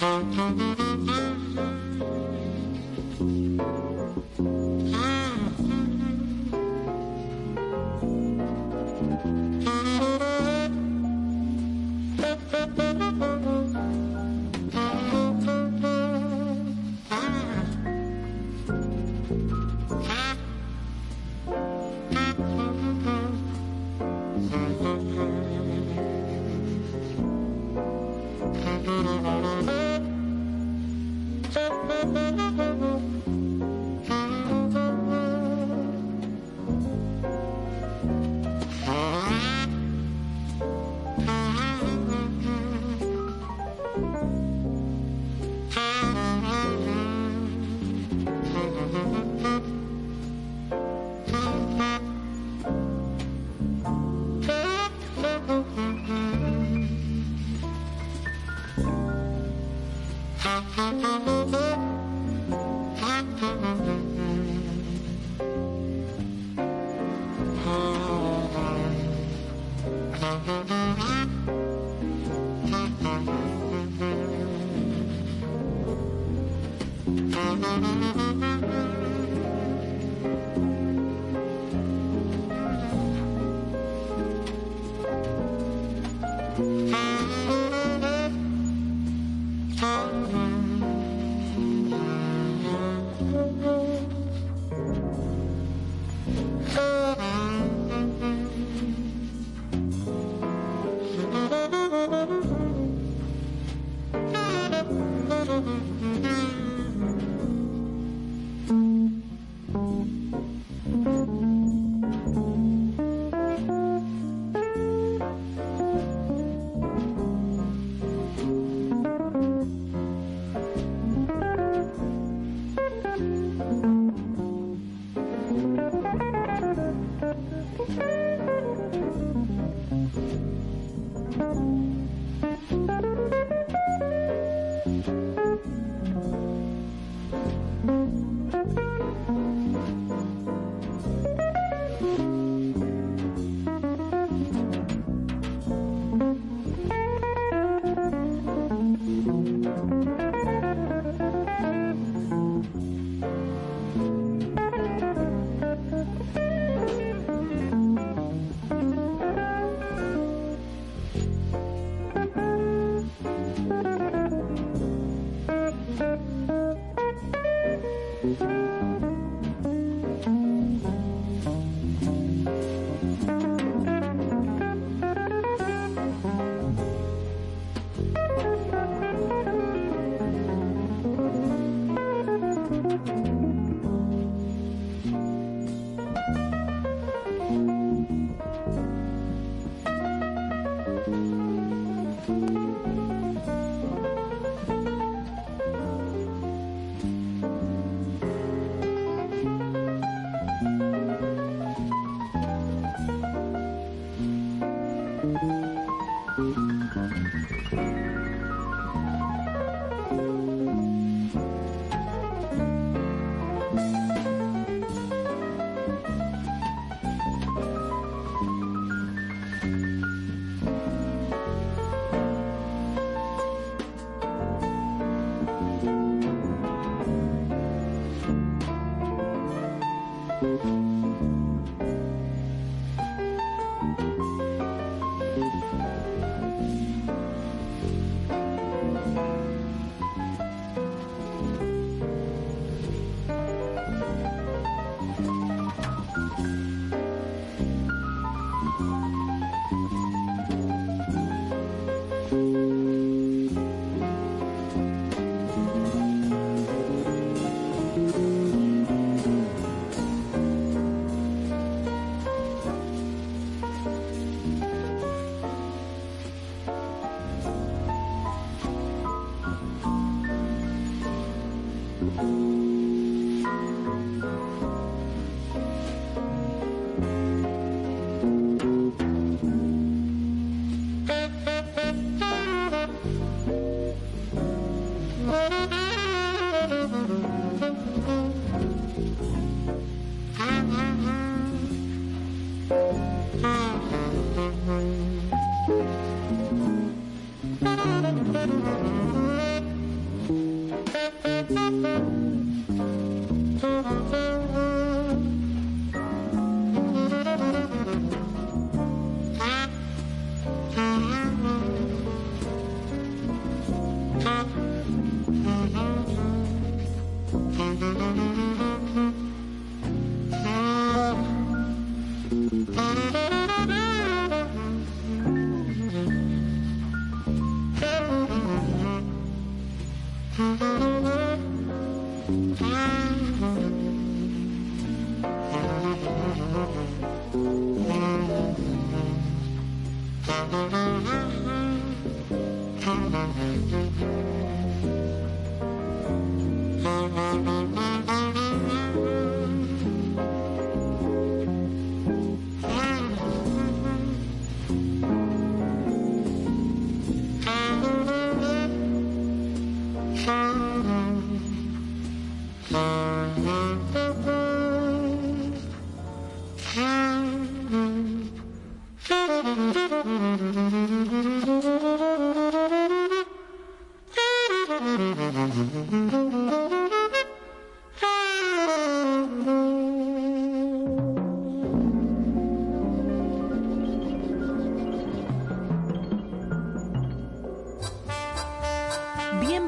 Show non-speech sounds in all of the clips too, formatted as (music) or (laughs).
Música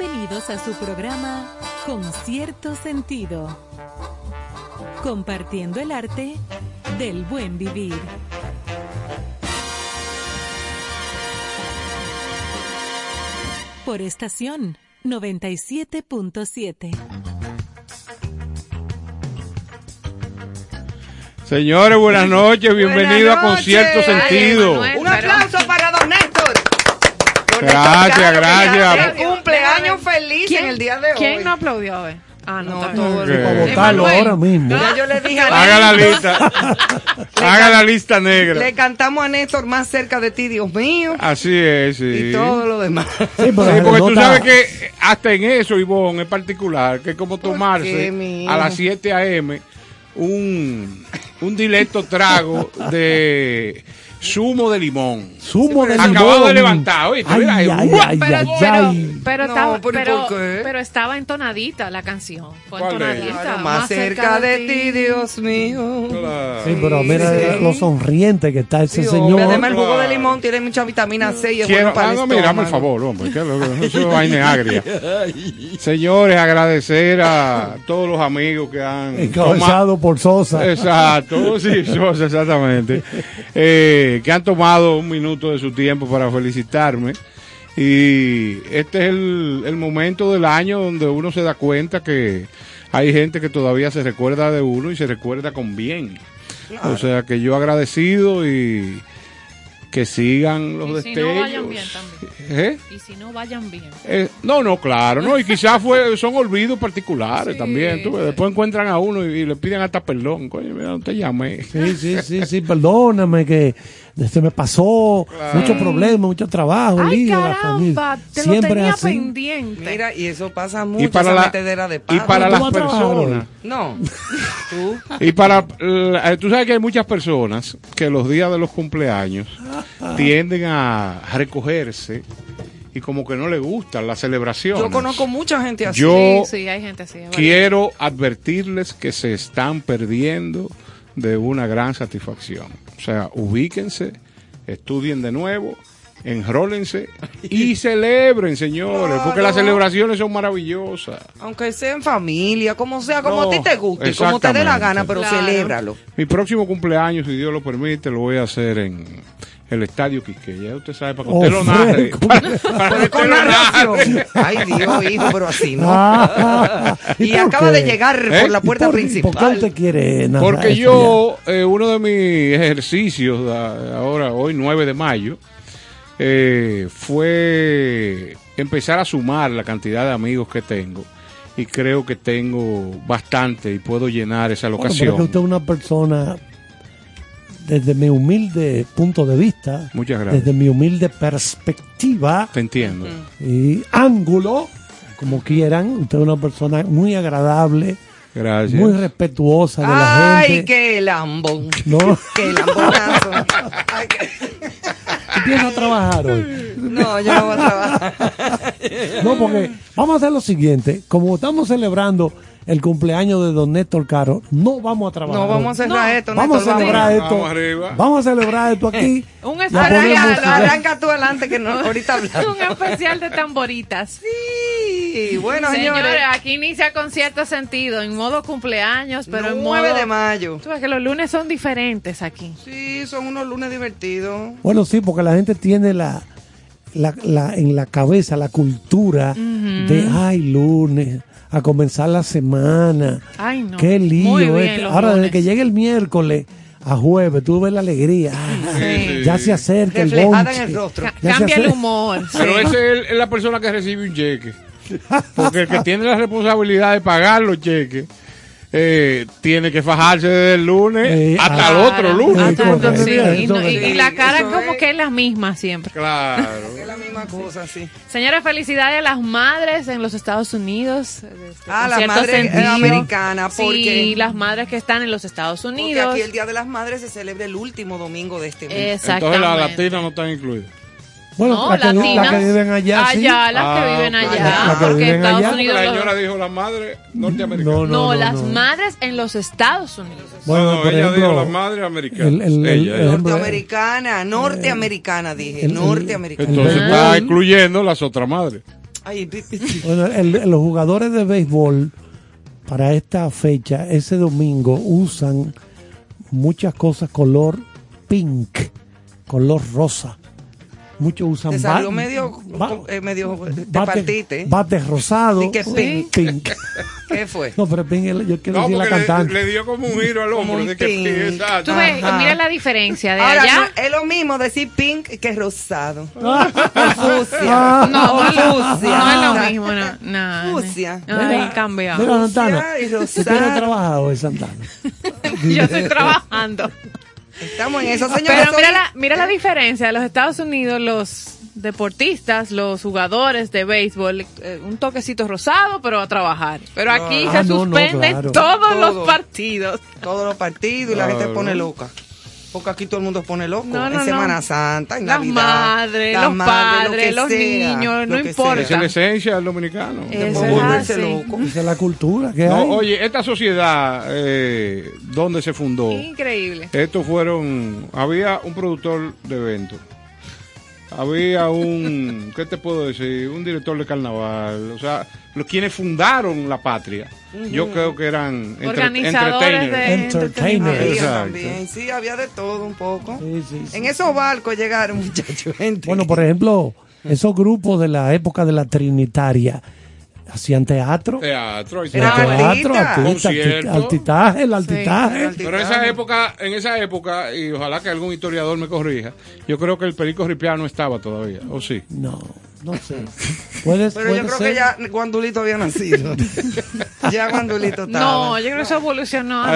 Bienvenidos a su programa Con cierto sentido. Compartiendo el arte del buen vivir. Por estación 97.7. Señores, buenas noches, bienvenido a Concierto. Sentido. Ay, Un aplauso para don Néstor. Don Gracias, Néstor gracias. que Cumpleaños feliz en el día de hoy. ¿Quién no aplaudió hoy? Ah, no, No, está todo votarlo Emanuel. ahora mismo. Ya yo le dije a Haga la lista. Haga la lista negra. le cantamos a Néstor más cerca de ti, Dios mío, Así es, sí. y todo lo demás. Sí, porque tú sabes que hasta en eso, Ivonne, en particular, que es como tomarse qué, a las 7 a.m. un, un directo trago de zumo de limón. Zumo de Acabado limón. de levantar, ¿oíste? Ay, ay, ay, Pero, ay, pero, pero No, estaba, pero ¿y pero, estaba entonadita la canción. Fue entonadita. Claro, más cerca de ti, Dios mío. Claro. Sí, pero mira Sí. lo sonriente que está ese Sí, señor. además el jugo Claro. de limón tiene mucha vitamina C y es Quiero, bueno para ah, el no, mira, por favor, hombre, que lo- (laughs) eso es vaina agria. Señores, agradecer a todos los amigos que han Encabezado por Sosa. Exacto, sí, Sosa, exactamente. Eh, que han tomado un minuto de su tiempo para felicitarme. Y este es el, el momento del año donde uno se da cuenta que hay gente que todavía se recuerda de uno y se recuerda con bien. O sea que yo agradecido y que sigan los Y si no, vayan bien también. ¿Eh? Y si no, vayan bien. Eh, no, no, claro, no, y quizás fue, son olvidos particulares Sí, también. tú sí. después encuentran a uno y, y le piden hasta perdón. Coño, mira, no te llamé. Sí, sí, sí, sí, perdóname que se me pasó mucho problema, mucho trabajo, Ay, lío, la caramba, te Siempre lo tenía así. pendiente. Mira, y eso pasa mucho, Y para, la, metedera de y para ¿Tú las personas. No, tú. Y para. la- tú sabes que hay muchas personas que los días de los cumpleaños tienden a recogerse y como que no le gustan las celebraciones. Yo conozco mucha gente así. Yo Sí, sí, hay gente así. quiero advertirles que se están perdiendo de una gran satisfacción. O sea, ubíquense, estudien de nuevo, enrólense y celebren, señores, porque las celebraciones son maravillosas. Aunque sea en familia, como sea, como No, a ti te guste, como te dé la gana, pero Claro. celébralo. Mi próximo cumpleaños, si Dios lo permite, lo voy a hacer en el Estadio Quique. Ya usted sabe, para que Oh, usted lo narre. fresco. Para que usted Con lo narración. narre. Ay, Dios, hijo, pero así no. Ah, Y acaba qué? de llegar ¿Eh? por la ¿Y puerta por- principal. ¿Por qué usted quiere narrar Porque yo, eh, uno de mis ejercicios, ahora, hoy 9 de mayo, eh, fue empezar a sumar la cantidad de amigos que tengo. Y creo que tengo bastante y puedo llenar esa Bueno, pero es que locación. usted es una persona, desde mi humilde punto de vista, Muchas gracias. desde mi humilde perspectiva Te entiendo. y ángulo, como quieran, usted es una persona muy agradable, Gracias. muy respetuosa de la Ay, gente. qué lambón. No, (laughs) Qué lambonazo. Ay, qué- ¿tú piensas trabajar hoy? No, yo no voy a trabajar. No, porque vamos a hacer lo siguiente, como estamos celebrando el cumpleaños de don Néstor Caro, no vamos a trabajar. No, vamos a No. esto. Vamos a celebrar esto. Vamos arriba. Vamos a celebrar esto aquí. Un Ya especial, Arranca, tú adelante que no, ahorita hablamos. (laughs) un especial de tamboritas. Sí, bueno, Señores, señores. aquí inicia con cierto sentido, en modo cumpleaños, pero en 9 modo... de mayo. Tú ves que los lunes son diferentes aquí. Sí, son unos lunes divertidos. Bueno, sí, porque la gente tiene la, la, la- en la cabeza la cultura de, ay, lunes, a comenzar la semana. Ay, no. Qué lío. Muy es bien que- los ahora, desde que llegue el miércoles a jueves, tú ves la alegría. Ah, Sí. Ya se acerca el Reflejada bonche. en el rostro. Ya Cambia el humor. (laughs) Pero sí. ese es, el- es la persona que recibe un cheque. Porque el que tiene la responsabilidad de pagar los cheques eh, tiene que fajarse desde el lunes Eh, hasta ah, el otro lunes. Hasta correcto. el- sí, Eso y, no- y- es. y la cara como es. que es la misma siempre. Claro. Es la misma cosa, sí. Señora, felicidades a las madres en los Estados Unidos. este, Ah, las madres, eh, americanas, porque- Sí, las madres que están en los Estados Porque Unidos. aquí el Día de las Madres se celebra el último domingo de este mes. Exactamente. Entonces las latinas no están incluidas. Bueno, No, las que, latinas. las que viven allá, sí. Allá, las Ah, que viven allá. Las que porque viven Estados allá. Unidos. la señora dijo las madres norteamericanas. No, no, no, las no. madres en los Estados Unidos. Bueno, por ella ejemplo, dijo las madres americanas. el- el- el- Ella, ella. el- Norteamericana, norteamericana, dije, el- norteamericana. Entonces está excluyendo las otras madres. Ay, (laughs) Bueno, el- los jugadores de béisbol para esta fecha, ese domingo, usan muchas cosas color pink, color rosa. Muchos usan te salió medio, ba- eh, medio, te bate- partiste. bates rosados. Sí, que pink. pink. (laughs) ¿Qué fue? No, pero pink, es- yo quiero No, decir la le, cantante. le dio como un giro al hombro. un de que, pin. exacto. Tú ves, Ajá. mira la diferencia de Ahora, allá. no, es lo mismo decir pink que rosado. (laughs) Ah. o fucsia. No, no, o es lo- fucsia. no es lo mismo, no. no Fucsia. Cambiado. Mira, Santana, Fucsia y ¿tú rosado. trabajado Santana? (laughs) Yo estoy trabajando. Estamos en eso, señores. Pero mira la, mira la diferencia de los Estados Unidos, los deportistas, los jugadores de béisbol, eh, un toquecito rosado, pero a trabajar. Pero aquí Ah, se no, no, suspenden claro. todos Todo. los partidos. Todos los partidos y la gente pone loca. Porque aquí todo el mundo se pone loco. No, no, en no. Semana Santa, en Las Navidad. madres, las los madres, padres, los sea, niños, no importa. Esa es la esencia del dominicano. Eso Por es volverse así. loco. Esa es la cultura que hay. Oye, esta sociedad, eh, ¿dónde se fundó? Increíble. Estos fueron, había un productor de eventos, había un, ¿qué te puedo decir? Un director de carnaval, o sea, los quienes fundaron la patria, yo creo que eran entre- Organizadores entertainers. de Entertainer. Había Exacto. también, sí, había de todo un poco. Sí, sí, sí. En esos barcos llegaron muchachos, (laughs) gente. Bueno, por ejemplo, esos grupos de la época de la Trinitaria hacían teatro. Teatro, teatro, altitaje, el altitaje. Sí. Pero en esa época, en esa época, y ojalá que algún historiador me corrija, yo creo que el Perico Ripiá no estaba todavía, ¿o sí? No, no sé. (laughs) Puede, Pero puede yo creo ser. que ya Guandulito había nacido. (laughs) ya Guandulito estaba. No, yo creo que eso evolucionó. a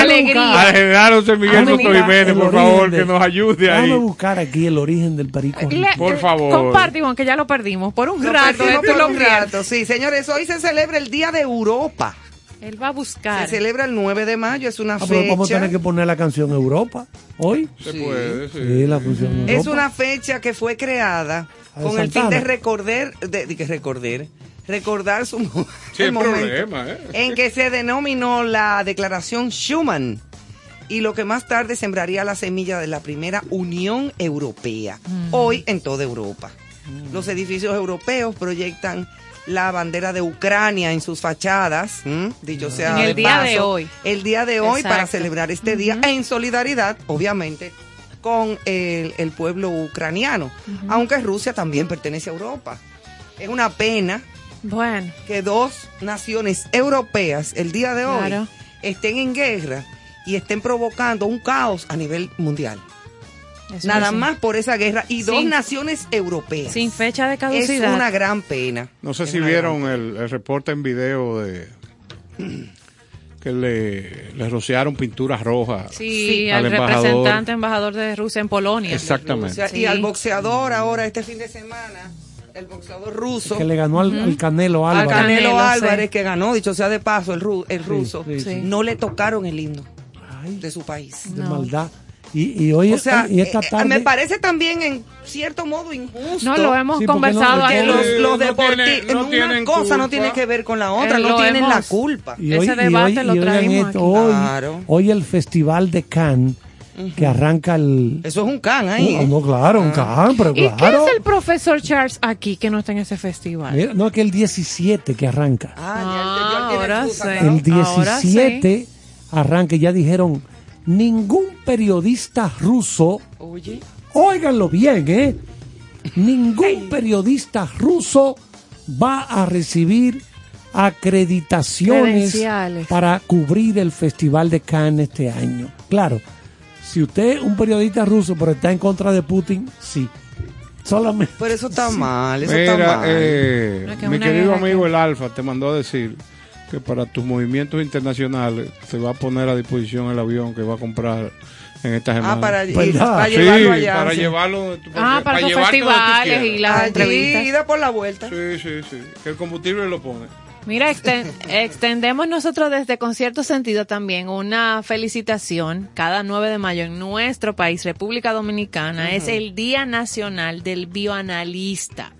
alegría. al general José Miguel Déjame Soto Jiménez, por favor, de- que nos ayude ahí. buscar aquí el origen del perico. Le- Por eh, favor. Comparte, que ya lo perdimos. Por un Lo rato. por un rato. Sí, señores, hoy se celebra el Día de Europa. Él va a buscar. Se celebra el 9 de mayo, es una Ah, pero vamos a fecha. tener que poner la canción Europa hoy. Se Sí. puede, sí. Sí, la función Europa. Es una fecha que fue creada A con el fin de recordar, de, de que recordar, recordar su (laughs) Sí, el momento problema, ¿eh? en que se denominó la Declaración Schuman y lo que más tarde sembraría la semilla de la primera Unión Europea, hoy en toda Europa. Los edificios europeos proyectan la bandera de Ucrania en sus fachadas, ¿m? dicho sea En el de día paso, de hoy. El día de hoy para celebrar este día en solidaridad, obviamente, con el, el pueblo ucraniano, aunque Rusia también pertenece a Europa. Es una pena Bueno, que dos naciones europeas el día de hoy Claro. estén en guerra y estén provocando un caos a nivel mundial. Eso Nada es- más por esa guerra y dos Sin- naciones europeas. Sin fecha de es caducidad. una gran pena. No sé Es si vieron el, el reporte en video de que le, le rociaron pinturas rojas. Sí, al al embajador. representante embajador de Rusia en Polonia. Exactamente. Rusia. Sí. Y al boxeador ahora, este fin de semana, el boxeador ruso. que le ganó al, al Canelo al Álvarez. Canelo, Canelo, Álvarez, sí. que ganó, dicho sea de paso, el, ru- el ruso, sí, sí. no le tocaron el himno Ay, de su país. de No. maldad. Y, y hoy O sea, y esta eh, tarde me parece también en cierto modo injusto. No, lo hemos Sí, conversado no- que aquí. los, los no deportistas, no una tienen cosa no tiene que ver con la otra, Eh, no tienen la culpa. y ese y debate lo esto, aquí. hoy, Claro. hoy el Festival de Cannes que arranca el Eso es un can ahí. Uh, ¿eh? no, claro, un Cannes, pero ¿Y claro. qué es el profesor Charles aquí que no está en ese festival? Mira, no, que el 17 que arranca. Ah, Ah, ya, ya, ya tiene ahora excusa, sí. claro. el ahora 17 arranca, ya dijeron, ningún periodista ruso, Oye, óiganlo bien, ¿eh? Ningún periodista ruso va a recibir acreditaciones para cubrir el Festival de Cannes este año. Claro, si usted es un periodista ruso pero está en contra de Putin, sí. Solamente. pero eso está (laughs) mal, eso está mal. eh, No, que mi querido amigo que- el Alfa te mandó a decir que para tus movimientos internacionales te va a poner a disposición el avión que va a comprar en esta semana. ah, para, ir- para Sí, llevarlo allá. para sí. llevarlo. Ah, para los donde tú festivales y las entrevistas. ida por la vuelta. Sí, sí, sí. Que el combustible lo pone. Mira, exten- (laughs) extendemos nosotros desde Concierto Sentido también una felicitación. Cada 9 de mayo en nuestro país, República Dominicana, es el Día Nacional del Bioanalista.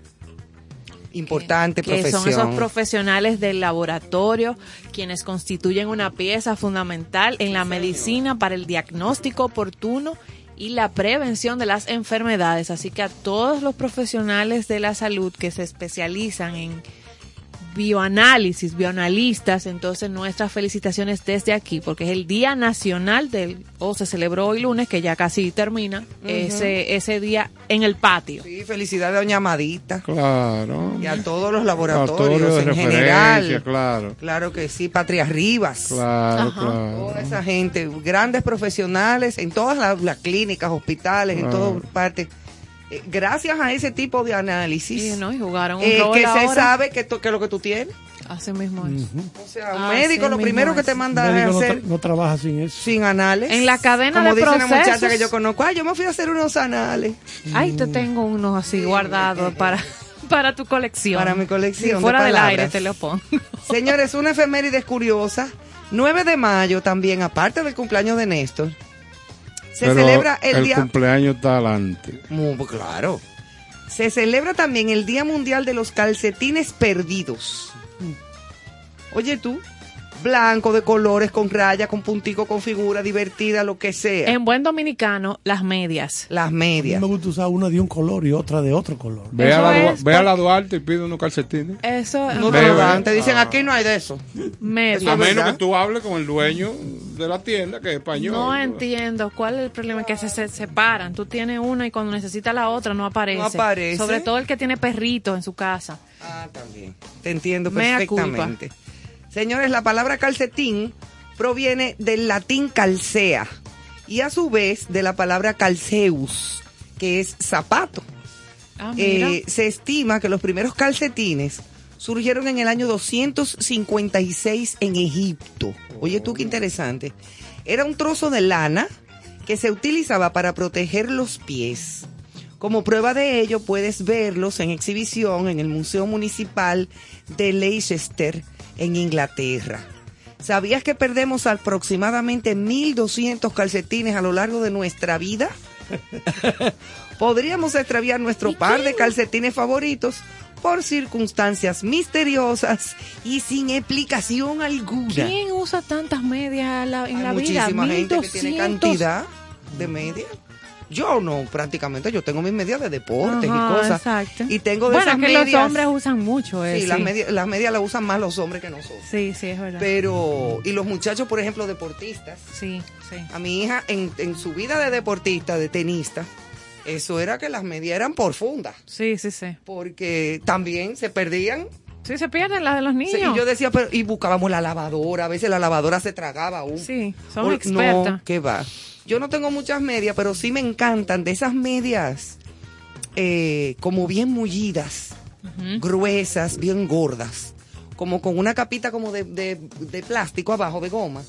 Importante que profesión. son esos profesionales del laboratorio quienes constituyen una pieza fundamental en la medicina para el diagnóstico oportuno y la prevención de las enfermedades. Así que a todos los profesionales de la salud que se especializan en bioanálisis, bioanalistas, entonces nuestras felicitaciones desde aquí, porque es el Día Nacional del, o se celebró hoy lunes, que ya casi termina, ese, ese día en el patio. Sí, felicidades a Doña Amadita Claro. y a todos los Laboratorio laboratorios de en general. claro. Claro que sí, Patria Rivas. Claro, Ajá. claro. Toda esa gente, grandes profesionales en todas las, las clínicas, hospitales, en todas partes. Eh, gracias a ese tipo de análisis, Y, ¿no? y jugaron un eh, rol que se sabe que, to- que lo que tú tienes. Así mismo es. O sea, un médico lo primero que te manda es médico no, hacer tra- no trabaja sin eso. sin anales. En la cadena Como de dice una muchacha que yo conozco, ay, yo me fui a hacer unos anales. Ay, te tengo unos así guardados (laughs) para, para tu colección. Para mi colección Si de fuera del aire te lo pongo. (laughs) Señores, una efeméride curiosa. 9 de mayo también, aparte del cumpleaños de Néstor, se Pero celebra el, el día... cumpleaños está adelante. Muy claro. Se celebra también el Día Mundial de los Calcetines Perdidos. Oye tú, blanco, de colores, con raya, con puntico, con figura, divertida, lo que sea. En buen dominicano, las medias. Las A mí medias. me gusta usar una de un color y otra de otro color. Ve, a la, es ve a la Duarte y pide unos calcetines. Eso No es te lo Bebe. dan, te dicen Ah. aquí no hay de eso. medias. A menos que tú hables con el dueño de la tienda, que es español. No entiendo cuál es el problema, que se, se separan. Tú tienes una y cuando necesitas la otra no aparece. No aparece. Sobre todo el que tiene perritos en su casa. Ah, también. Te entiendo Mea perfectamente. Señores, la palabra calcetín proviene del latín calcea y a su vez de la palabra calceus, que es zapato. Ah. Eh, se estima que los primeros calcetines surgieron en el año 256 en Egipto. Oye tú qué interesante. Era un trozo de lana que se utilizaba para proteger los pies. Como prueba de ello puedes verlos en exhibición en el Museo Municipal de Leicester en Inglaterra. ¿Sabías que perdemos aproximadamente 1.200 calcetines a lo largo de nuestra vida? (laughs) Podríamos extraviar nuestro par de calcetines favoritos por circunstancias misteriosas y sin explicación alguna. ¿Quién usa tantas medias la- en Hay la vida? muchísima gente que tiene 1200. cantidad de medias. Yo no, prácticamente. Yo tengo mis medias de deportes Ajá, y cosas. exacto. Y tengo de bueno, esas que medias. los hombres usan mucho Sí, eso. las medias las medias las usan más los hombres que nosotros. Sí, sí, es verdad. Pero, y los muchachos, por ejemplo, deportistas. sí, sí. A mi hija, en, en su vida de deportista, de tenista, eso era que las medias eran por funda. Sí, sí, sí. Porque también se perdían. Sí, se pierden las de los Sí, niños. y yo decía, pero, y buscábamos la lavadora. A veces la lavadora se tragaba aún. Sí, son expertas. No, ¿qué va? Yo no tengo muchas medias, pero sí me encantan de esas medias eh, como bien mullidas, gruesas, bien gordas, como con una capita como de, de- de plástico abajo, de goma,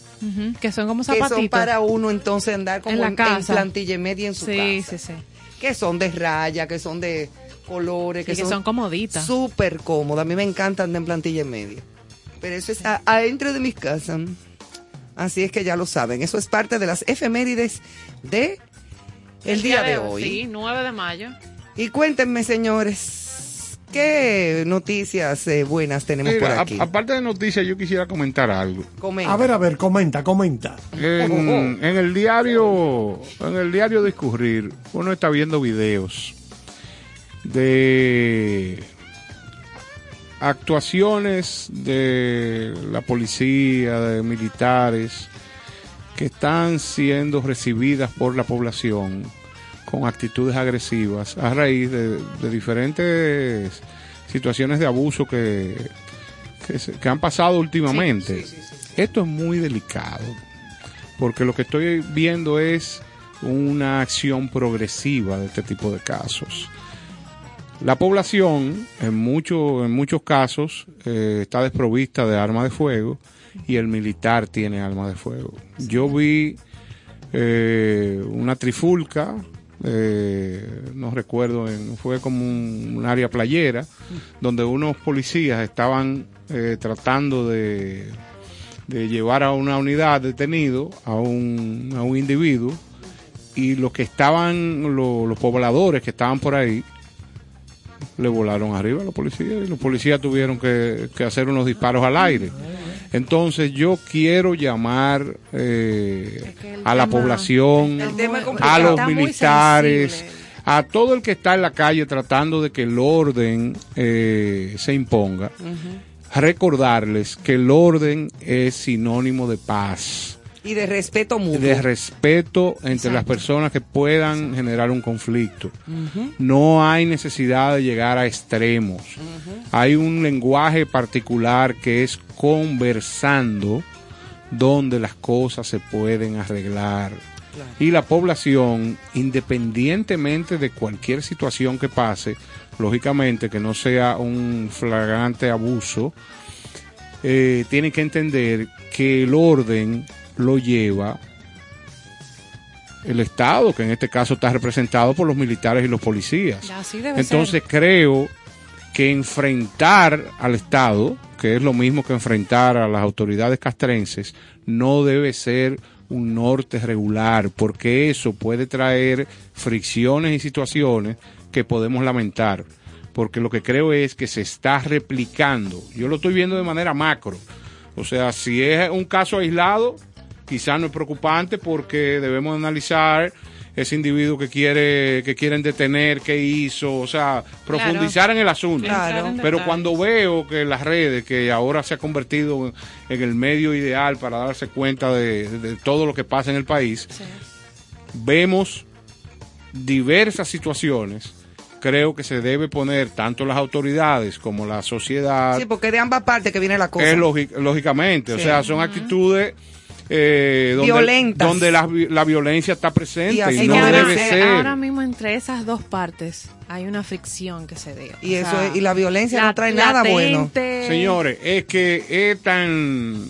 Que son como que zapatitos. son para uno entonces andar como En la casa. en plantilla media en su Sí, casa, sí, sí. que son de raya, que son de colores, Sí, que son comoditas. súper cómodas. A mí me encantan andar en plantilla media. Pero eso es adentro de mis casas. Así es que ya lo saben. Eso es parte de las efemérides de el, día, de hoy. Sí, 9 de mayo. Y cuéntenme, señores, ¿qué noticias eh, buenas tenemos Mira, por a- aquí? aparte de noticias, yo quisiera comentar algo. Comenta. A ver, a ver, comenta, comenta. En, (laughs) en el diario, en el diario Discurrir, uno está viendo videos de actuaciones de la policía, de militares, que están siendo recibidas por la población con actitudes agresivas a raíz de, de diferentes situaciones de abuso que, que, se- que han pasado últimamente. Esto es muy delicado, porque lo que estoy viendo es una acción progresiva de este tipo de casos. La población, en, mucho- en muchos casos, eh, está desprovista de armas de fuego y el militar tiene armas de fuego. Yo vi eh, una trifulca, eh, no recuerdo, en- fue como un, área playera, donde unos policías estaban eh, tratando de, de llevar a una unidad detenido a un, a un individuo y los que estaban, lo- los pobladores que estaban por ahí, le volaron arriba a los policías y los policías tuvieron que, que hacer unos disparos al aire. Entonces yo quiero llamar eh, Es que el a la población, a los militares, a todo el que está en la calle tratando de que el orden eh, se imponga, recordarles que el orden es sinónimo de paz Y de respeto mutuo. de respeto entre las personas que puedan generar un conflicto. No hay necesidad de llegar a extremos. Hay un lenguaje particular que es conversando donde las cosas se pueden arreglar. Y la población, independientemente de cualquier situación que pase, lógicamente que no sea un flagrante abuso, eh, tiene que entender que el orden lo lleva el Estado, que en este caso está representado por los militares y los policías. Así debe Entonces creo que enfrentar al Estado, que es lo mismo que enfrentar a las autoridades castrenses, no debe ser un norte regular, porque eso puede traer fricciones y situaciones que podemos lamentar. Porque lo que creo es que se está replicando. Yo lo estoy viendo de manera macro. O sea, si es un caso aislado, quizás no es preocupante porque debemos analizar ese individuo que quiere que quieren detener, qué hizo, o sea, profundizar en el asunto. Claro. Pero cuando veo que las redes, que ahora se ha convertido en, el medio ideal para darse cuenta de, de todo lo que pasa en el país, Sí. vemos diversas situaciones. Creo que se debe poner tanto las autoridades como la sociedad Sí, porque de ambas partes que viene la cosa. es lógicamente, o sea, son actitudes eh, donde, Violentas. donde la, vi- la violencia está presente Y así y, no ahora, debe ser. ahora mismo entre esas dos partes hay una fricción que se dio. Y O eso sea, es- y la violencia no trae nada bueno. Señores, es que es tan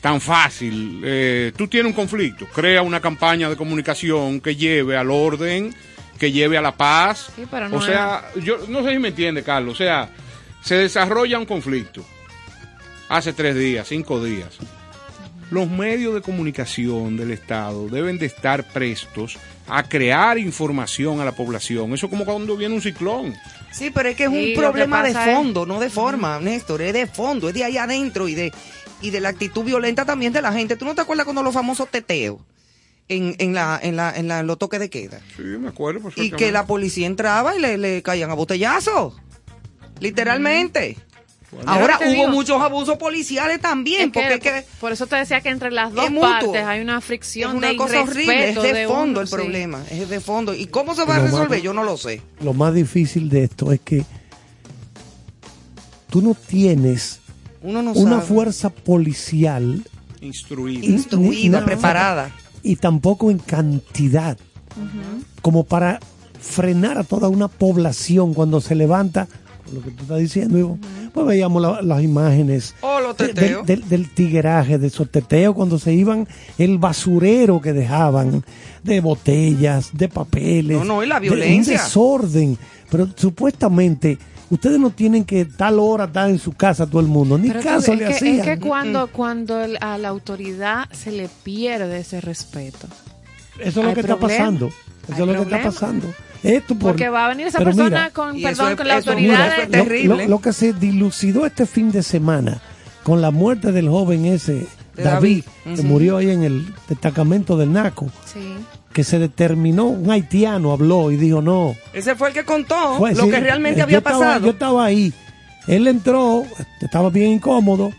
tan fácil. Eh, tú tienes un conflicto, crea una campaña de comunicación que lleve al orden, que lleve a la paz. Sí, pero no o sea, yo no sé si me entiende, Carlos. O sea, se desarrolla un conflicto hace tres días, cinco días. Los medios de comunicación del Estado deben de estar prestos a crear información a la población. Eso es como cuando viene un ciclón. Sí, pero es que es Sí, un problema de es- fondo, no de forma, Néstor, es de fondo, es de ahí adentro y de, y de la actitud violenta también de la gente. ¿Tú no te acuerdas cuando los famosos teteos en, en, la, en, la, en la, los toques de queda? Sí, me acuerdo Y perfectamente. que la policía entraba y le, le caían a botellazos. Literalmente. Ahora hubo digo- muchos abusos policiales también, Es que- porque es que por eso te decía que entre las dos es mutuo. partes hay una es fricción una de cosa horrible, es de fondo uno, el sí. problema, es de fondo. ¿Y cómo se va a más- resolver? Yo no lo sé. Lo más difícil de esto es que tú no tienes Uno no una sabe. fuerza policial instruida, no, preparada. y tampoco en cantidad como para frenar a toda una población cuando se levanta lo que tú estás diciendo Ivo. pues veíamos la- las imágenes Oh, los de- del- del, del tigueraje de esos teteos cuando se iban el basurero que dejaban de botellas de papeles No, no, y la de- un violencia. desorden pero supuestamente ustedes no tienen que tal hora estar en su casa todo el mundo ni Pero caso es, le que, hacían es que cuando, cuando el- a la autoridad se le pierde ese respeto. Eso es lo que está pasando. Eso Hay es lo que está pasando. Esto por- Porque va a venir esa persona mira, con, Y eso perdón, es- con la eso- autoridad mira, de- terrible. Lo, lo que se dilucidó este fin de semana con la muerte del joven ese, De David, David. que murió ahí en el destacamento del NACO, Sí. que se determinó, un haitiano habló y dijo no. Ese fue el que contó fue- lo sí, que realmente eh, había estaba- pasado. yo estaba ahí. Él entró, estaba bien incómodo.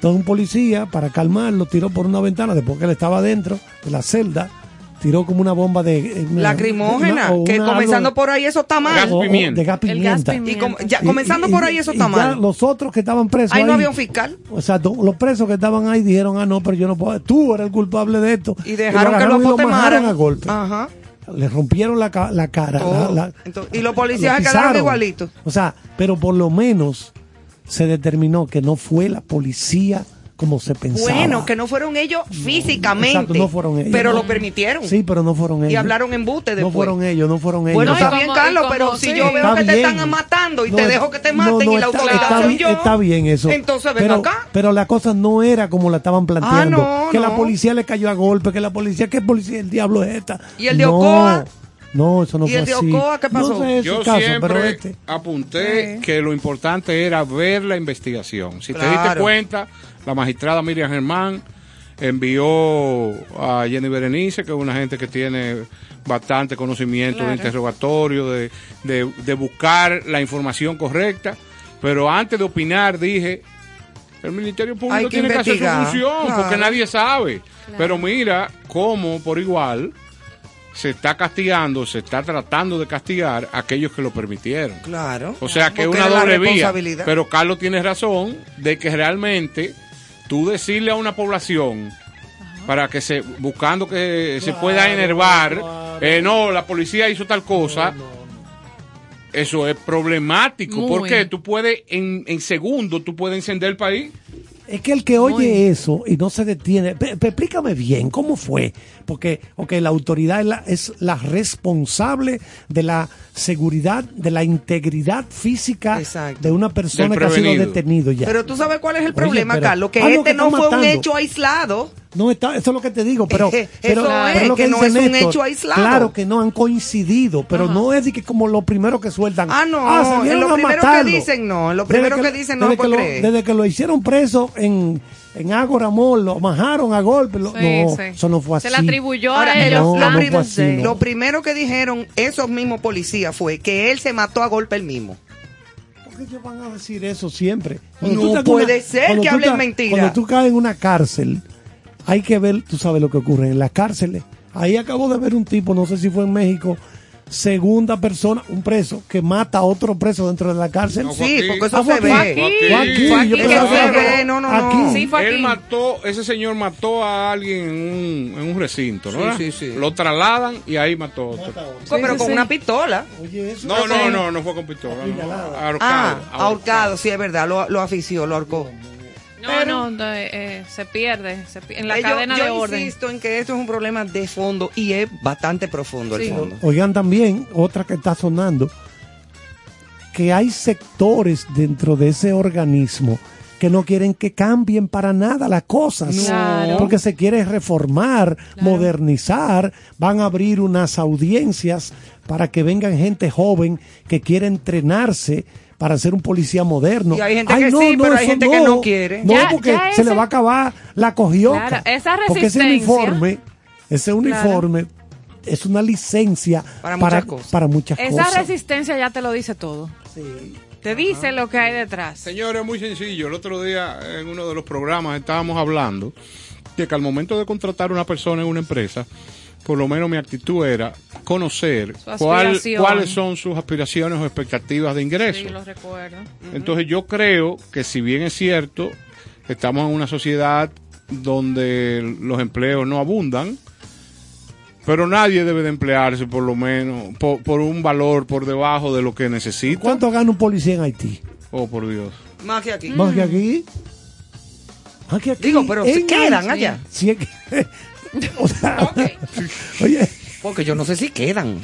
Todo un policía, para calmarlo, tiró por una ventana después que él estaba dentro de la celda. Tiró como una bomba de. eh, una- Lacrimógena, una- que comenzando algo- por ahí eso está mal. Gas o- o pimienta. de gas El gas pimienta. pimienta. Y com- ya, Y- comenzando y- por ahí eso y está ya mal. Los otros que estaban presos. Ahí no había un fiscal. O sea, los presos que estaban ahí dijeron, ah, no, pero yo no puedo. Tú eres el culpable de esto. Y dejaron que agarraron lo y majaron potemaran. a golpe. Ajá. Le rompieron la, ca- la cara. Todo. la- la- Entonces, y los policías lo se quedaron igualitos. O sea, pero por lo menos se determinó que no fue la policía como se pensaba. Bueno, que no fueron ellos físicamente. Exacto, no fueron ellos. Pero No. lo permitieron. Sí, pero no fueron ellos. Y hablaron embute No después. fueron ellos, no fueron ellos. Bueno, está bien, Carlos, como- pero si yo veo Está que te están matando y No, te dejo que te maten no, no, y la está- autoridad está, soy yo. está bien eso. Entonces ven pero, acá. Pero la cosa no era como la estaban planteando. Ah, no, que la no. policía le cayó a golpe, que la policía, ¿qué policía? El diablo es esta. ¿Y el de No, Ocoa? No, eso no ¿Y fue el de así. Ocoa qué pasó? No sé ese Yo caso, siempre pero este. apunté que lo importante era ver la investigación. Si te diste cuenta, la magistrada Miriam Germán envió a Jenny Berenice, que es una gente que tiene bastante conocimiento de interrogatorio, de, de- de buscar la información correcta. Pero antes de opinar dije, el Ministerio Público que tiene que hacer su función, claro. porque nadie sabe. Pero mira cómo por igual se está castigando, se está tratando de castigar a aquellos que lo permitieron. Claro. O sea que es una doble vía. Pero Carlos tiene razón de que realmente tú decirle a una población para que se buscando que se pueda enervar, eh, no, la policía hizo tal cosa. Eso es problemático Muy. porque tú puedes en, en segundo tú puedes encender el país. Es que el que oye eso y no se detiene, pe- pe- explícame bien, ¿cómo fue? Porque okay, la autoridad es la, es la responsable de la seguridad, de la integridad física Exacto. de una persona que ha sido detenido ya. Pero tú sabes cuál es el Oye, problema, pero Carlos, que este que no fue un hecho aislado. No está, eso es lo que te digo, pero, (laughs) Eh, pero, eso pero es, lo que no es un Néstor, hecho aislado. Claro que no han coincidido, pero no es de que como lo primero que sueltan. Ah, no, salieron en lo a primero que dicen no, en lo Desde primero que dicen no desde lo que creer. Desde que lo hicieron preso en, en Ágora Mall, lo majaron a golpe. lo- Sí, no, sí. eso no fue así. Se le atribuyó Ahora, a ellos. no, no fue así, no. Lo primero que dijeron esos mismos policías fue que él se mató a golpe él mismo. ¿Por qué ellos van a decir eso siempre? No tú estás en puede ser cuando que hablen estás- mentira. Cuando tú caes en una cárcel, hay que ver, tú sabes lo que ocurre en las cárceles. Ahí acabo de ver un tipo, no sé si fue en México, segunda persona, un preso, que mata a otro preso dentro de la cárcel. No, Sí, porque eso Ah, fue se aquí. ve. Fue aquí. Fue aquí, Fue yo aquí. pensaba que que se era ve, no, no, no. aquí. Sí, fue Él mató, ese señor mató a alguien en un, en un recinto, ¿no? Sí, sí, sí. Lo trasladan y ahí mató a otro. pero sí, con sí. una pistola. Oye, eso No, no, no, no fue con pistola. no. Ahorcado. Ah, ahorcado, sí, es verdad, lo, lo afició, lo ahorcó. No, Pero- no, de- eh, se pierde se en la Eh, yo- cadena yo de orden. insisto en que esto es un problema de fondo y es bastante profundo Sí. el fondo. Oigan también, otra que está sonando, que hay sectores dentro de ese organismo que no quieren que cambien para nada las cosas. Claro. Porque se quiere reformar, modernizar, van a abrir unas audiencias para que vengan gente joven que quiere entrenarse para ser un policía moderno. Y hay gente que sí, pero hay eso gente que no quiere. No, Ya- porque ya se le va a acabar la cogioca. Claro, esa Porque ese uniforme, ese uniforme es una licencia Para para, muchas cosas. para muchas Esa cosas. resistencia ya te lo dice todo. Te dice lo que hay detrás. Señores, muy sencillo. El otro día en uno de los programas estábamos hablando de que al momento de contratar a una persona en una empresa, por lo menos mi actitud era conocer cuál- cuáles son sus aspiraciones o expectativas de ingreso. Sí, lo recuerdo. Entonces yo creo que si bien es cierto, estamos en una sociedad donde los empleos no abundan, pero nadie debe de emplearse por lo menos por, por un valor por debajo de lo que necesita. ¿Cuánto gana un policía en Haití? Oh, por Dios. Más que aquí. Más que aquí. Más que aquí. Digo, pero quedan Haití. allá. Sí, es que- (laughs) o sea, oye, Porque yo no sé si quedan.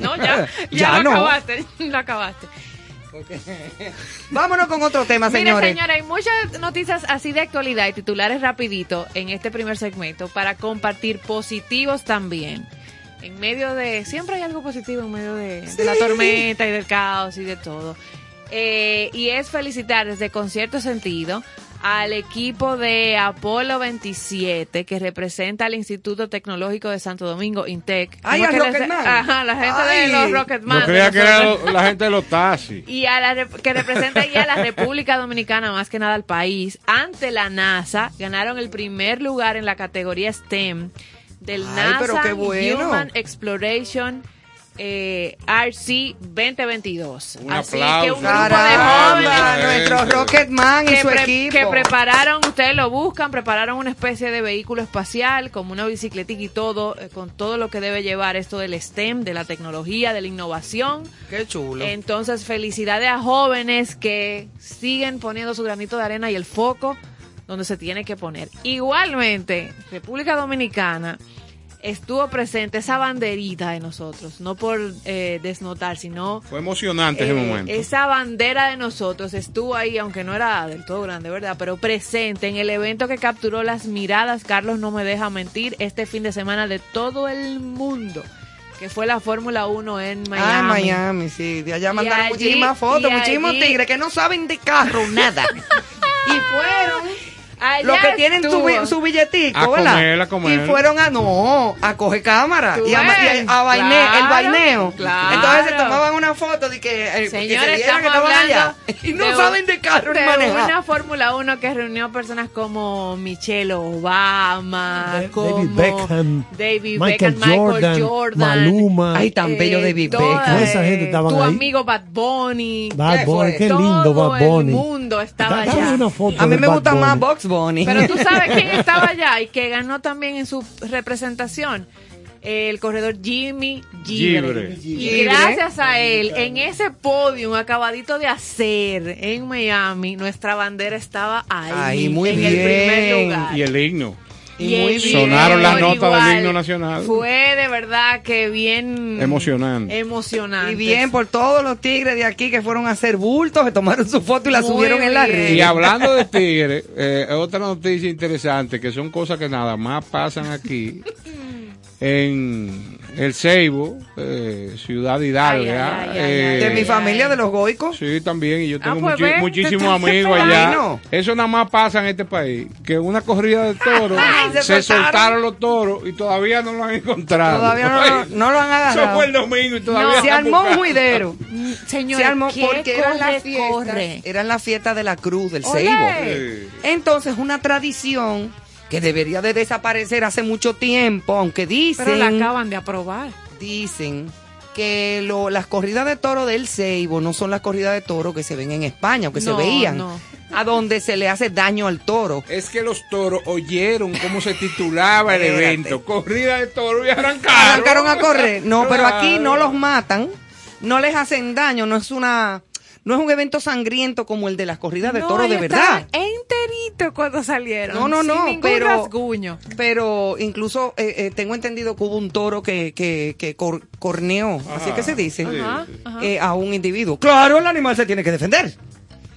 No, ya, ya, (laughs) Ya lo no. acabaste, (laughs) lo acabaste. Vámonos con otro tema, Mire, señores. señora, hay muchas noticias así de actualidad y titulares rapidito en este primer segmento para compartir positivos también. En medio de... Siempre hay algo positivo en medio de, de la tormenta y del caos y de todo. Eh, y es felicitar desde Concierto Sentido al equipo de Apolo 27 que representa al Instituto Tecnológico de Santo Domingo, INTEC. Ay, ¿Cómo a les-. Ajá, la gente Ay. de los Rocketman. De creía que era nosotros la gente de los taxis. (laughs) y a la que representa ahí a la República Dominicana más que nada al país ante la NASA ganaron el primer lugar en la categoría STEM del Ay, NASA pero qué bueno. Human Exploration eh, RC 2022 Un así aplauso. que un grupo de jóvenes nuestro. Rocketman y que, su equipo. que prepararon, ustedes lo buscan, prepararon una especie de vehículo espacial, como una bicicletica y todo, eh, con todo lo que debe llevar esto del STEM, de la tecnología, de la innovación. Qué chulo. Entonces, felicidades a jóvenes que siguen poniendo su granito de arena y el foco donde se tiene que poner. Igualmente, República Dominicana estuvo presente esa banderita de nosotros, no por eh, desnotar, sino Fue emocionante ese eh, momento. esa bandera de nosotros estuvo ahí, aunque no era del todo grande, ¿verdad? Pero presente en el evento que capturó las miradas, Carlos no me deja mentir, este fin de semana de todo el mundo, que fue la Fórmula 1 en Miami. Ah, en Miami, sí. De allá mandaron allí- muchísimas fotos, muchísimos allí- tigres que no saben de carro nada. (laughs) y fueron Allá los que tienen su, su billetico, A ¿verdad? comer, a comer. Y fueron a no, a coger cámara y a, y a- vaine- claro, el vaineo. claro. Entonces se tomaban una foto de que, eh, que se Señores, que estaban allá. hablando Y no de- saben de carro ni de manejar. una Fórmula 1 que reunió personas como Michelle Obama, David como Beckham, David Michael Beckham, Jordan, Michael Jordan, Maluma. Ay, tan bello David toda, Beckham. Toda esa gente estaban tu ahí. amigo Bad Bunny, Bad ¿Qué Bunny, qué todo lindo Bad Bunny. el mundo estaba allá. una foto A mí de me Bad gusta más Bunny. Box Bunny. Pero tú sabes quién (laughs) estaba allá y que ganó también en su representación. El corredor Jimmy Gibre. Gibre. Y gracias a él, en ese podio acabadito de hacer en Miami, nuestra bandera estaba ahí. Ahí, muy en el bien. primer lugar. Y el himno. Y el muy bien. Sonaron las notas del himno nacional. Fue de verdad que bien Emocionante. emocionante. Y bien por todos los tigres de aquí que fueron a hacer bultos, que tomaron su foto y la Muy subieron en la red. Y hablando de tigres, eh, otra noticia interesante, que son cosas que nada más pasan aquí, (laughs) en El Ceibo, eh, Ciudad Hidalga. Ay, ay, ay, ay, eh, de mi familia, de los goicos. Sí, también, y yo tengo Ah, pues muchi- muchísimos te- te- amigos te- allá. Ay, no. Eso nada más pasa en este país, que una corrida de toros, (laughs) Ay, se se, soltaron. los toros y todavía no lo han encontrado. Todavía no, no lo han Eso agarrado. fue el domingo y todavía No. Se armó un juidero. (laughs) Señor, Se armó ¿qué porque eran corre, las fiestas. corre? Eran las fiestas de la cruz del. Ceibo. Sí. Entonces, una tradición que debería de desaparecer hace mucho tiempo, aunque dicen, Pero la acaban de aprobar. dicen que lo- las corridas de toro del Ceibo no son las corridas de toro que se ven en España o que No, se veían, no. a donde se le hace daño al toro. Es que los toros oyeron cómo se titulaba el evento. Corrida de toros y arrancaron. Arrancaron a correr. No, pero aquí no los matan, no les hacen daño, no es una no es un evento sangriento como el de las corridas de No, toro de verdad. estaban enteritos cuando salieron. No, no, no, sin ningún pero- rasguño. Pero incluso eh, eh, tengo entendido que hubo un toro que, que, que cor- corneó, así que se dice, Ajá, ajá. eh, a un individuo. Claro, el animal se tiene que defender.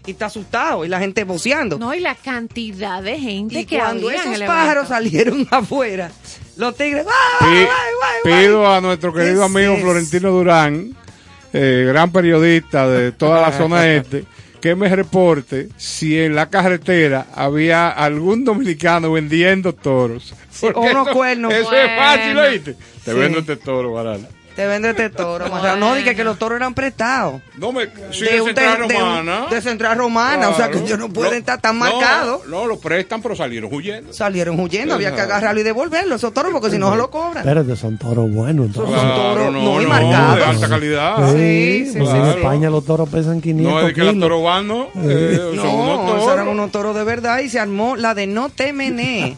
y está asustado y la gente boceando. No, y la cantidad de gente y que cuando había en esos el pájaros evento. salieron (laughs) afuera, los tigres, ¡guay, Pi- guay, guay, guay! pido a nuestro querido ¿Qué amigo es? Florentino Durán, eh, gran periodista de toda la zona (laughs) este, que me reporte si en la carretera había algún dominicano vendiendo toros. O unos eso- cuernos. Eso es fácil. ¿oíste? Te Sí. vendo este toro, Barala. Te vende este toro. (laughs) Marrano. No, dije que los toros eran prestados. No me. Si de, un Central de Romana. de Central Romana, o sea que ellos no pueden estar tan no, marcados. No, lo prestan, pero salieron huyendo. Salieron huyendo, había que agarrarlo y devolverlo, esos toros, porque si no se lo cobran. Espérate, son toros buenos. entonces. Son toros no, y de marcados. alta calidad. Sí, sí, pues sí, en sí. España los toros pesan 500 No es de que la kilos. toro vano, eh, son unos No, toros. eran unos toros de verdad y se armó la de no temené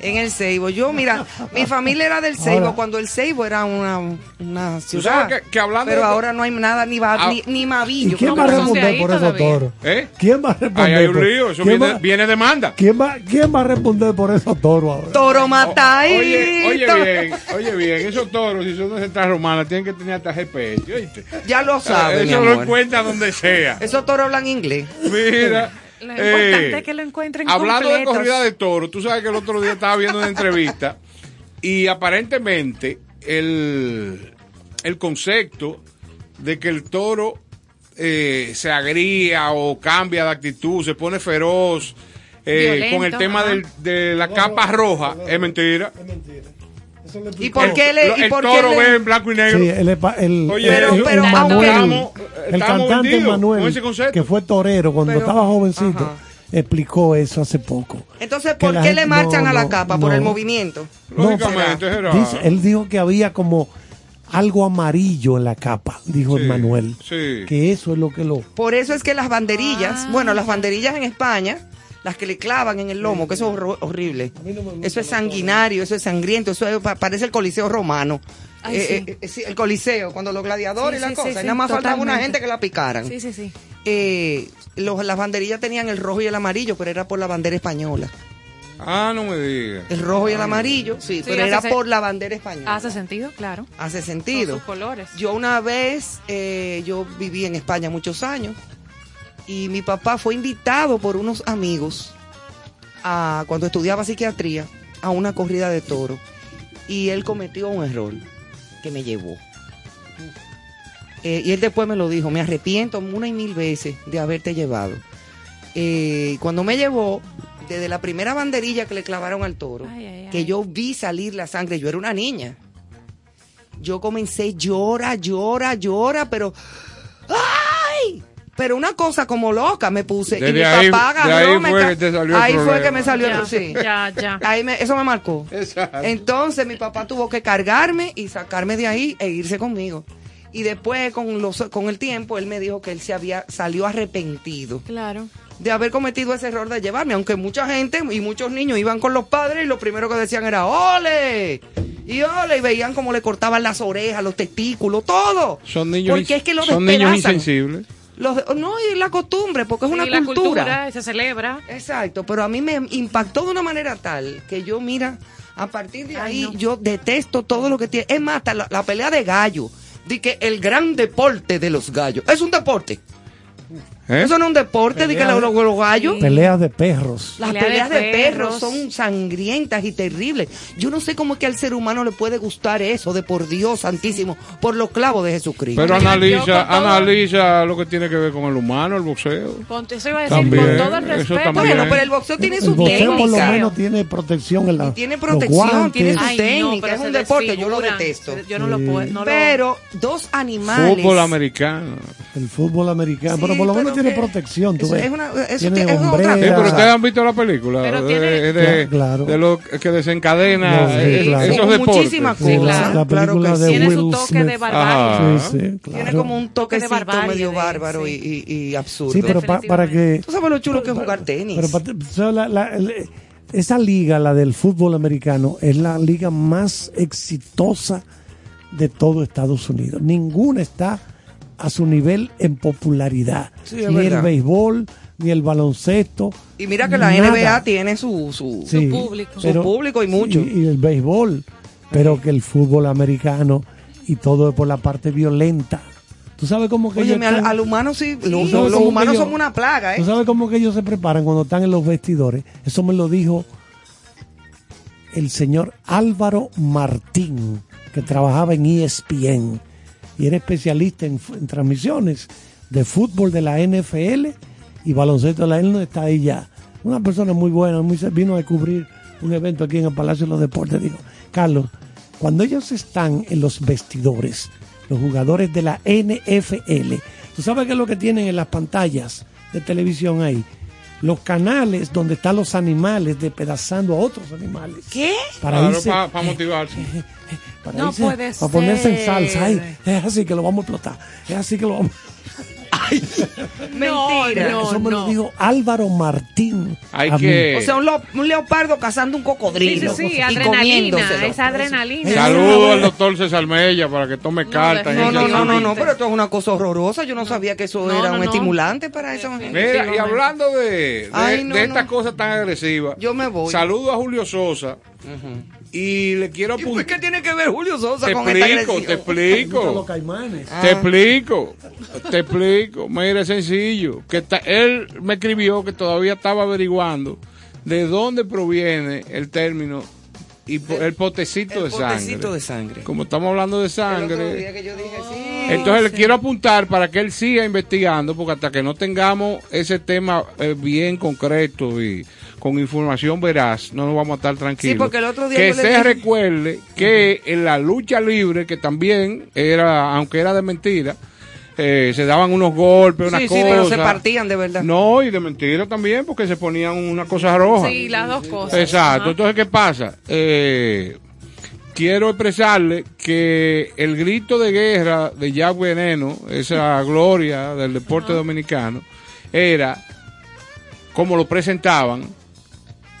en el Ceibo. Yo, mira, mi familia era del Ceibo Ahora- cuando el Ceibo era una, una sabes ciudad. que- que hablando pero de- ahora no hay nada, ni, va, Ah. ni, ni ¿Y mavillo. quién va a responder ahí por esos toros? ¿Eh? ¿Quién va a Ahí responder? hay un lío, eso ¿Quién viene, va- viene demanda. ¿Quién va, ¿Quién va a responder por esos toros ahora? Toro O- matadito. Oye, oye bien, oye bien, esos toros, si son de Central Romana, tienen que tener hasta GPS, ¿oíste? Ya lo sabes, mi Eso lo amor. encuentra donde sea. Esos toros hablan inglés. Mira. (laughs) Lo eh, importante es que lo encuentren Hablando completos. de corrida de toros, tú sabes que el otro día estaba viendo una entrevista y aparentemente el, el concepto de que el toro eh, se agría o cambia de actitud, se pone feroz eh, Violento, con el tema del- de la capa roja, es mentira. Es mentira. Eso le ¿Y por qué le.? Lo- ¿Y el por qué toro le- ve en blanco y negro. Sí, el, el, Oye, Pero- el- pero el aunque- Manuel, Estamos- el estamos cantante Manuel, que fue torero cuando Pero- estaba jovencito, ajá. explicó eso hace poco. Entonces, ¿por qué gente- le marchan no, a la no, capa? Por no. el movimiento. Lógicamente. Dice- él dijo que había como algo amarillo en la capa, dijo Sí, el Manuel. sí. Que eso es lo que lo... Por eso es que las banderillas, Ah. bueno, las banderillas en España, las que le clavan en el lomo, que eso es horrible. Eso es sanguinario, eso es sangriento, eso es- pa- parece el Coliseo romano. Ay, Eh, sí. eh, eh, el Coliseo, cuando los gladiadores Sí, y las sí, cosas. sí, y nada más faltaba una gente que la picaran. Sí, sí, sí. Eh, los- las banderillas tenían el rojo y el amarillo, pero era por la bandera española. Ah, no me digas. El rojo y el amarillo, sí, Sí, pero era se- por la bandera española. Hace sentido, claro. Hace Son sentido. sus colores. Yo una vez, eh, yo viví en España muchos años y mi papá fue invitado por unos amigos a, cuando estudiaba psiquiatría a una corrida de toro y él cometió un error que me llevó. Eh, y él después me lo dijo, me arrepiento una y mil veces de haberte llevado. Eh, cuando me llevó, desde la primera banderilla que le clavaron al toro, Ay, ay, ay. que yo vi salir la sangre, yo era una niña. Yo comencé, llora, llora, llora, pero... ¡Ay! Pero una cosa como loca me puse. y mi ahí- papá agarró, ahí me fue que te salió el Ahí fue que me salió Ya, el... Sí. ya, ya. Ahí me- eso me marcó. Exacto. Entonces mi papá tuvo que cargarme y sacarme de ahí e irse conmigo. Y después, con, los, con el tiempo, él me dijo que él se había salió arrepentido Claro. De haber cometido ese error de llevarme, aunque mucha gente y muchos niños iban con los padres y lo primero que decían era ¡Ole! Y ole, y veían cómo le cortaban las orejas, los testículos, todo. Son niños, Porque es que los son niños insensibles. Los- no, y la costumbre, porque es Sí, una la cultura. cultura se celebra. Exacto, pero a mí me impactó de una manera tal que yo, mira, a partir de Ay, ahí no. yo detesto todo lo que tiene. Es más, hasta la, la pelea de gallo. Di que el gran deporte de los gallos. Es un deporte. ¿Eh? Eso no es un deporte, di que los, los gallos. Peleas de perros. Las Pelea de peleas de, perros. perros. son sangrientas y terribles. Yo no sé cómo es que al ser humano le puede gustar eso de por Dios santísimo, por los clavos de Jesucristo. Pero analiza, analiza lo que tiene que ver con el humano, el boxeo. Con, eso iba a decir, También, con todo el respeto. bueno, pero el boxeo tiene El su boxeo por lo técnica. menos tiene protección en la Y tiene protección, tiene su Ay, técnica, es un deporte, yo lo detesto. Yo no lo puedo. No lo- Pero dos animales. Fútbol americano. el fútbol americano, Sí, pero por lo menos tiene protección. Tú eso ves. es una- eso tiene es otra. Sí, pero ustedes han visto la película. Pero de, tiene- de, Claro. de lo que desencadena No, sí, eh, claro. esos deportes. muchísimas Sí, cosas. la, la Claro película que de sí. Tiene Will su toque Smith. de barbarie. Sí, sí, claro. Tiene como un Toque de barbarie medio de- bárbaro sí. y, y- y absurdo. Sí, pero pa- para que Tú sabes lo chulo que es jugar tenis. Pero pa- o sea, la- la- el- esa liga, la del fútbol americano, es la liga más exitosa de todo Estados Unidos. Ninguna está a su nivel en popularidad. Sí, ni el béisbol, ni el baloncesto. y mira que la nada. NBA tiene su, su, Sí, público. Su público y mucho. Y, y el béisbol. Pero que el fútbol americano y todo es por la parte violenta ¿Tú sabes cómo que Oye, ellos al, al humano sí, los, ¿Tú humanos ellos- somos una plaga, ¿Tú ¿eh? sabes cómo que ellos se preparan cuando están en los vestidores? Eso me lo dijo el señor Álvaro Martín, que trabajaba en ESPN y era especialista en, transmisiones de fútbol de la NFL y baloncesto de la no está ahí ya. Una persona muy buena, muy, se- vino a cubrir un evento aquí en el Palacio de los Deportes. Dijo, Carlos, cuando ellos están en los vestidores, los jugadores de la NFL, ¿tú sabes qué es lo que tienen en las pantallas de televisión ahí? Los canales donde están los animales despedazando a otros animales. ¿Qué? Para Claro, irse, para motivarse. (laughs) para, No irse- puede para ponerse en salsa. Ay, es así que lo vamos a explotar. Es así que lo vamos (laughs) Mentira. No, Eso me lo dijo Álvaro Martín. Hay que- O sea, un, lo- un leopardo cazando un cocodrilo. Sí, sí, sí, adrenalina, comiéndoselo. esa adrenalina. Saludo al doctor César Mella para que tome carta. No, no, no, no, no, pero esto es una cosa horrorosa. Yo no sabía que eso No, era no, un no. estimulante para esa Mira, y hablando de, de, Ay, no, de estas cosas tan agresivas, Yo me voy. saludo a Julio Sosa y le quiero ¿Y por apuntar. qué tiene que ver Julio Sosa Te con esta explico, agresión? te Los explico. caimanes. Ah. Te explico, te explico. Mira, es sencillo. Que ta- él me escribió que todavía estaba averiguando de dónde proviene el término y el potecito El de sangre. potecito de sangre. Como estamos hablando de sangre, que yo dije, sí. entonces le quiero apuntar para que él siga investigando, porque hasta que no tengamos ese tema eh, bien concreto y con información veraz, no nos vamos a estar tranquilos. Sí, porque el otro día que se dije- recuerde que en la lucha libre, que también era, aunque era de mentira, eh, se daban unos golpes, unas Sí, sí, cosas. pero se partían de verdad. No, y de mentira también, porque se ponían una cosa roja. Sí, las dos cosas. Exacto. Ajá. Entonces, ¿qué pasa? Eh, quiero expresarle que el grito de guerra de Jack Veneno, esa gloria del deporte dominicano, era como lo presentaban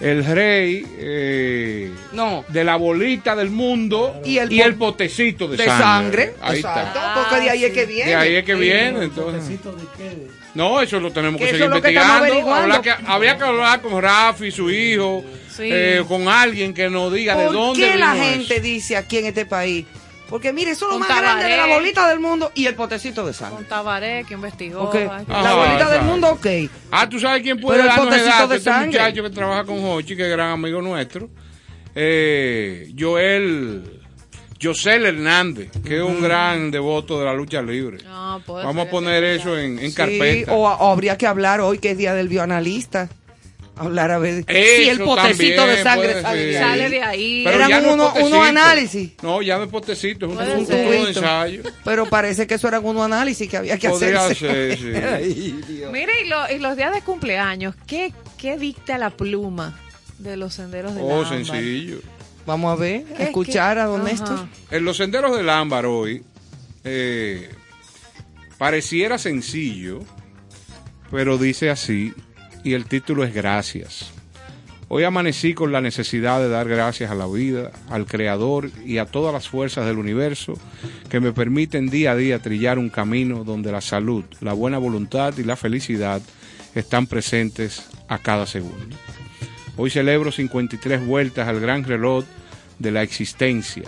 el rey eh, No. de la bolita del mundo Y el po- potecito de, De sangre. sangre. Ahí Exacto. está. Porque de ahí es que viene. De ahí es que Sí. viene. Entonces. ¿Potecito de qué? No, eso lo tenemos que, Que seguir investigando. Habría que, habría que hablar con Rafi, su hijo, Sí. eh, con alguien que nos diga de ¿Por dónde qué la gente eso. dice aquí en este país? Porque mire, eso es lo más grande de la bolita del mundo y el potecito de sangre. Con Tabaré, que investigó. Ajá, La bolita del mundo, ok. Ah, ¿tú sabes quién puede Pero el potecito datos? de Este sangre. muchacho que trabaja con Hochi, que es gran amigo nuestro. Eh, Joel, Josel Hernández, que es un gran devoto de la lucha libre. No, Vamos a poner eso en, en Sí, carpeta. o, o habría que hablar hoy, que es día del bioanalista. Hablar a ver si el Eso potecito de sangre sale de ahí. Sale de ahí. Pero Eran no es uno- unos análisis. No, ya no es potecito, es un, un ser. tubo de ensayo. Pero parece que eso era un análisis que había que Podría hacerse. ser, sí. (laughs) Ay. Mire, y, lo- y los días de cumpleaños, ¿qué, ¿qué dicta la pluma de los senderos de Oh, Ámbar? sencillo. Vamos a ver, a ¿Qué- escuchar qué? a don Ajá. Néstor. En los senderos del ámbar hoy eh, pareciera sencillo, pero dice así, y el título es Gracias. Hoy amanecí con la necesidad de dar gracias a la vida, al Creador y a todas las fuerzas del universo que me permiten día a día trillar un camino donde la salud, la buena voluntad y la felicidad están presentes a cada segundo. Hoy celebro 53 vueltas al gran reloj de la existencia,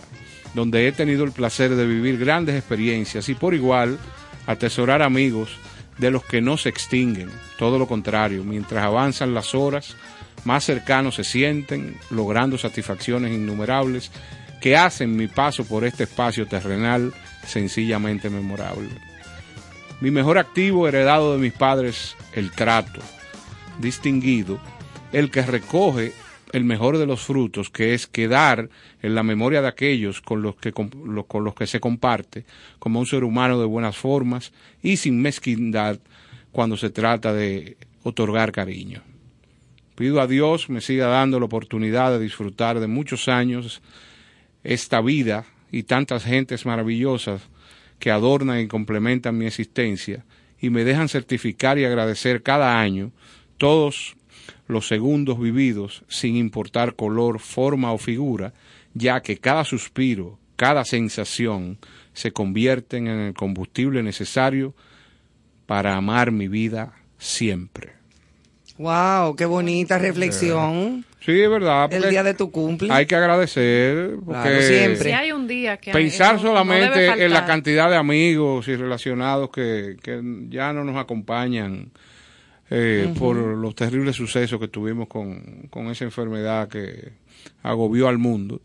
donde he tenido el placer de vivir grandes experiencias y por igual atesorar amigos de los que no se extinguen, todo lo contrario, mientras avanzan las horas, más cercanos se sienten, logrando satisfacciones innumerables que hacen mi paso por este espacio terrenal sencillamente memorable. Mi mejor activo heredado de mis padres, el trato, distinguido, el que recoge el mejor de los frutos, que es quedar en la memoria de aquellos con los que, con los que se comparte, como un ser humano de buenas formas y sin mezquindad cuando se trata de otorgar cariño. Pido a Dios me siga dando la oportunidad de disfrutar de muchos años esta vida y tantas gentes maravillosas que adornan y complementan mi existencia y me dejan certificar y agradecer cada año todos los segundos vividos sin importar color, forma o figura, ya que cada suspiro, cada sensación se convierten en el combustible necesario para amar mi vida siempre. Wow, qué bonita reflexión. Sí, es verdad. El día de tu cumple. Hay que agradecer. Porque Claro, siempre. Si hay un día que Pensar solamente en la cantidad de amigos y relacionados que, que ya no nos acompañan eh, por los terribles sucesos que tuvimos con, con esa enfermedad que agobió al mundo.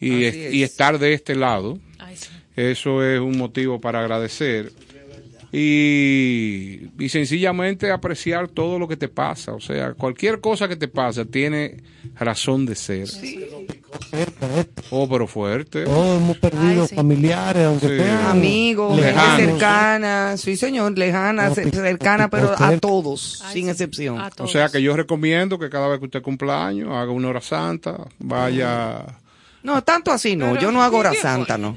Y, Así es- es. y estar de este lado, Ay, sí. eso es un motivo para agradecer. Y, y sencillamente apreciar todo lo que te pasa. O sea, cualquier cosa que te pasa tiene razón de ser. Oh, pero fuerte. Todos hemos perdido Ay, sí. familiares, aunque Sí. sean Amigos, gente Lejanos. cercana, sí señor, lejana, No, ce- pi- cercana, pero usted- a todos, Ay, sin sí. excepción. O sea que yo recomiendo que cada vez que usted cumpla años haga una hora santa, vaya... No, tanto así no, yo no hago hora santa, no.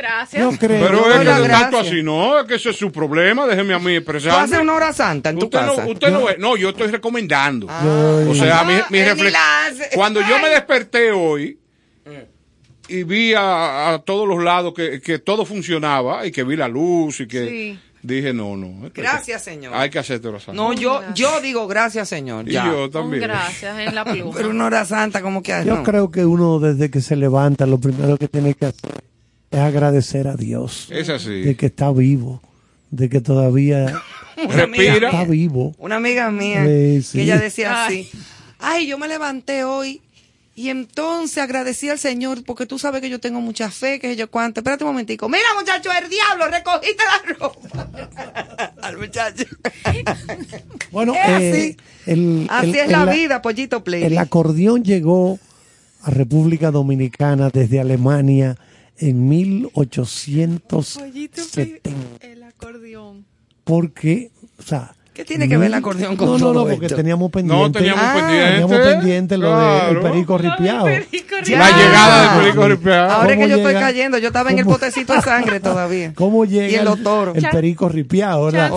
Gracias. Yo creo. Pero doy es que no tanto así, no, es que ese es su problema, déjeme a mí ¿Tú expresar. haces una hora santa en tu Usted, casa? no, usted no es, no, yo estoy recomendando. Ah. o sea, mi, Ah, mi hace. Cuando yo me desperté hoy y vi a, a todos los lados que, que todo funcionaba y que vi la luz y que Sí. dije, no, no. que- Gracias, señor. Hay que hacerte hora santa. No, yo, yo digo gracias, señor. y ya. yo Un también. gracias en la (laughs) pluma. Pero una hora santa, como que Yo no. creo que uno desde que se levanta, lo primero que tiene que hacer es agradecer a Dios Es de así. que está vivo, de que todavía (laughs) Una amiga Respira. está mía- vivo. Una amiga mía sí. que ella decía Ay. así, ay, yo me levanté hoy y entonces agradecí al Señor porque tú sabes que yo tengo mucha fe, que yo cuánto. Espérate un momentico. Mira, muchacho, el diablo, recogiste la ropa. (laughs) al muchacho. (laughs) Bueno, Es eh, así. el, Así el- es el- la vida, pollito play. El acordeón llegó a República Dominicana desde Alemania en 1870. El acordeón. Porque, o sea... ¿Qué tiene que ver el acordeón con No, no, todo no, porque esto? teníamos pendiente. No, teníamos Ah, pendiente. teníamos pendiente lo del perico ripiado. La llegada del perico ripiado. Ahora es que ¿Cómo yo estoy cayendo, yo estaba en el potecito de sangre (laughs) todavía. ¿Cómo Y llega en los toros. el perico ripiado, verdad?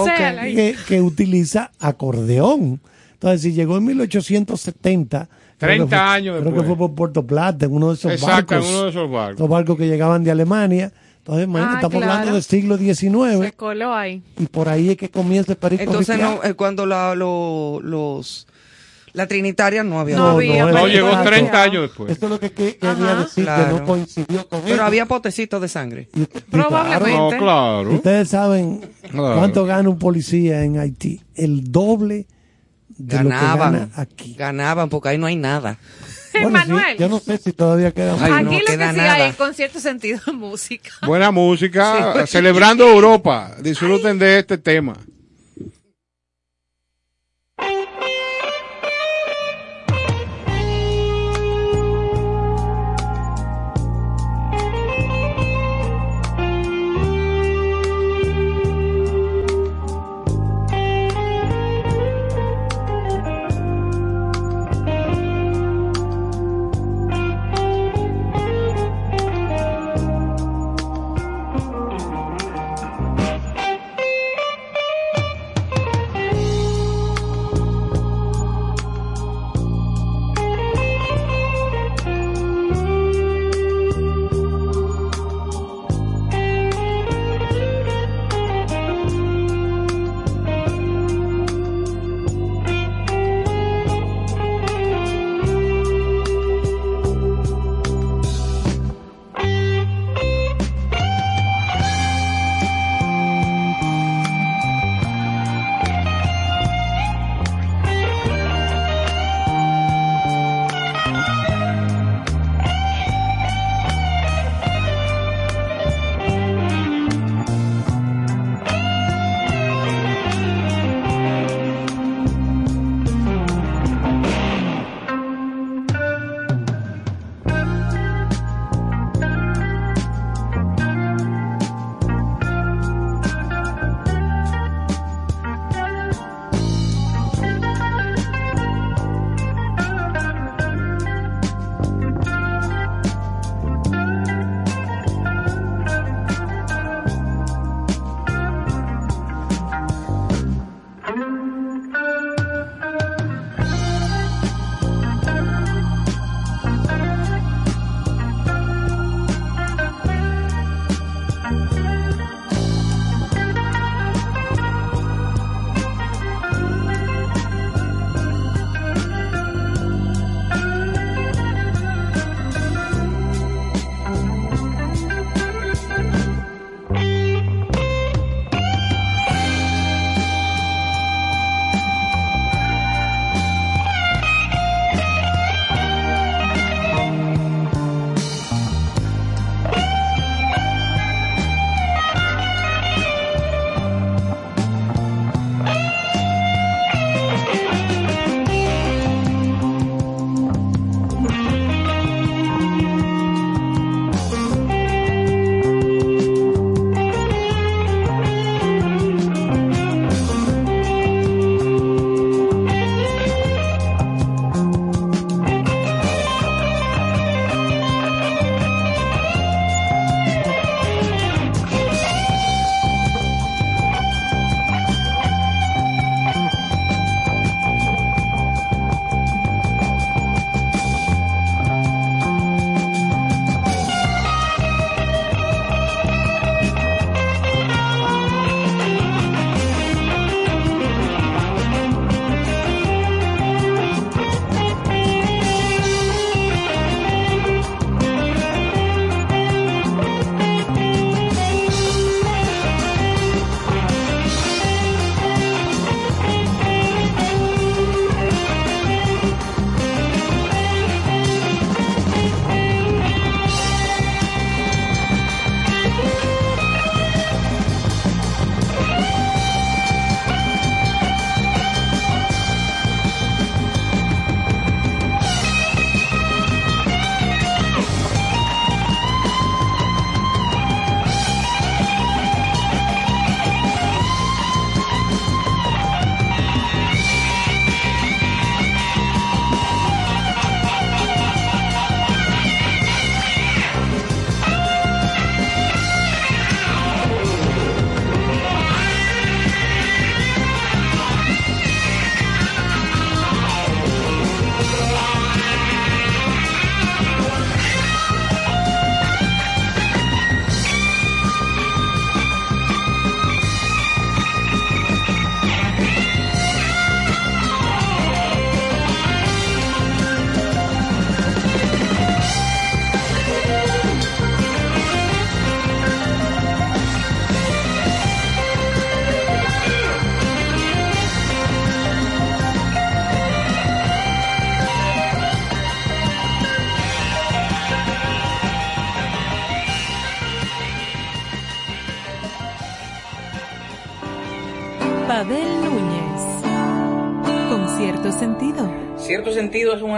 Que, que utiliza acordeón. Entonces, si llegó en 1870, creo 30 que fue- años Creo que después. fue por Puerto Plata, en uno de esos Exacto, en barcos. uno de esos barcos. Esos barcos que llegaban de Alemania. Entonces, Ah, estamos claro. hablando del siglo XIX Se coló ahí. y por ahí es que comienza el perico Entonces, no, eh, cuando la, lo- los. La Trinitaria no había. No había No, era- llegó exacto. 30 años después. Esto es lo que, que- quería Ajá. decir, que Claro. no coincidió con Pero eso. había potecitos de sangre. Y- y Probablemente. claro, No, claro. Ustedes saben Claro. cuánto gana un policía en Haití. El doble de lo que Ganaban. gana aquí. Ganaban porque ahí no hay nada. (laughs) Bueno, sí, Manuel. yo no sé si todavía queda. Ay, Aquí no lo que sí queda nada. hay con cierto sentido música. Buena música, celebrando (laughs) Europa. Disfruten de este tema.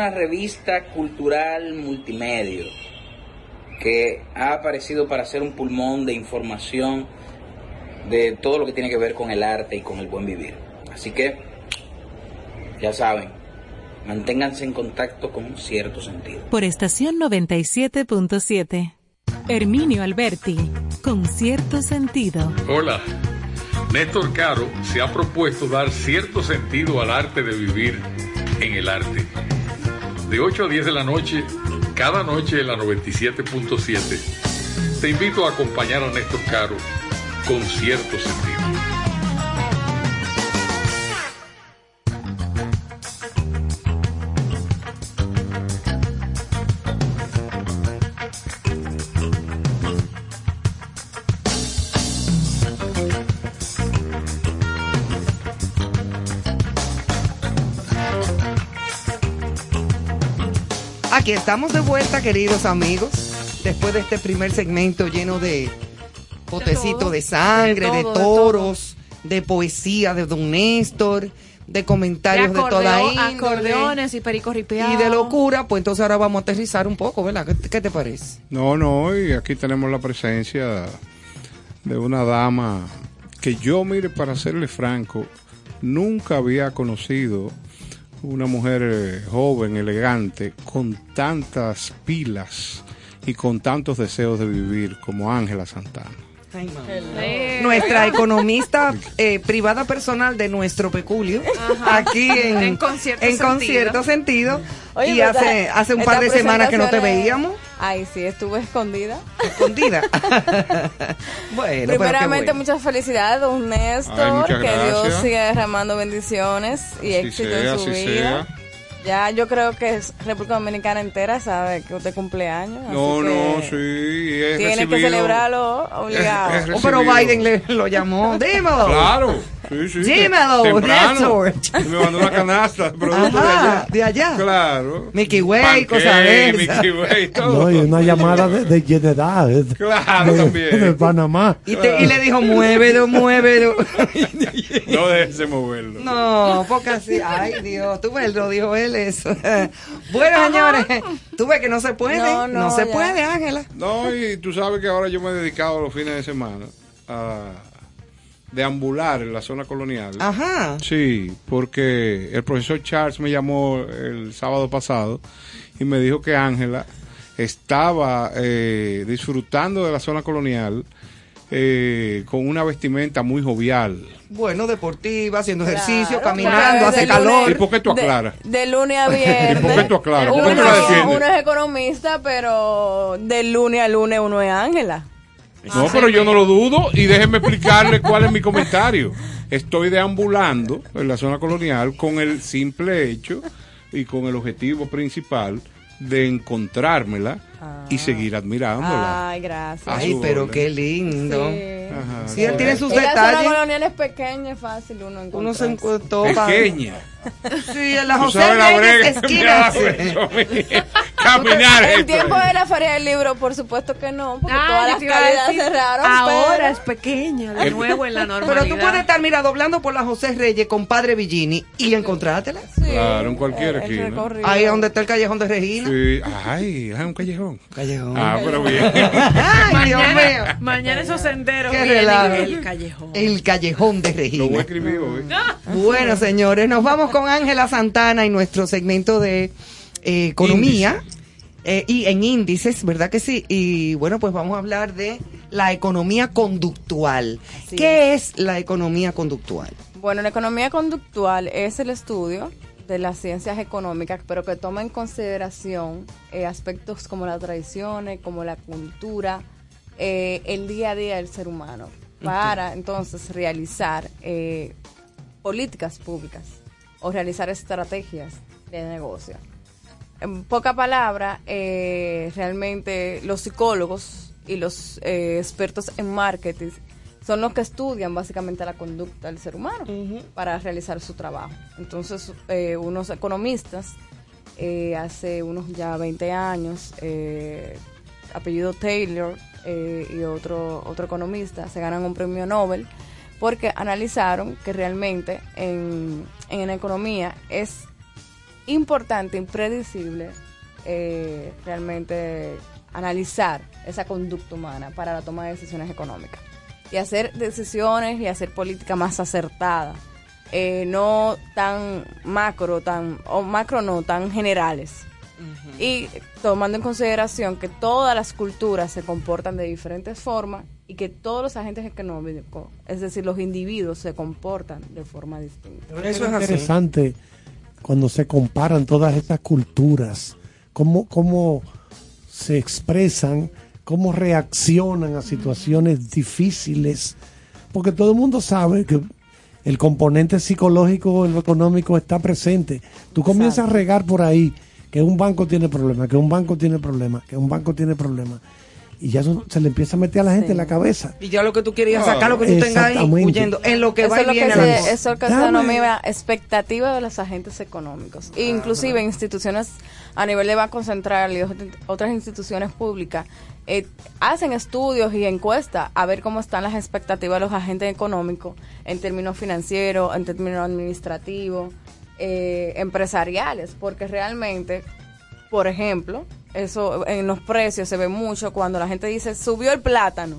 Una revista cultural multimedia que ha aparecido para ser un pulmón de información de todo lo que tiene que ver con el arte y con el buen vivir. Así que, ya saben, manténganse en contacto con cierto sentido. Por estación 97.7. Herminio Alberti. Con cierto sentido. Hola. Néstor Caro se ha propuesto dar cierto sentido al arte de vivir en el arte. De 8 a 10 de la noche, cada noche en la 97.7, te invito a acompañar a Néstor Caro con cierto sentido. Aquí estamos de vuelta, queridos amigos, después de este primer segmento lleno de potecitos de, sangre, de, De todo, de toros, de, poesía de Don Néstor, de comentarios de, toda índole. acordeones y pericos. Y de locura, pues entonces ahora vamos a aterrizar un poco, ¿verdad? ¿Qué, qué te parece? No, no, y aquí tenemos la presencia de una dama que yo, mire, para serle franco, nunca había conocido una mujer eh, joven, elegante, con tantas pilas y con tantos deseos de vivir como Ángela Santana. Nuestra economista eh, privada personal de nuestro peculio, aquí en, En concierto en sentido. concierto sentido. Oye, y pero hace, esta- hace un par de semanas que no te veíamos, Ay, sí, estuve escondida. escondida. (laughs) (laughs) bueno, Primeramente, bueno. muchas felicidades, don Néstor. Ay, que Dios siga derramando bendiciones y Así éxito sea, en su así vida. sea. Ya yo creo que es República Dominicana entera sabe que usted cumple años. No, así no, que sí. Tiene que celebrarlo obligado. Oh, pero recibido- Biden le, lo llamó. Dímelo. Claro, sí, sí. Dímelo, temprano. Me mandó una canasta de productos Ajá, de allá. de allá. Claro. Mickey Way, cosas de esas. Mickey Way, todo. No, y una llamada de, de General. de- Claro, de, también. de Panamá. Y, te- y le dijo, muévelo, muévelo. (laughs) No déjese moverlo. No, porque así, ay Dios, tú ves, lo dijo él eso. (laughs) Bueno, señores, tú ves que no se puede, no, No, no, se ya. puede, Ángela. No, y tú sabes que ahora yo me he dedicado los fines de semana a deambular en la zona colonial. Ajá. Sí, porque el profesor Charles me llamó el sábado pasado y me dijo que Ángela estaba eh, disfrutando de la zona colonial eh, con una vestimenta muy jovial. Bueno, deportiva, haciendo Claro, ejercicio, claro, caminando, hace calor. ¿Y por qué tú de- aclaras? De, lunes a viernes. (laughs) ¿Y por qué tú aclaras? ¿Por Uno, uno es economista, pero de lunes a lunes uno es Ángela. No, pero yo no lo dudo y déjenme explicarle cuál es mi comentario. Estoy deambulando en la zona colonial con el simple hecho y con el objetivo principal de encontrármela y seguir admirándola. Ay, gracias. Ah, Ay, pero orden. qué lindo. Sí. Ajá. Sí, él tiene sus Y la detalles. colonial es pequeña, es fácil uno encontrar. Uno se encontró Pequeña. Sí, en la José Reyes, esquina. (laughs) Caminar. En esto tiempo de la feria del libro, por supuesto que no, porque Ah, todas las decir, cerraron. Ahora pero- es pequeña, de nuevo en la normalidad. (laughs) Pero tú puedes estar, mira, doblando por la José Reyes con Padre Villini y encontrártela. Sí, Claro, en cualquier el- el esquina. Ahí es donde está el callejón de Regina. Sí. Ay, es un callejón. Callejón. Ah, pero bien. (laughs) Ay, Dios mío. mañana, mañana esos senderos Qué relajo. el callejón. El callejón de Lo voy a Regina. escribir hoy. Bueno, señores, nos vamos con Ángela Santana y nuestro segmento de eh, economía eh, y en índices, ¿verdad que sí? Y bueno, pues vamos a hablar de la economía conductual. Así ¿Qué es la economía conductual? Bueno, la economía conductual es el estudio de las ciencias económicas, pero que toma en consideración eh, aspectos como las tradiciones, como la cultura, eh, el día a día del ser humano, para entonces realizar eh, políticas públicas o realizar estrategias de negocio. En poca palabra, eh, realmente los psicólogos y los expertos en marketing son los que estudian básicamente la conducta del ser humano para realizar su trabajo. Entonces, eh, unos economistas, eh, hace unos ya 20 años, eh, apellido Taylor eh, y otro, otro economista, se ganan un premio Nobel porque analizaron que realmente en, en la economía es importante, impredecible, eh, realmente analizar esa conducta humana para la toma de decisiones económicas y hacer decisiones y hacer política más acertada, eh, no tan macro, tan o macro no, tan generales. Y tomando en consideración que todas las culturas se comportan de diferentes formas y que todos los agentes económicos, es decir, los individuos, se comportan de forma distinta. es interesante cuando se comparan todas estas culturas, cómo, cómo se expresan, cómo reaccionan a situaciones difíciles, porque todo el mundo sabe que el componente psicológico en lo económico está presente. Tú comienzas a regar por ahí que un banco tiene problemas, que un banco tiene problemas, que un banco tiene problemas. Y ya eso se le empieza a meter a la gente en la cabeza. Y ya lo que tú querías sacar, lo que tú tengas ahí huyendo, en lo que eso va y es viene. lo que la se, eso es lo que se denomina expectativa de los agentes económicos. E inclusive instituciones a nivel de Banco Central y otras instituciones públicas eh, hacen estudios y encuestas a ver cómo están las expectativas de los agentes económicos en términos financieros, en términos administrativos, eh, empresariales, porque realmente, por ejemplo, eso en los precios se ve mucho cuando la gente dice subió el plátano.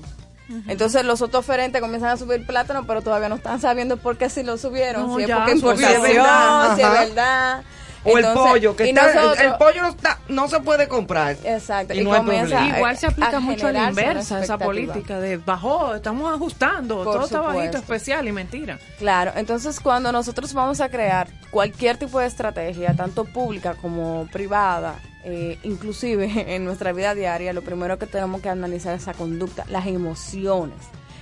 Entonces los otros oferentes comienzan a subir plátano, pero todavía no están sabiendo por qué si lo subieron, No, si es ya, porque subió, importación, es verdad, si es ajá. verdad. O el pollo, que está, el- nosotros- el, pollo no, está, no se puede comprar. Exacto. Y Y, no hay comienza Igual se aplica a mucho a la inversa, esa política de bajó, estamos ajustando, Por todo está bajito, supuesto. especial y mentira. Claro, entonces cuando nosotros vamos a crear cualquier tipo de estrategia, tanto pública como privada, eh, inclusive (laughs) en nuestra vida diaria, lo primero que tenemos que analizar es esa conducta, las emociones.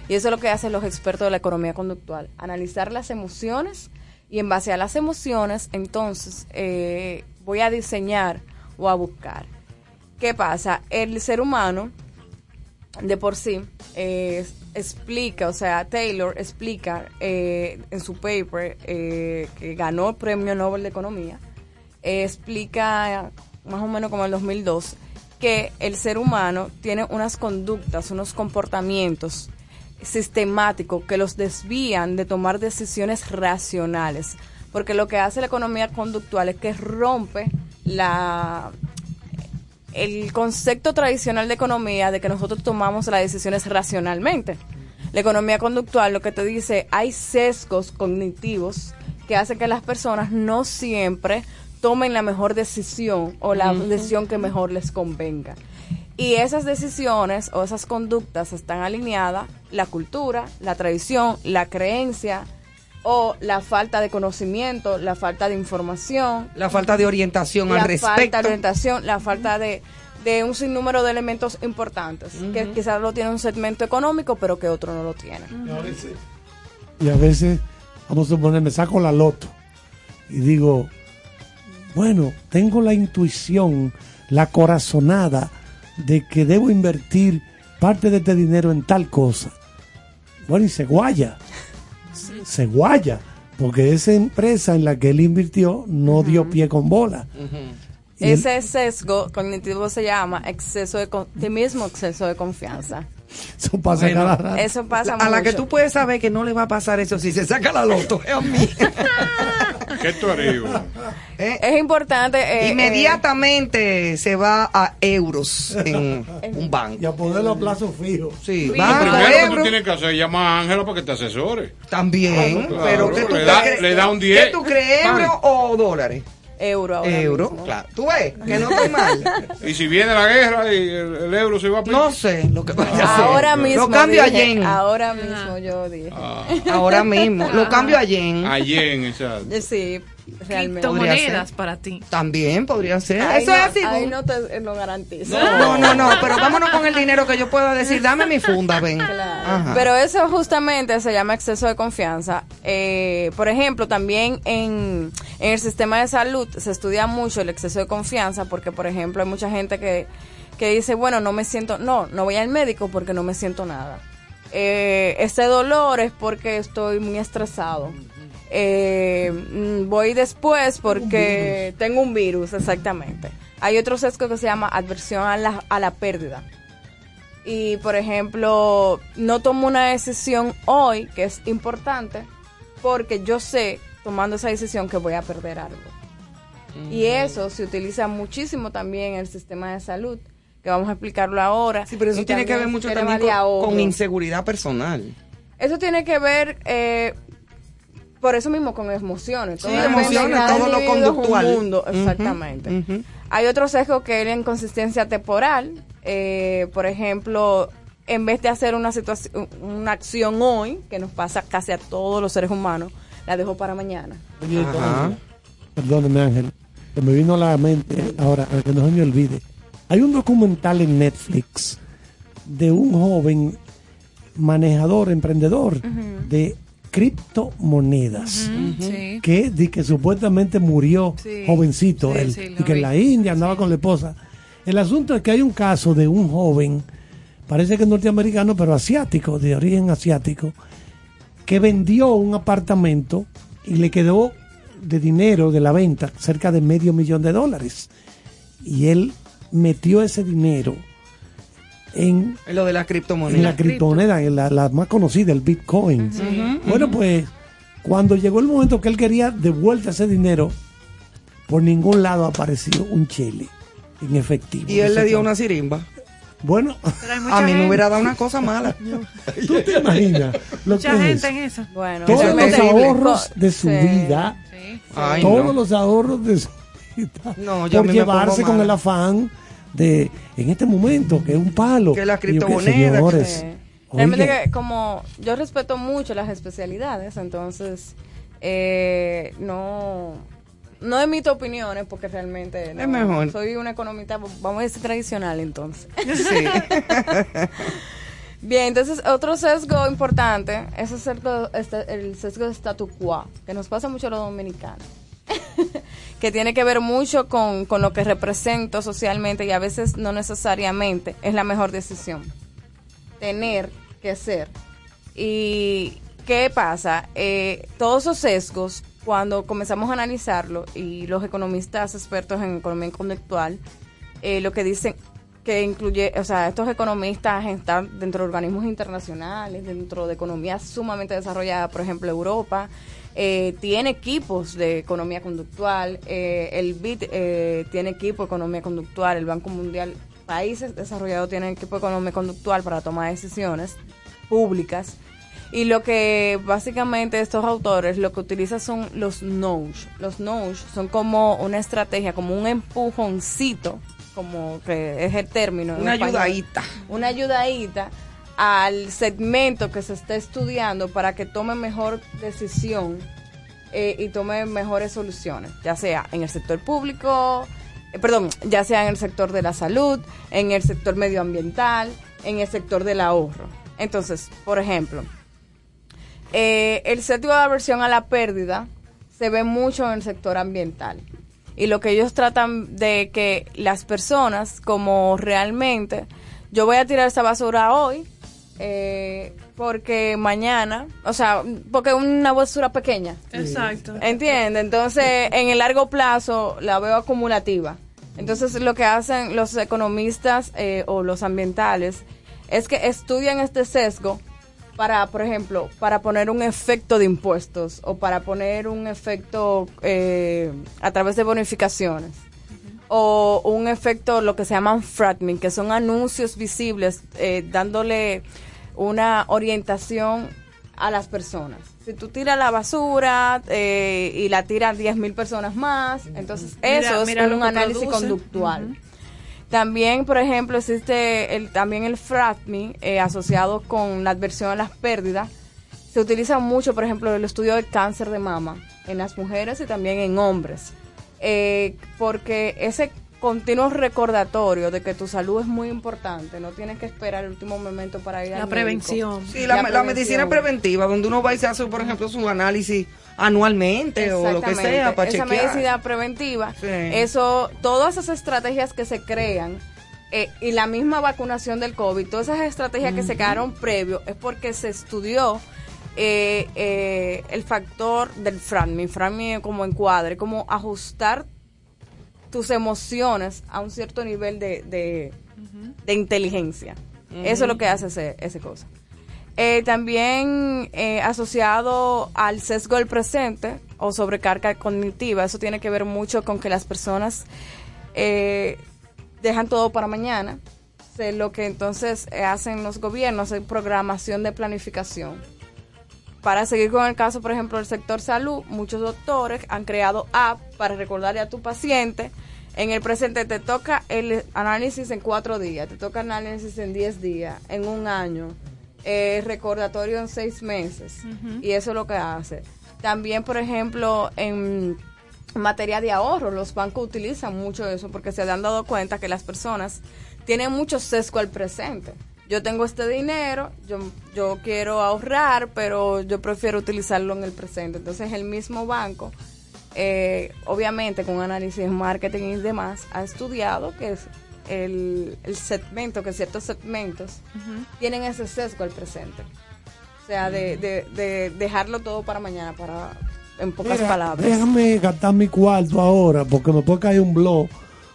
Y eso es lo que hacen los expertos de la economía conductual, analizar las emociones y en base a las emociones, entonces eh, voy a diseñar o a buscar. ¿Qué pasa? El ser humano de por sí eh, explica, o sea, Taylor explica eh, en su paper que ganó el Premio Nobel de Economía, explica más o menos como el 2002 que el ser humano tiene unas conductas, unos comportamientos sistemáticos que los desvían de tomar decisiones racionales. Porque lo que hace la economía conductual es que rompe la el concepto tradicional de economía de que nosotros tomamos las decisiones racionalmente. La economía conductual lo que te dice, hay sesgos cognitivos que hacen que las personas no siempre tomen la mejor decisión o la decisión que mejor les convenga. Y esas decisiones o esas conductas están alineadas la cultura, la tradición, la creencia o la falta de conocimiento, la falta de información, La falta de orientación la al respecto. falta de orientación, la falta de, de un sinnúmero de elementos importantes que quizás lo tiene un segmento económico, pero que otro no lo tiene. Y a veces, vamos a suponer, me saco la loto y digo, bueno, tengo la intuición, la corazonada de que debo invertir parte de este dinero en tal cosa. Bueno, y se guaya, se guaya, porque esa empresa en la que él invirtió no dio pie con bola. Ese sesgo cognitivo se llama exceso de con- ti mismo exceso de confianza. Eso pasa Bueno, cada rato. Eso pasa a la que tú puedes saber que no le va a pasar eso si se saca la loto es a mí. (laughs) ¿Qué tú harías? (laughs) Es importante. eh, Inmediatamente se va a euros en (laughs) un banco. Y a ponerlo a plazo fijo. Sí, Lo banco, primero que tú tienes que hacer es llamar a Ángela para que te asesore. También, Claro, pero ¿qué tú le, da, crees? le da un ¿Qué 10. tú crees, Pan. euro o dólares? Euro ahora Euro, mismo. claro. ¿Tú ves? Que no estoy mal. (laughs) Y si viene la guerra y el, el euro se va a No sé lo que vaya a hacer. Ahora mismo. Lo cambio a dije, yen. Ahora mismo yo dije. Ahora mismo. Lo cambio a yen. A yen, exacto. Sí, realmente. Criptomonedas para ti. También podría ser. Ahí Eso no, es así. Ahí no te lo garantizo. No, no, no, pero vámonos con el dinero que yo pueda decir, dame mi funda, ven. Pero eso justamente se llama exceso de confianza. Eh, por ejemplo, también en, en el sistema de salud se estudia mucho el exceso de confianza porque, por ejemplo, hay mucha gente que, que dice, bueno, no me siento, no, no voy al médico porque no me siento nada. Eh, este dolor es porque estoy muy estresado. Eh, mm, voy después porque tengo un virus, exactamente. Hay otro sesgo que se llama adversión a la, a la pérdida. Y, por ejemplo, no tomo una decisión hoy, que es importante, porque yo sé, tomando esa decisión, que voy a perder algo. Y eso se utiliza muchísimo también en el sistema de salud, que vamos a explicarlo ahora. Sí, pero eso tiene que ver mucho también con inseguridad personal. Eso tiene que ver, eh, por eso mismo, con emociones. Sí, emociones, todo lo conductual. exactamente. Hay otro sesgo que es la inconsistencia temporal. Eh, por ejemplo, en vez de hacer una situación, una acción hoy, que nos pasa casi a todos los seres humanos, la dejo para mañana. Perdóneme, Ángel, que me vino a la mente ahora, para que no se me olvide. Hay un documental en Netflix de un joven manejador, emprendedor de criptomonedas. Sí. que, di que supuestamente murió Sí. jovencito Sí, él, y que en la India andaba con la esposa. El asunto es que hay un caso de un joven, parece que es norteamericano, pero asiático, de origen asiático, que vendió un apartamento y le quedó de dinero de la venta cerca de medio millón de dólares. Y él metió ese dinero en En lo de la en criptomoneda. la criptomoneda, en la, la más conocida, el Bitcoin. Bueno, pues cuando llegó el momento que él quería de vuelta ese dinero, por ningún lado apareció un chele en efectivo. Y él le dio una sirimba. Bueno, (laughs) A mí me gente, hubiera dado una cosa mala. (laughs) tú te imaginas lo mucha que gente es. en eso. Bueno, Todos es los terrible. ahorros de su Sí. vida, Sí. Ay, todos no. los ahorros de su (laughs) vida, No, por me llevarse con el afán de, en este momento, que es un palo. Que la Y yo, ¿qué, criptomoneda, señores? Sí. Oye, Realmente que como yo respeto mucho las especialidades, entonces eh, no no emito opiniones porque realmente no, Es mejor. soy una economista, vamos a decir tradicional entonces. Sí. (laughs) Bien, entonces otro sesgo importante es el sesgo, este- el sesgo de statu quo, que nos pasa mucho a los dominicanos, (laughs) que tiene que ver mucho con, con lo que represento socialmente y a veces no necesariamente es la mejor decisión. Tener que ser. ¿Y qué pasa? Eh, todos esos sesgos, cuando comenzamos a analizarlo, y los economistas expertos en economía conductual, eh, lo que dicen que incluye, o sea, estos economistas están dentro de organismos internacionales, dentro de economías sumamente desarrolladas, por ejemplo, Europa, eh, tiene equipos de economía conductual, eh, el BID eh, tiene equipo de economía conductual, el Banco Mundial, países desarrollados tienen equipo de economía conductual para tomar decisiones públicas. Y lo que básicamente estos autores lo que utilizan son los nudge. Los nudge son como una estrategia, como un empujoncito, como que es el término. Una ayudadita. Una ayudadita al segmento que se está estudiando para que tome mejor decisión eh, y tome mejores soluciones, ya sea en el sector público, eh, perdón, ya sea en el sector de la salud, en el sector medioambiental, en el sector del ahorro. Entonces, por ejemplo, eh, el sesgo de aversión a la pérdida se ve mucho en el sector ambiental. Y lo que ellos tratan de que las personas, como realmente, yo voy a tirar esa basura hoy, eh, porque mañana, o sea, porque es una basura pequeña. Exacto. Entiende, entonces en el largo plazo la veo acumulativa. Entonces lo que hacen los economistas eh, o los ambientales es que estudian este sesgo para, por ejemplo, para poner un efecto de impuestos o para poner un efecto eh, a través de bonificaciones o un efecto, lo que se llaman framing, que son anuncios visibles eh, dándole una orientación a las personas. Si tú tiras la basura eh, y la tiran 10 mil personas más, entonces Mira- eso es mira un análisis produce. conductual. También, por ejemplo, existe el, también el FRATMI eh, asociado con la adversión a las pérdidas. Se utiliza mucho, por ejemplo, el estudio del cáncer de mama en las mujeres y también en hombres. Eh, porque ese continuo recordatorio de que tu salud es muy importante, no tienes que esperar el último momento para ir La al médico. prevención. Sí, la, la prevención. medicina preventiva, donde uno va y se hace, por ejemplo, su análisis anualmente o lo que sea para Esa chequear. medicina preventiva, Sí. eso, todas esas estrategias que se crean eh, y la misma vacunación del COVID, todas esas estrategias que se quedaron previo es porque se estudió eh, eh, el factor del framing, framing como encuadre, como ajustar tus emociones a un cierto nivel de, de, de inteligencia. Eso es lo que hace ese, ese cosa. Eh, también eh, asociado al sesgo del presente o sobrecarga cognitiva, eso tiene que ver mucho con que las personas eh, dejan todo para mañana. Lo que entonces hacen los gobiernos es programación de planificación. Para seguir con el caso, por ejemplo, del sector salud, muchos doctores han creado app para recordarle a tu paciente. En el presente te toca el análisis en cuatro días, te toca análisis en diez días, en un año, eh, recordatorio en seis meses. Y eso es lo que hace. También, por ejemplo, en materia de ahorro, los bancos utilizan mucho eso porque se han dado cuenta que las personas tienen mucho sesgo al presente. Yo tengo este dinero, yo, yo quiero ahorrar, pero yo prefiero utilizarlo en el presente. Entonces el mismo banco, eh, obviamente con análisis de marketing y demás, ha estudiado que es el, el segmento, que ciertos segmentos tienen ese sesgo al presente. O sea, de, de, de dejarlo todo para mañana, para en pocas Mira, palabras. Déjame gastar mi cuarto ahora porque me puede caer un blog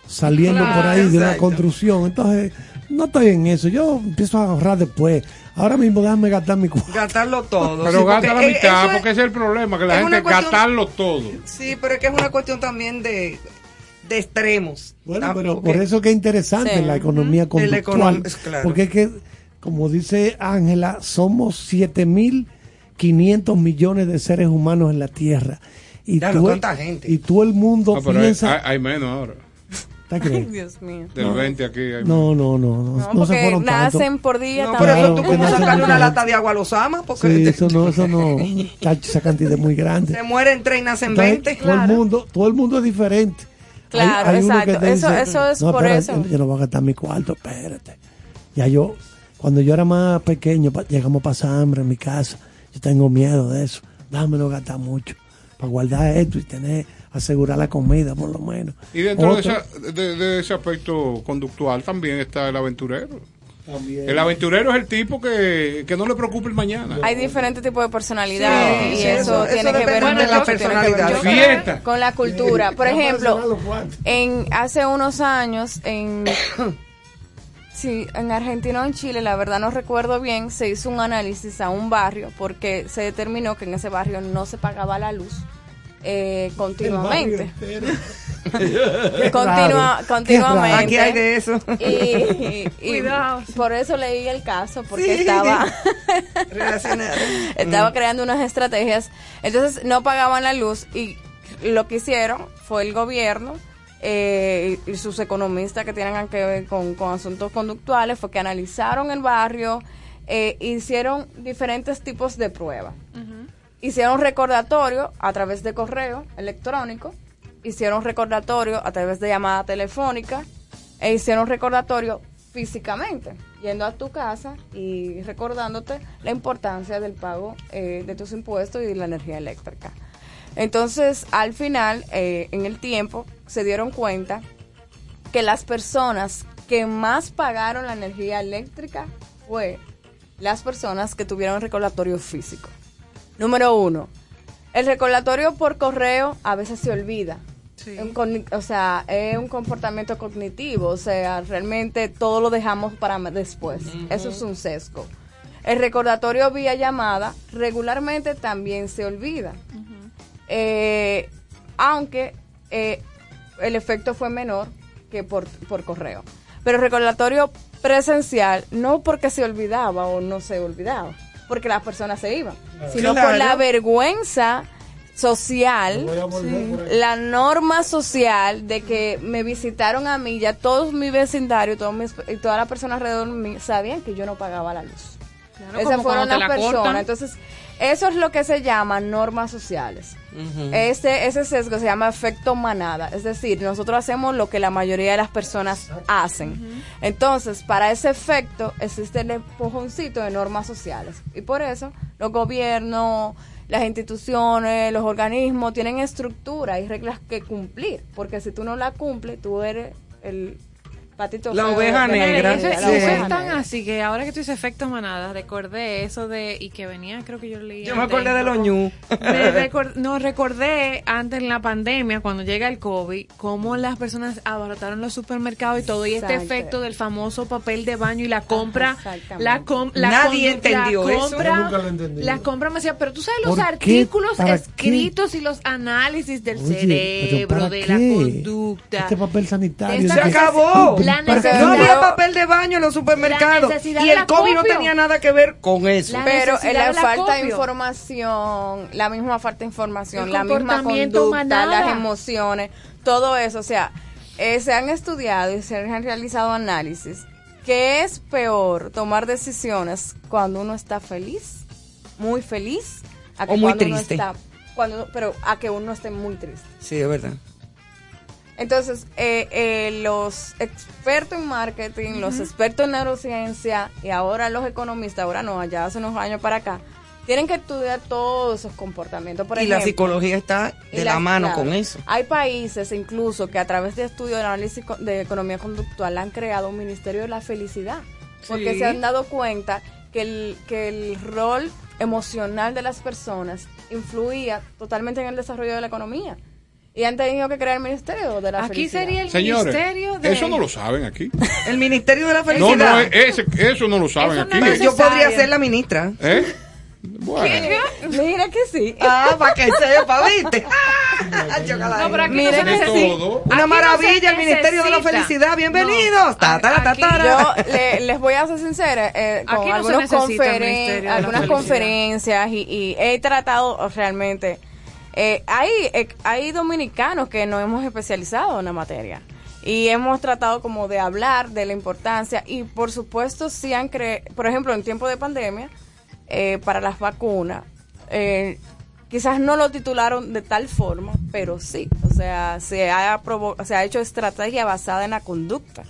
saliendo Claro, por ahí de exacto. construcción. Entonces, no estoy en eso. Yo empiezo a ahorrar después. Ahora mismo déjame gastar mi cuarto. Gastarlo todo. Pero sí, gasta la mitad, es- porque ese es el problema, que la es gente cuestión- gastarlo todo. Sí, pero es que es una cuestión también de, de extremos. Bueno, Ah, pero por eso que es interesante Sí. la economía la conductual. econom- claro. Porque es que, como dice Ángela, somos 7.500 millones de seres humanos en la Tierra. Y, Claro, tú- ¿cuánta gente? y todo el mundo Ah, pero piensa... hay- hay menos ahora. ¿Te Ay, crees? Dios mío. Del 20 aquí hay No, no, no, no, No, no se tanto. nacen por día No, también. pero eso tú que como no sacarle una lata de agua a los amas, porque Sí, te- eso no, eso no, (laughs) esa cantidad es muy grande. se mueren tres y nacen Entonces, 20. todo el mundo, todo el mundo es diferente. Claro, exacto. Eso- eso es por espérate, eso". Yo no voy a gastar mi cuarto, espérate. Ya yo, cuando yo era más pequeño, pa- llegamos a pasar hambre en mi casa. Yo tengo miedo de eso. Dámelo gastar mucho. Para guardar esto y tener, asegurar la comida por lo menos. Y dentro de, esa- de- de ese aspecto conductual también está el aventurero. También. El aventurero es el tipo que, que no le preocupa el mañana. Hay diferentes tipos de personalidades Sí, y sí, eso, eso- eso tiene que ver de la personalidad. Fiesta. con la cultura. Por ejemplo, en hace unos años en (coughs) sí, en Argentina o en Chile, la verdad no recuerdo bien, se hizo un análisis a un barrio porque se determinó que en ese barrio no se pagaba la luz eh, continuamente. (laughs) Continua- continuamente. Aquí hay de eso. Y, y (laughs) por eso leí el caso, porque Sí. estaba (laughs) Relacionado. estaba creando unas estrategias. Entonces no pagaban la luz y lo que hicieron fue el gobierno eh, y y sus economistas que tienen que ver con, con asuntos conductuales fue que analizaron el barrio, eh, hicieron diferentes tipos de pruebas. Hicieron recordatorio a través de correo electrónico, hicieron recordatorio a través de llamada telefónica e hicieron recordatorio físicamente, yendo a tu casa y recordándote la importancia del pago eh, de tus impuestos y de la energía eléctrica. Entonces, al final, eh, en el tiempo, se dieron cuenta que las personas que más pagaron la energía eléctrica fue las personas que tuvieron recordatorio físico. Número uno, el recordatorio por correo a veces se olvida. Un o sea, es un comportamiento cognitivo, o sea, realmente todo lo dejamos para después. Eso es un sesgo. El recordatorio vía llamada regularmente también se olvida. Eh, aunque eh, el efecto fue menor que por, por correo. Pero el recordatorio presencial, no porque se olvidaba o no se olvidaba, porque las personas se iban, sino por la vergüenza social, la norma social de que me visitaron a mí, ya todos mi vecindario todos mis- y todas las personas alrededor de mí sabían que yo no pagaba la luz. Claro, Esas fueron las la personas. cortan. Entonces, eso es lo que se llama normas sociales. Ese, ese sesgo se llama efecto manada. Es decir, nosotros hacemos lo que la mayoría de las personas hacen. Entonces, para ese efecto existe el empujoncito de normas sociales. Y por eso los gobiernos, las instituciones, los organismos tienen estructura y reglas que cumplir. Porque si tú no la cumples, tú eres el Patito La feo, oveja negra. Eso, la eso Sí. es oveja tan negra. así que ahora que tú dices efecto manada, recordé eso de, y que venía, creo que yo leí. Yo me acordé de los ñu. (laughs) No, recordé antes en la pandemia, cuando llega el COVID, cómo las personas abarataron los supermercados y todo, y este efecto del famoso papel de baño y la compra, exactamente. la, com- la Nadie la entendió eso. compra, Yo nunca lo entendí. La compra me decía, pero tú sabes los artículos escritos y los análisis del Oye, cerebro, ¿para de qué? la conducta. Este papel sanitario. Se acabó. Necesidad- No había papel de baño en los supermercados. Y el COVID no tenía nada que ver con eso. La Pero la falta de información, la misma falta de información, El la misma conducta, las emociones, todo eso. O sea, eh, se han estudiado y se han realizado análisis. ¿Qué es peor tomar decisiones cuando uno está feliz, muy feliz, a que O muy cuando uno triste. está, cuando, pero a que uno esté muy triste? Sí, es verdad. Entonces, eh, eh, los expertos en marketing, los expertos en neurociencia y ahora los economistas, ahora no, allá hace unos años para acá, tienen que estudiar todos esos comportamientos. Por y la psicología está de la, mano claro, con eso. Hay países incluso que a través de estudios de análisis de economía conductual han creado un ministerio de la felicidad, porque Sí. se han dado cuenta que el, que el rol emocional de las personas influía totalmente en el desarrollo de la economía. Y han tenido que crear el ministerio de la Aquí felicidad. sería el Señores, ministerio de... eso no lo saben aquí. El Ministerio de la No, Felicidad. no, ese, eso no lo saben Eso no aquí. yo podría ser la ministra. ¿Eh? Bueno, Mira que sí. Ah, para que sepa, (laughs) ¿viste? No, pero aquí Mira no se todo. Aquí Una no se maravilla, el Ministerio de la. Felicidad. Bienvenidos. No. Ta, ta, ta. Yo le- les voy a ser sincera, eh, con Aquí no algunos conferen- algunas conferencias y, y he tratado realmente. Eh, hay, eh, hay dominicanos que nos hemos especializado en la materia y hemos tratado como de hablar de la importancia y por supuesto si han cre por ejemplo en tiempo de pandemia eh, para las vacunas eh, quizás no lo titularon de tal forma pero sí o sea se ha se ha hecho estrategia basada en la conducta.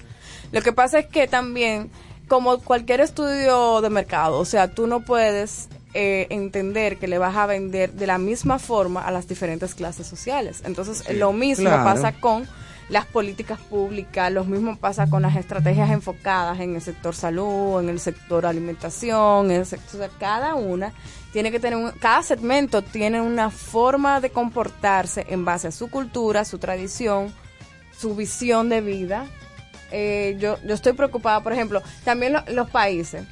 Lo que pasa es que también, como cualquier estudio de mercado, o sea, tú no puedes eh, entender que le vas a vender de la misma forma a las diferentes clases sociales. Entonces, lo mismo claro. pasa con las políticas públicas, lo mismo pasa con las estrategias enfocadas en el sector salud, en el sector alimentación, en el sector, o sea, cada una tiene que tener un, cada segmento tiene una forma de comportarse en base a su cultura, su tradición, su visión de vida. Eh, yo, yo estoy preocupada, por ejemplo, también lo- los países.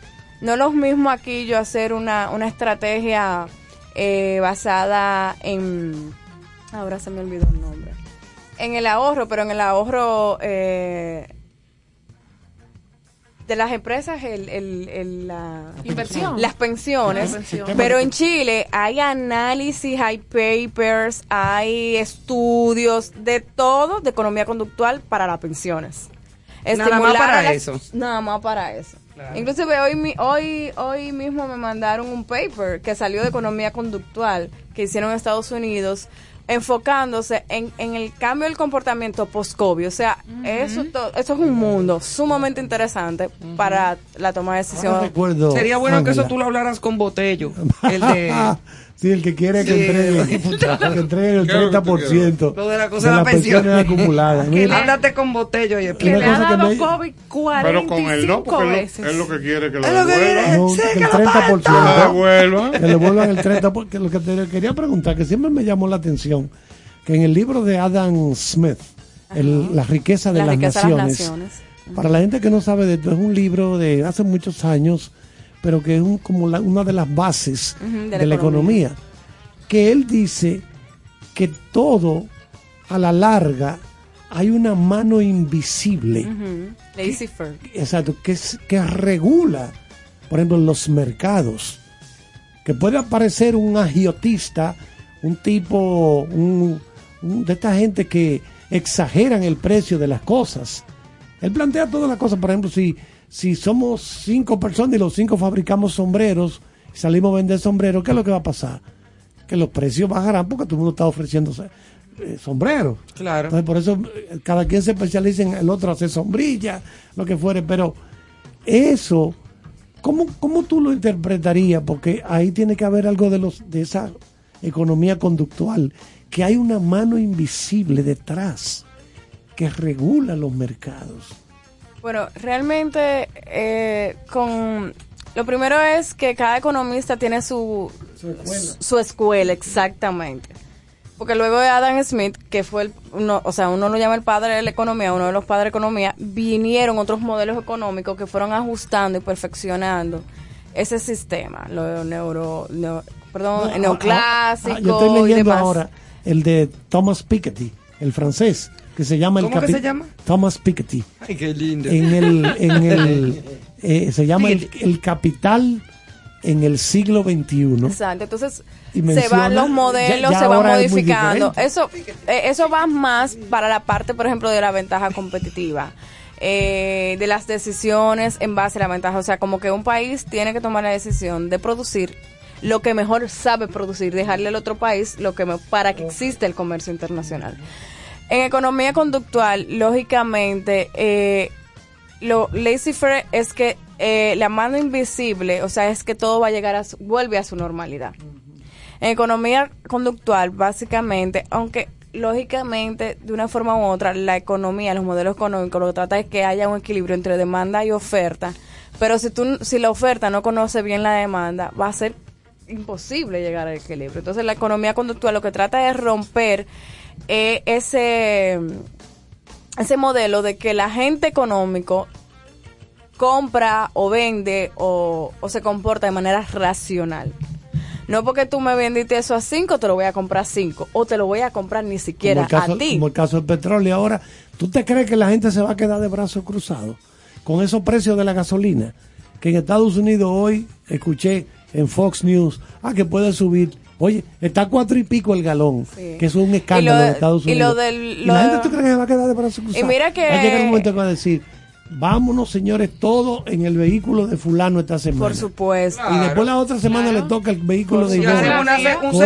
No es lo mismo aquí yo hacer una, una estrategia eh, basada en... Ahora se me olvidó el nombre. En el ahorro, pero en el ahorro eh, de las empresas, el, el, el- la, Inversión. las pensiones. La. Pero en Chile hay análisis, hay papers, hay estudios de todo de economía conductual para las pensiones. Nada más para las- eso. Nada más para eso. Inclusive hoy, mi- hoy, hoy mismo me mandaron un paper que salió de economía conductual que hicieron en Estados Unidos enfocándose en, en el cambio del comportamiento post-COVID. O sea, eso, to- eso es un mundo sumamente interesante para la toma de Ahora decisiones. recuerdo, Sería bueno que eso tú lo hablaras con Botello. El de. (laughs) sí, el que quiere que Sí, entregue, el (laughs) que entregue el ¿Qué es lo que tú 30% Lo de la cosa de la las pensión. pensiones acumuladas. (laughs) Mira, Háblate con Botello y Que le ha que dado me- COVID 45 Pero con él no, porque él veces. lo, él lo que quiere que lo Es que devuelvan. no, Sí, que que el lo 30%. Que lo devuelvan. que le vuelvan el 30%, porque lo que te quería preguntar, que siempre me llamó la atención, que en el libro de Adam Smith, el- La riqueza de La las riqueza de las naciones, naciones. para la gente que no sabe de esto, es un libro de hace muchos años, pero que es un- como la- una de las bases de, la economía. que él dice que todo, a la larga, hay una mano invisible. Lazy Fur. Exacto, que, es- que regula, por ejemplo, los mercados. Que puede aparecer un agiotista, un tipo, un, un- de esta gente que exageran el precio de las cosas. Él plantea todas las cosas, por ejemplo, si, si somos cinco personas y los cinco fabricamos sombreros, salimos a vender sombreros, ¿qué es lo que va a pasar? Que los precios bajarán porque todo el mundo está ofreciendo eh, sombreros. Claro. Entonces, por eso eh, cada quien se especializa en el otro hacer sombrilla, lo que fuere, pero eso, ¿cómo, cómo tú lo interpretarías? Porque ahí tiene que haber algo de, los, de esa economía conductual, que hay una mano invisible detrás que regula los mercados. Bueno, realmente eh, con lo primero es que cada economista tiene su, Su escuela. su escuela, exactamente. Porque luego de Adam Smith, que fue el, uno, o sea, uno lo llama el padre de la economía, uno de los padres de la economía, vinieron otros modelos económicos que fueron ajustando y perfeccionando ese sistema, lo neuro, neo- perdón, No, neoclásico ah, ah, yo estoy y leyendo demás. ahora el de Thomas Piketty, el francés, que se llama el ¿Cómo que capi- se llama? Thomas Piketty. Ay, qué lindo. En el, en (laughs) el eh, se llama el, el capital en el siglo XXI. Exacto, entonces Y se van los modelos, ya- ya se van es modificando. Eso, eh, eso va más para la parte, por ejemplo, de la ventaja competitiva, eh, de las decisiones en base a la ventaja. O sea, como que un país tiene que tomar la decisión de producir lo que mejor sabe producir, dejarle al otro país lo que me- para que exista el comercio internacional. En economía conductual, lógicamente, eh, lo laissez-faire es que eh, la mano invisible, o sea, es que todo va a llegar a su- vuelve a su normalidad. En economía conductual, básicamente, aunque lógicamente, de una forma u otra, la economía, los modelos económicos, lo que trata es que haya un equilibrio entre demanda y oferta. Pero si tú, si la oferta no conoce bien la demanda, va a ser imposible llegar al equilibrio. Entonces, la economía conductual lo que trata es romper eh, ese ese modelo de que el agente económico compra o vende o, o se comporta de manera racional. No porque tú me vendiste eso a 5, te lo voy a comprar a 5. O te lo voy a comprar ni siquiera caso, a ti. como el caso del petróleo ahora. ¿Tú te crees que la gente se va a quedar de brazos cruzados con esos precios de la gasolina? Que en Estados Unidos hoy escuché en Fox News, ah, que puede subir. Oye, está a cuatro y pico el galón, Sí. que eso es un escándalo Y lo- en Estados y Unidos. lo del- ¿Y la de- gente tú crees que se va a quedar de brazos cruzados? mira que- Va a llegar un momento que va a decir, vámonos señores todos en el vehículo de fulano esta semana. Por supuesto. Y después la otra semana le toca el vehículo de Y una- un No, la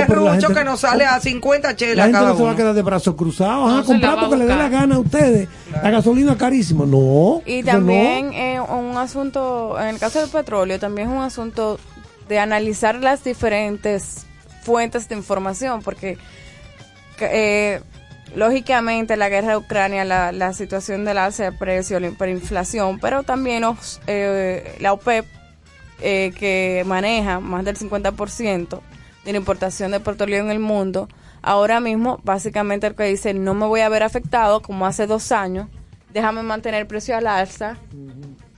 serrucho gente- que nos sale a 50 La chelas gente cada no se va a quedar de brazos cruzados, No la comprar a porque le dé la gana a ustedes. La gasolina carísima. No. Y también eh, un asunto, en el caso del petróleo, también es un asunto de analizar las diferentes fuentes de información, porque eh, lógicamente la guerra de Ucrania, la, la situación del alza de precios, la hiperinflación, pero también os- eh, la OPEP, eh, que maneja más del 50% de la importación de petróleo en el mundo, ahora mismo básicamente el que dice no me voy a ver afectado como hace dos años, déjame mantener el precio al alza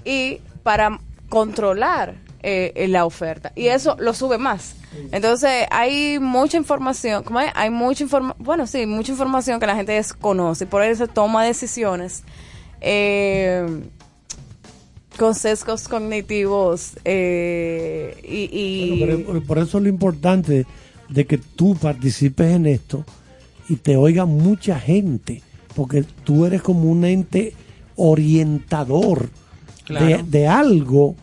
y para controlar eh, la oferta y eso lo sube más. Entonces hay mucha información, ¿cómo es? Hay mucha información, bueno, sí, mucha información que la gente desconoce y por eso toma decisiones eh, con sesgos cognitivos eh, y... y- Bueno, pero por, por eso es lo importante de que tú participes en esto y te oiga mucha gente, porque tú eres como un ente orientador Claro. de, de algo.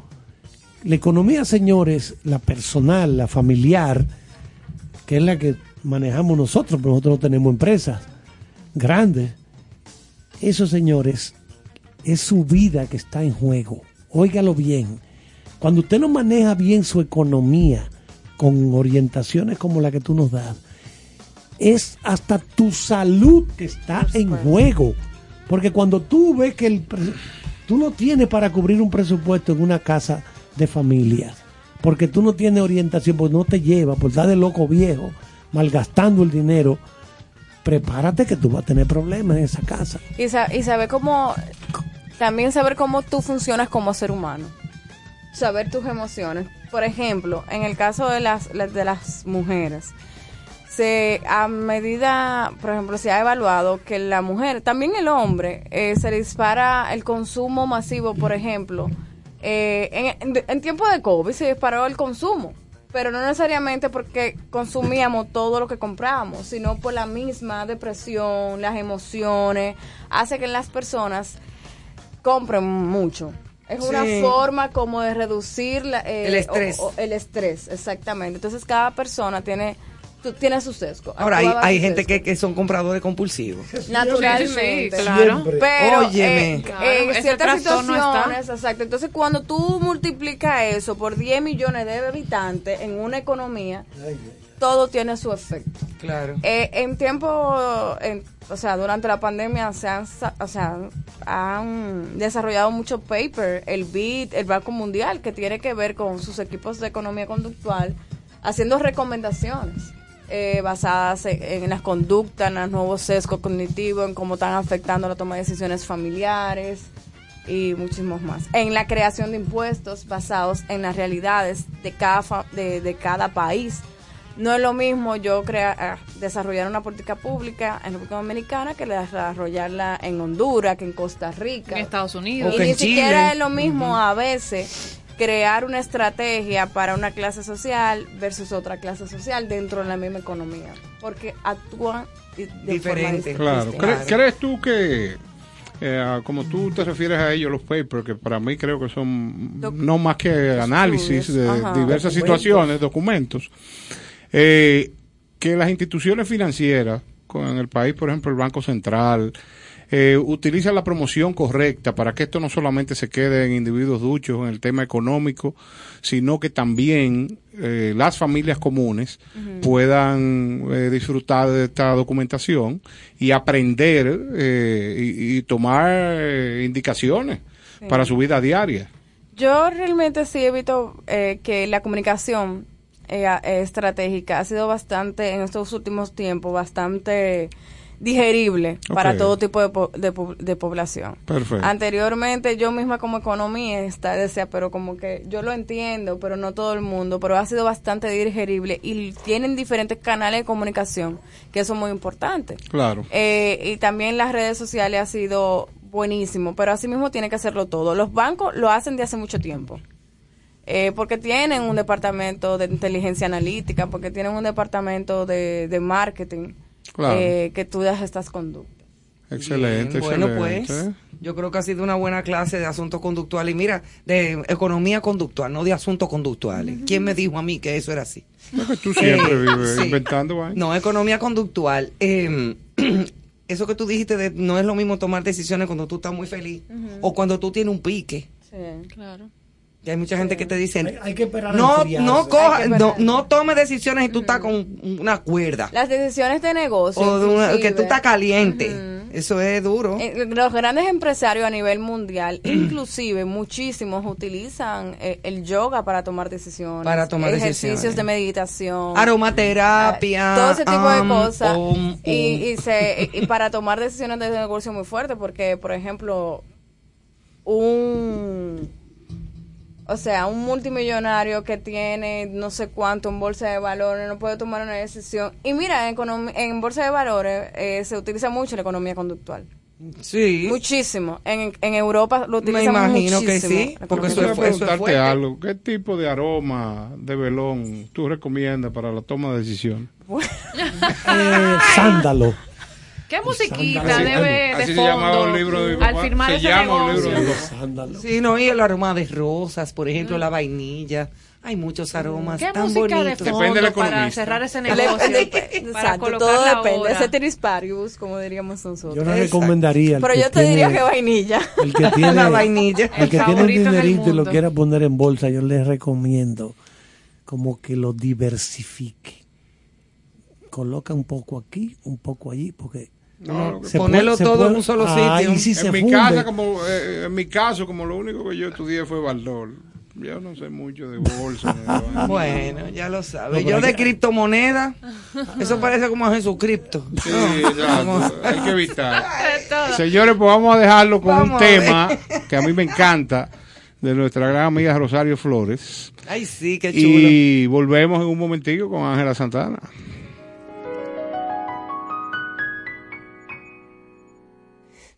La economía, señores, la personal, la familiar, que es la que manejamos nosotros, pero nosotros no tenemos empresas grandes. Eso, señores, es su vida que está en juego. Óigalo bien. Cuando usted no maneja bien su economía con orientaciones como la que tú nos das, es hasta tu salud que está en juego. Porque cuando tú ves que el tú no tienes para cubrir un presupuesto en una casa de familias, porque tú no tienes orientación, pues no te lleva, por estar de loco viejo, malgastando el dinero, prepárate que tú vas a tener problemas en esa casa. Y, sa- y saber cómo, también saber cómo tú funcionas como ser humano. Saber tus emociones. Por ejemplo, en el caso de las, las- de las mujeres, se a medida, por ejemplo, se ha evaluado que la mujer, también el hombre, eh, se dispara el consumo masivo, por ejemplo, eh, en, en, en tiempo de COVID se disparó el consumo, pero no necesariamente porque consumíamos todo lo que compramos, sino por la misma depresión, las emociones, hace que las personas compren mucho. Es una forma como de reducir la- eh, El estrés. o- o- el estrés, exactamente. Entonces cada persona tiene, tiene su sesgo. Ahora, hay, hay su gente que, que son compradores compulsivos. Naturalmente. Sí, claro. Pero Óyeme. eh, Claro, en ciertas situaciones, exacto. Entonces, cuando tú multiplicas eso por 10 millones de habitantes en una economía, todo tiene su efecto. Claro. Eh, en tiempo, en- o sea, durante la pandemia se han, o sea, han desarrollado mucho paper, el BID, el Banco Mundial, que tiene que ver con sus equipos de economía conductual, haciendo recomendaciones eh, basadas en, en las conductas, en los nuevos sesgos cognitivos, en cómo están afectando la toma de decisiones familiares y muchísimos más. En la creación de impuestos basados en las realidades de cada, fa- de, de cada país. No es lo mismo yo crea, ah, desarrollar una política pública en República Dominicana que desarrollarla en Honduras, que en Costa Rica. En Estados Unidos. Y que ni en Chile. siquiera es lo mismo a veces crear una estrategia para una clase social versus otra clase social dentro de la misma economía, porque actúan de Diferente. forma Claro. distinta. ¿Cre- ¿Crees tú que, eh, como tú te refieres a ellos, los papers, que para mí creo que son Doc- no más que análisis de ajá. diversas Documentos. situaciones, documentos, eh, que las instituciones financieras, con- en el país, por ejemplo, el Banco Central, eh, utilizan la promoción correcta para que esto no solamente se quede en individuos duchos en el tema económico, sino que también eh, las familias comunes puedan eh, disfrutar de esta documentación y aprender eh, y, y tomar eh, indicaciones Sí. para su vida diaria. Yo realmente sí he visto eh, que la comunicación estratégica ha sido bastante, en estos últimos tiempos, bastante digerible para todo tipo de, po- de, de población. Perfecto. Anteriormente yo misma como economista decía, pero como que yo lo entiendo, pero no todo el mundo, pero ha sido bastante digerible y tienen diferentes canales de comunicación, que eso es muy importante. Claro. Eh, y también las redes sociales ha sido buenísimo, pero así mismo tiene que hacerlo todo. Los bancos lo hacen de hace mucho tiempo. Eh, porque tienen un departamento de inteligencia analítica, porque tienen un departamento de, de marketing Claro. eh, que estudias estas conductas. Excelente, Bien, bueno, excelente. pues yo creo que ha sido una buena clase de asuntos conductuales. Y mira, de economía conductual, no de asuntos conductuales. ¿Quién me dijo a mí que eso era así? Tú siempre Eh, vives sí. inventando vainas. No, economía conductual. Eh, (clears throat) eso que tú dijiste de no es lo mismo tomar decisiones cuando tú estás muy feliz o cuando tú tienes un pique. Sí. Claro. Y hay mucha gente que te dice, Hay, hay que esperar a no, no coja, Hay que no, esperar. no tome decisiones y tú estás con una cuerda. Las decisiones de negocio. o de una- que tú estás caliente. Eso es duro. eh, Los grandes empresarios a nivel mundial, (clears throat) inclusive muchísimos utilizan eh, el yoga para tomar decisiones, Para tomar ejercicios decisiones. de meditación, Aromaterapia. todo ese tipo de am, cosas y, y se, y para tomar decisiones de negocio muy fuerte porque por ejemplo un o sea un multimillonario que tiene no sé cuánto en bolsa de valores no puede tomar una decisión y mira en, en bolsa de valores eh, se utiliza mucho la economía conductual Sí. muchísimo en, en Europa lo Me utilizan imagino que muchísimo, sí, la porque eso preguntarte fuerte. algo. ¿Qué tipo de aroma de velón tú recomiendas para la toma de decisión? Eh, sándalo. ¿Qué musiquita Así- debe así de se llamaba fondo un libro de mi al firmar Se ese llama un libro de mi papá. Sí, no, y el aroma de rosas, por ejemplo, la vainilla. Hay muchos aromas ¿Qué tan música de bonitos. fondo Depende del para cerrar ese (laughs) negocio? para exacto, colocar todo la depende hora? ceteris paribus como diríamos nosotros Yo no Exacto. recomendaría. pero yo te diría que vainilla El que (laughs) tiene, la vainilla. el que tiene un dinerito y lo quiera poner en bolsa, yo les recomiendo como que lo diversifique. Coloca un poco aquí, un poco allí, porque No, se Ponerlo puede- se todo puede- en un solo sitio. en mi funde. casa, como eh, en mi caso, como lo único que yo estudié fue Baldor. Yo no sé mucho de bolsa. de. (laughs) Bueno, ya lo sabes. No, Yo de que- criptomoneda, eso parece como a Jesucristo. Sí, exacto. (laughs) Hay que evitar. (laughs) Señores, pues vamos a dejarlo con Vamos un a tema que a mí me encanta de nuestra gran amiga Rosario Flores. Ay, sí, qué chulo. Y volvemos en un momentico con Ángela Santana.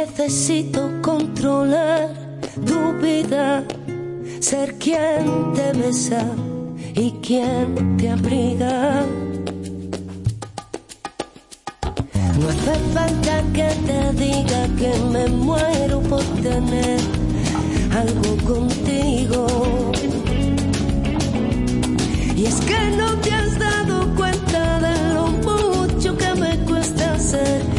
Necesito controlar tu vida, ser quien te besa y quien te abriga. No hace falta que te diga que me muero por tener algo contigo. Y es que no te has dado cuenta de lo mucho que me cuesta ser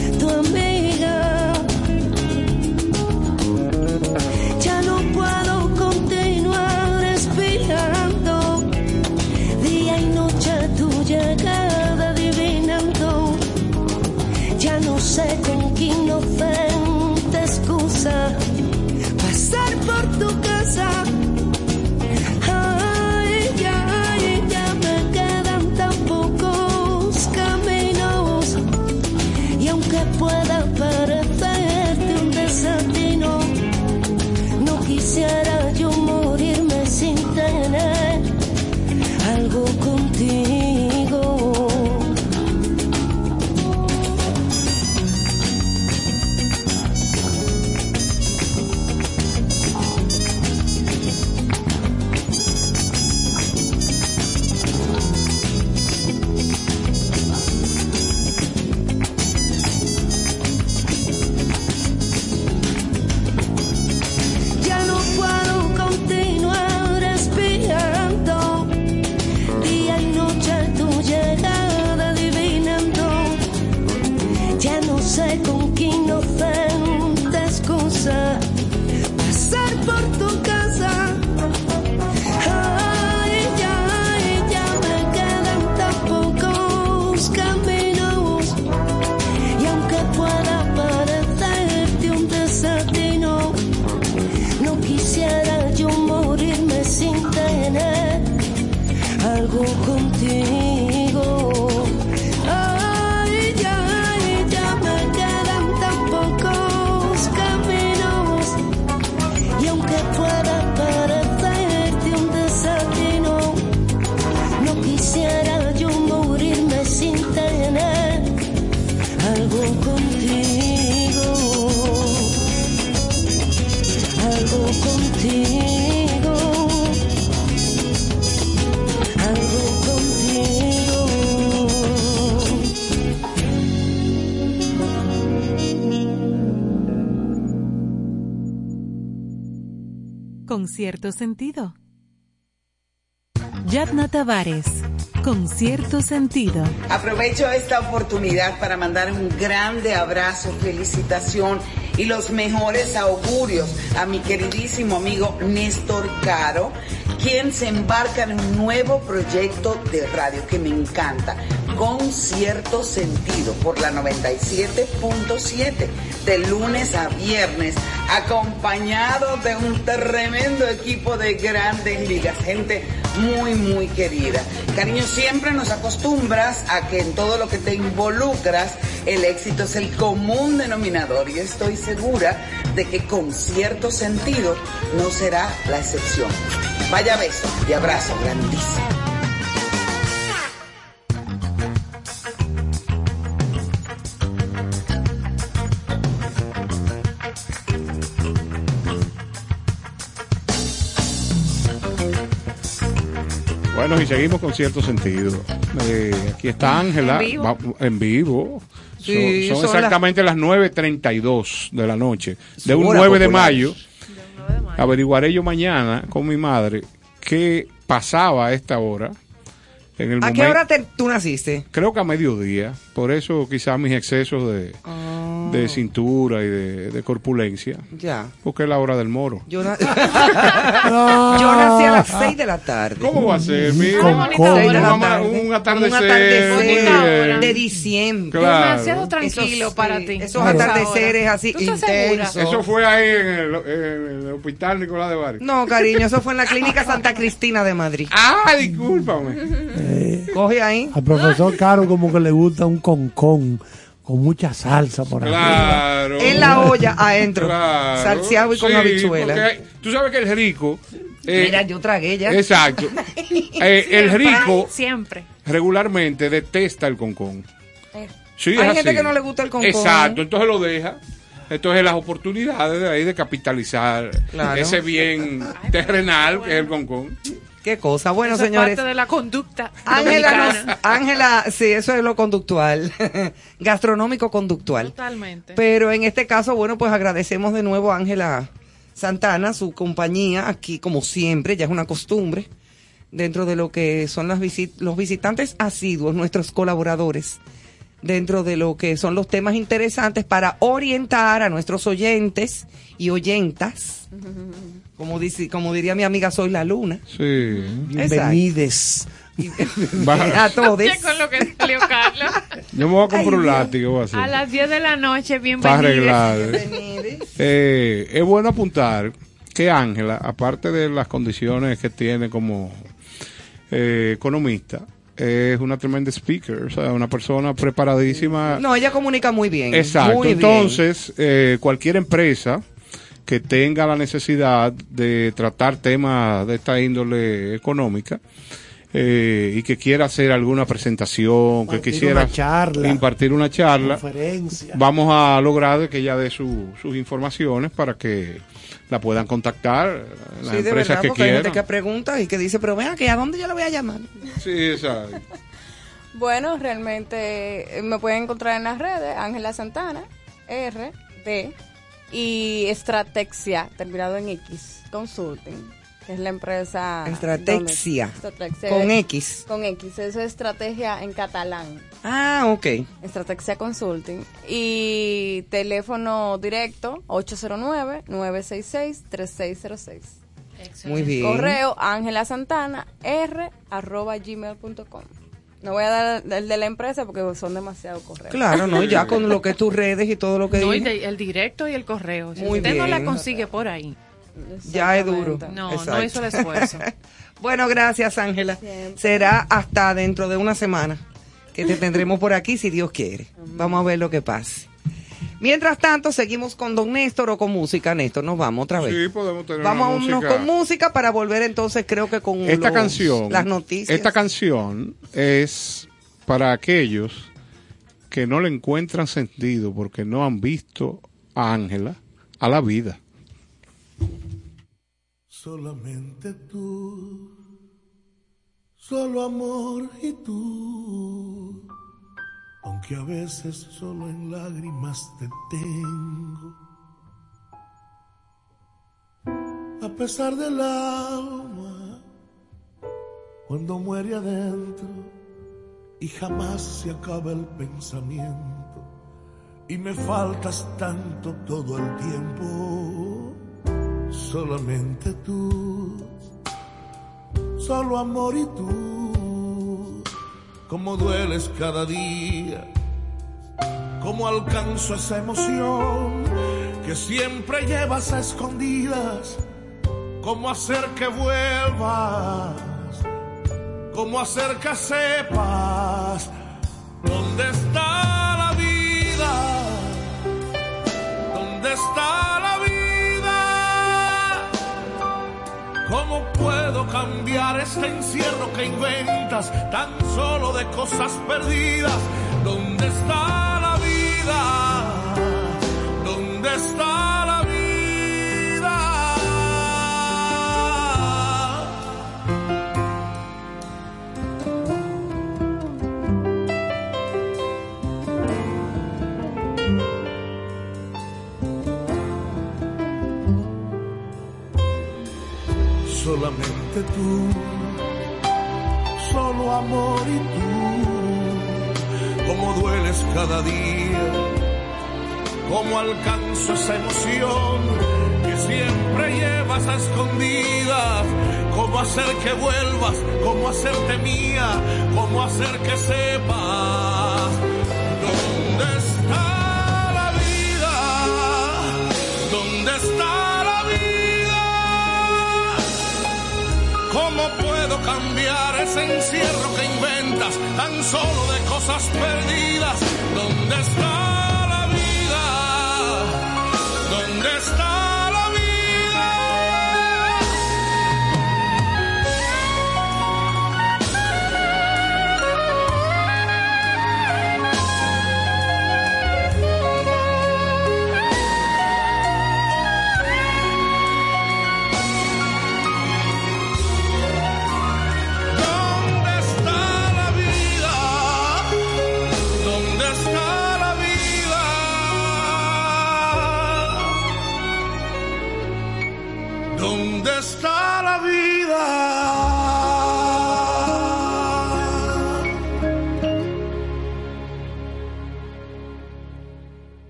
Con cierto sentido. Yadna Tavares, con cierto sentido. Aprovecho esta oportunidad para mandar un grande abrazo, felicitación y los mejores augurios a mi queridísimo amigo Néstor Caro, quien se embarca en un nuevo proyecto de radio que me encanta, con cierto sentido, por la 97.7, de lunes a viernes, acompañado de un tremendo equipo de grandes ligas, gente muy, muy querida. Cariño, siempre nos acostumbras a que en todo lo que te involucras, el éxito es el común denominador y estoy segura de que con cierto sentido no será la excepción. Vaya beso y abrazo grandísimo. Bueno, y seguimos con cierto sentido. Eh, aquí está Ángela. En vivo. va- En vivo. Sí, son, son son exactamente las 9.32 de la noche. De un hora 9 de mayo. Averiguaré yo mañana con mi madre qué pasaba a esta hora. En el ¿A qué hora te- tú naciste? Creo que a mediodía. Por eso quizás mis excesos de, Ah. De cintura y de, de corpulencia. Ya. Porque es la hora del moro. Yo, na- (laughs) Yo nací a las 6 de la tarde. ¿Cómo va a ser? Mira, Con Seis de la un, ama- tarde. un atardecer. De diciembre. Claro. Demasiado tranquilo Esos, para sí, ti. Esos Claro. atardeceres así intensos. Eso fue ahí en el, en el hospital Nicolás de Bari. No, cariño, eso fue en la clínica Santa Cristina de Madrid. (laughs) Ah, discúlpame. Coge ahí. Al profesor Caro como que le gusta un concón con mucha salsa por ahí. Claro. En la olla adentro. Claro. Salseado y con Sí, habichuela. hay- Tú sabes que el rico. eh, Mira, yo tragué ya. Exacto. (laughs) Eh, el rico Siempre. regularmente detesta el concón. Sí, es Hay gente así. que no le gusta el concón. Exacto, entonces lo deja. Entonces las oportunidades de ahí de capitalizar Claro. ese bien terrenal que es el concón. Qué cosa. Bueno, Eso es señores. parte de la conducta Ángela, Ángela, sí, eso es lo conductual, (laughs) gastronómico conductual. Totalmente. Pero en este caso, bueno, pues agradecemos de nuevo a Ángela Santana, su compañía aquí, como siempre, ya es una costumbre, dentro de lo que son las visit los visitantes asiduos, nuestros colaboradores, dentro de lo que son los temas interesantes para orientar a nuestros oyentes y oyentas. (laughs) Como, dice, como diría mi amiga, soy la luna. Sí. Bienvenides. (laughs) A todos. Ya con lo que salió Carlos. Yo me voy a comprar un látigo. a las 10 de la noche, para bienvenidos. arreglar. Eh, es bueno apuntar que Ángela, aparte de las condiciones que tiene como eh, economista, es una tremenda speaker, o sea, una persona preparadísima. No, ella comunica muy bien. Exacto. muy bien. Entonces, eh, cualquier empresa que tenga la necesidad de tratar temas de esta índole económica eh, y que quiera hacer alguna presentación, que quisiera una charla, impartir una charla, conferencia. vamos a lograr que ella dé su- sus informaciones para que la puedan contactar las Sí, de empresas verdad, que porque hay gente que pregunta y que dice, pero vea, que ¿a dónde yo la voy a llamar? Sí, exacto. (laughs) Bueno, realmente eh, me pueden encontrar en las redes, Ángela Santana, R, D, y Estrategia, terminado en X, Consulting, que es la empresa... Estrategia con X. Con X, eso es estrategia en catalán. Ah, ok. Estrategia Consulting. Y teléfono directo 809-966-3606. Muy bien. Correo Ángela Santana R arroba gmail.com. No voy a dar el de la empresa porque son demasiado correos. Claro, ¿no? Ya con lo que es tus redes y todo lo que No, el directo y el correo. Si Muy usted no la consigue por ahí, ya es duro. no, no hizo el esfuerzo. (laughs) Bueno, gracias, Ángela. Será hasta dentro de una semana que te tendremos por aquí, si Dios quiere. Vamos a ver lo que pase. Mientras tanto, seguimos con Don Néstor o con música. Néstor, nos vamos otra vez. Sí, podemos tener Vamos a una unos música. con música para volver entonces, creo que con Esta los- canción, las noticias. esta canción es para aquellos que no le encuentran sentido porque no han visto a Ángela a la vida. Solamente tú, solo amor y tú, aunque a veces solo en lágrimas te tengo. A pesar del alma, cuando muere adentro y jamás se acaba el pensamiento y me faltas tanto todo el tiempo solamente tú, solo amor y tú, como dueles cada día, como alcanzo esa emoción que siempre llevas a escondidas, cómo hacer que vuelvas, cómo hacer que sepas ¿Cómo puedo cambiar este encierro que inventas tan solo de cosas perdidas? ¿Dónde está la vida? ¿Dónde está Solamente tú, solo amor y tú, como dueles cada día, como alcanzo esa emoción que siempre llevas a escondidas, cómo hacer que vuelvas, cómo hacerte mía, cómo hacer que sepas ¿Cómo puedo cambiar ese encierro que inventas tan solo de cosas perdidas?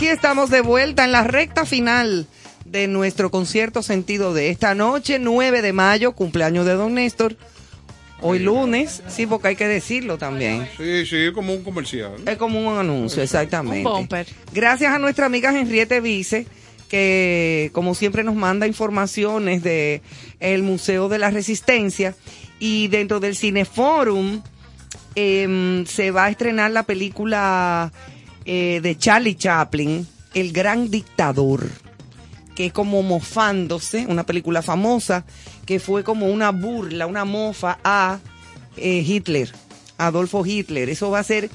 Aquí estamos de vuelta en la recta final de nuestro concierto sentido de esta noche, 9 de mayo, cumpleaños de Don Néstor. Hoy lunes, sí, porque hay que decirlo también. Sí, sí, es como un comercial. Es como un anuncio, exactamente. Un bumper. Gracias a nuestra amiga Henriette Vice, que como siempre nos manda informaciones de el Museo de la Resistencia. Y dentro del Cineforum em, se va a estrenar la película eh, de Charlie Chaplin, El Gran Dictador, que es como mofándose, una película famosa, que fue como una burla, una mofa a eh, Hitler, Adolfo Hitler. Eso va a ser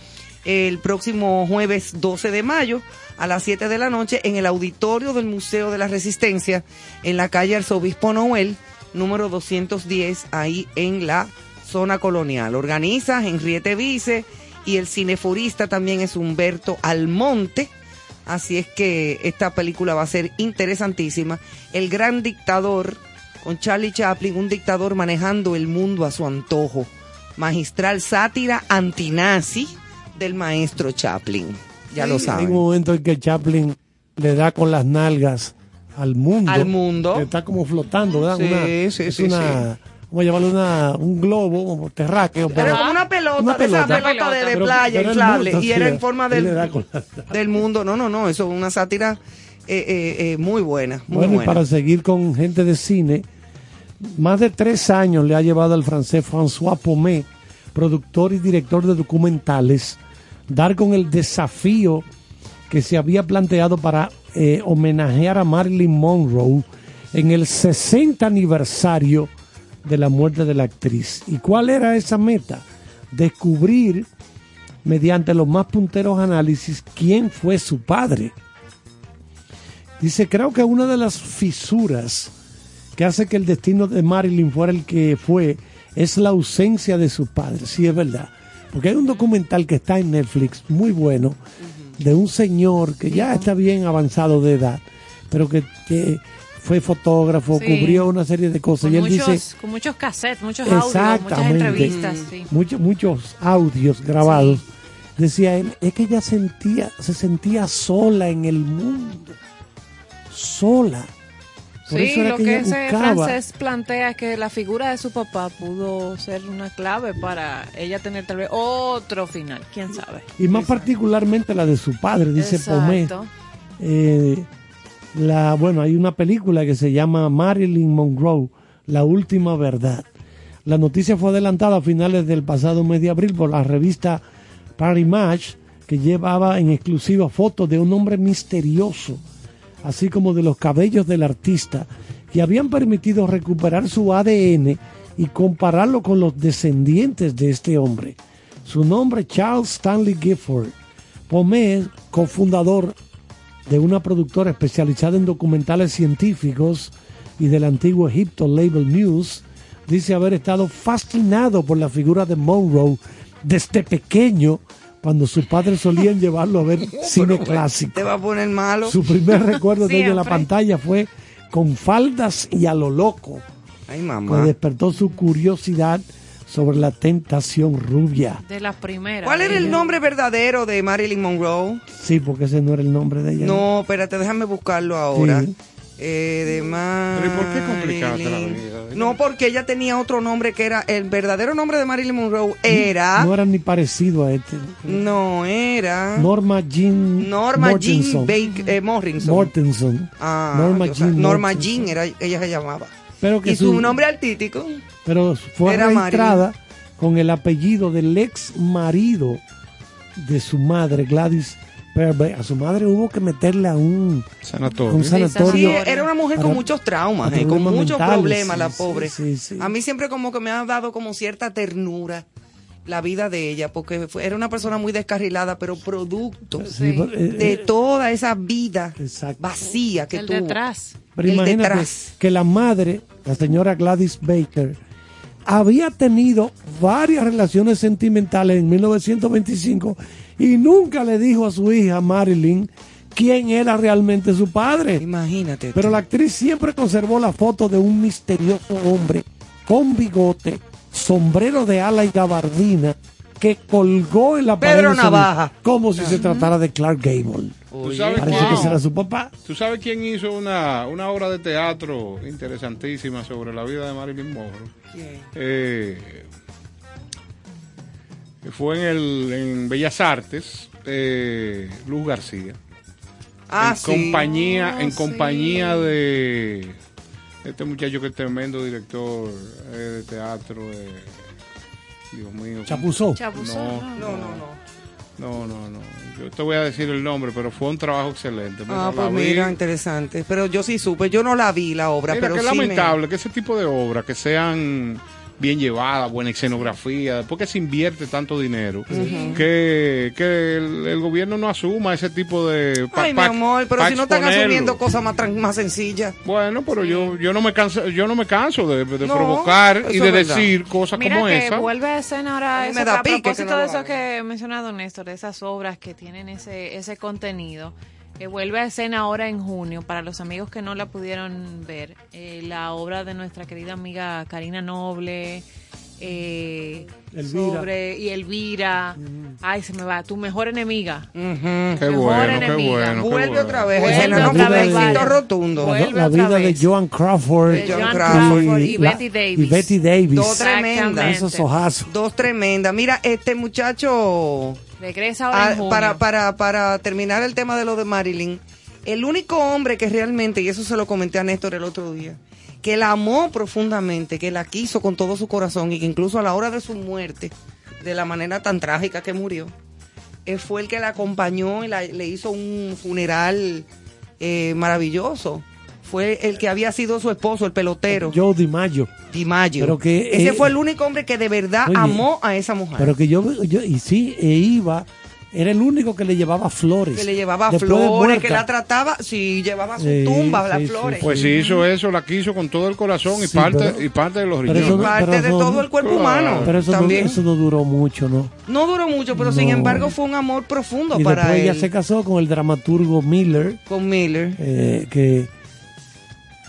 el próximo jueves 12 de mayo a las 7 de la noche en el auditorio del Museo de la Resistencia en la calle Arzobispo Noel, número 210, ahí en la zona colonial. Organiza Henriette Vice y el cineforista también es Humberto Almonte. Así es que esta película va a ser interesantísima. El gran dictador con Charlie Chaplin, un dictador manejando el mundo a su antojo. Magistral sátira antinazi del maestro Chaplin. Ya lo Hay saben. un momento en que Chaplin le da con las nalgas al mundo. Al mundo. que Está como flotando, ¿verdad? Sí, Una- sí, es una, Vamos a llamarle una, un globo como terráqueo. Pero como una pelota, de esa pelota de, de playa inflable. y era en forma del, del mundo. No, no, no. Eso es una sátira eh, eh, eh, muy buena. Muy Bueno, y para seguir con gente de cine, más de tres años le ha llevado al francés François Pomé, productor y director de documentales, dar con el desafío que se había planteado para eh, homenajear a Marilyn Monroe en el 60 aniversario de la muerte de la actriz. ¿Y cuál era esa meta? Descubrir, mediante los más punteros análisis, quién fue su padre. Dice, creo que una de las fisuras que hace que el destino de Marilyn fuera el que fue es la ausencia de su padre. Sí, es verdad. Porque hay un documental que está en Netflix muy bueno de un señor que ya está bien avanzado de edad, pero que, que fue fotógrafo, Sí. cubrió una serie de cosas. Con y él muchos, dice, con muchos cassettes, muchos audios, muchas entrevistas. sí. muchos, muchos audios grabados. Decía él, es que ella sentía, se sentía sola en el mundo. Sola. Por Sí, eso era lo que, ese buscaba. francés plantea es que la figura de su papá pudo ser una clave para ella tener tal vez otro final, quién sabe. Y más particularmente la de su padre, dice Pomé. Exacto. Eh, la, bueno, hay una película que se llama Marilyn Monroe, La Última Verdad. La noticia fue adelantada a finales del pasado mes de abril por la revista Paris Match, que llevaba en exclusiva fotos de un hombre misterioso, así como de los cabellos del artista, que habían permitido recuperar su ADN y compararlo con los descendientes de este hombre. Su nombre Charles Stanley Gifford. Pomé, cofundador de una productora especializada en documentales científicos y del antiguo Egipto Label News, dice haber estado fascinado por la figura de Monroe desde pequeño, cuando sus padres solían llevarlo a ver (laughs) cine clásico. Te va a poner malo. Su primer recuerdo de ella en la pantalla fue con faldas y a lo loco, Ay, que mamá. despertó su curiosidad sobre la tentación rubia. De las primeras. ¿Cuál era el nombre verdadero de Marilyn Monroe? Sí, porque ese no era el nombre de ella. No, espérate, déjame buscarlo ahora. Sí. Eh, de Pero ¿y por qué complicarte la Marilyn. vida? No, porque ella tenía otro nombre que era el verdadero nombre de Marilyn Monroe era No era ni parecido a este. no era Norma Jean Norma Jean Mortenson. Bake- eh, Morrison. Mortenson. Ah, Norma Jean Norma. Jean era ella se llamaba. Pero que y su, nombre artístico pero fue era registrada con el apellido del ex marido de su madre, Gladys Pero ve, a su madre hubo que meterle a un sanatorio. a un sanatorio. Sí, era una mujer con muchos traumas, eh, con muchos mentales, problemas, sí, la sí, pobre. sí, sí. A mí siempre como que me ha dado como cierta ternura la vida de ella, porque fue- era una persona muy descarrilada, pero producto Sí, eh, de eh, toda esa vida vacía que El tuvo. detrás. Pero el imagínate detrás. que la madre, la señora Gladys Baker, había tenido varias relaciones sentimentales en 1925 y nunca le dijo a su hija Marilyn quién era realmente su padre. Imagínate. Pero la actriz siempre conservó la foto de un misterioso hombre con bigote, sombrero de ala y gabardina que colgó en la pared Pedro Navaja. como si se tratara de Clark Gable. ¿Tú sabes Parece quién? que será su papá. ¿Tú sabes quién hizo una, una obra de teatro interesantísima sobre la vida de Marilyn Monroe? Eh, que fue en, el, en Bellas Artes, eh, Luz García. Ah, en sí. compañía, Oh, en sí. compañía de este muchacho que es tremendo director eh, de teatro. eh, Dios mío. Chapuzó. Chapuzó, No, no. no, no. No, no, no. Yo te voy a decir el nombre, pero fue un trabajo excelente. Mira, Ah, pues vi. mira, interesante. Pero yo sí supe, yo no la vi la obra, Mira, pero que es sí me- lamentable que ese tipo de obras que sean bien llevadas, buena escenografía, porque se invierte tanto dinero, que, que el, el gobierno no asuma ese tipo de... pa- Ay, mi amor, pero si no están asumiendo cosas más, más sencillas. Bueno, pero yo, yo no me canso, yo no me canso de, de No, provocar y de decir cosas Mira como que esa. vuelve a escena ahora eso me da a que propósito no de eso que ha mencionado Néstor, de esas obras que tienen ese, ese contenido. Eh, vuelve a escena ahora en junio, para los amigos que no la pudieron ver, eh, la obra de nuestra querida amiga Karina Noble, eh, Elvira. sobre y Elvira, ay se me va, tu mejor enemiga. Qué Mejor bueno, qué enemiga. bueno. qué Vuelve bueno. otra vez, Vuelve otra vez, éxito vale. rotundo. La, Vuelve vida de. Joan Crawford, De Joan y, Crawford y la- Betty Davis. y Betty Davis. Dos tremendas. Esos ojazos. Dos tremendas. Mira, este muchacho, Regresa ahora ah, en junio. para, para, para terminar el tema de lo de Marilyn, el único hombre que realmente, y eso se lo comenté a Néstor el otro día, que la amó profundamente, que la quiso con todo su corazón y que incluso a la hora de su muerte, de la manera tan trágica que murió, eh, fue el que la acompañó y la- le hizo un funeral eh, maravilloso. Fue el que había sido su esposo, el pelotero, Joe DiMaggio. DiMaggio. Pero que, Ese eh, fue el único hombre que de verdad Oye, amó a esa mujer. Pero que yo, yo y sí, e iba, era el único que le llevaba flores. que le llevaba Después flores, que la trataba, sí, llevaba su Sí, tumba, sí, las sí, flores. Pues si hizo eso, la quiso con todo el corazón y parte pero- y parte de los riñones. no- parte pero de todo no- el cuerpo Claro. humano. Pero eso no, también. eso no duró mucho, ¿no? No duró mucho, pero sin No. embargo fue un amor profundo Y para después él. ella se casó con el dramaturgo Miller, Con Miller, eh, que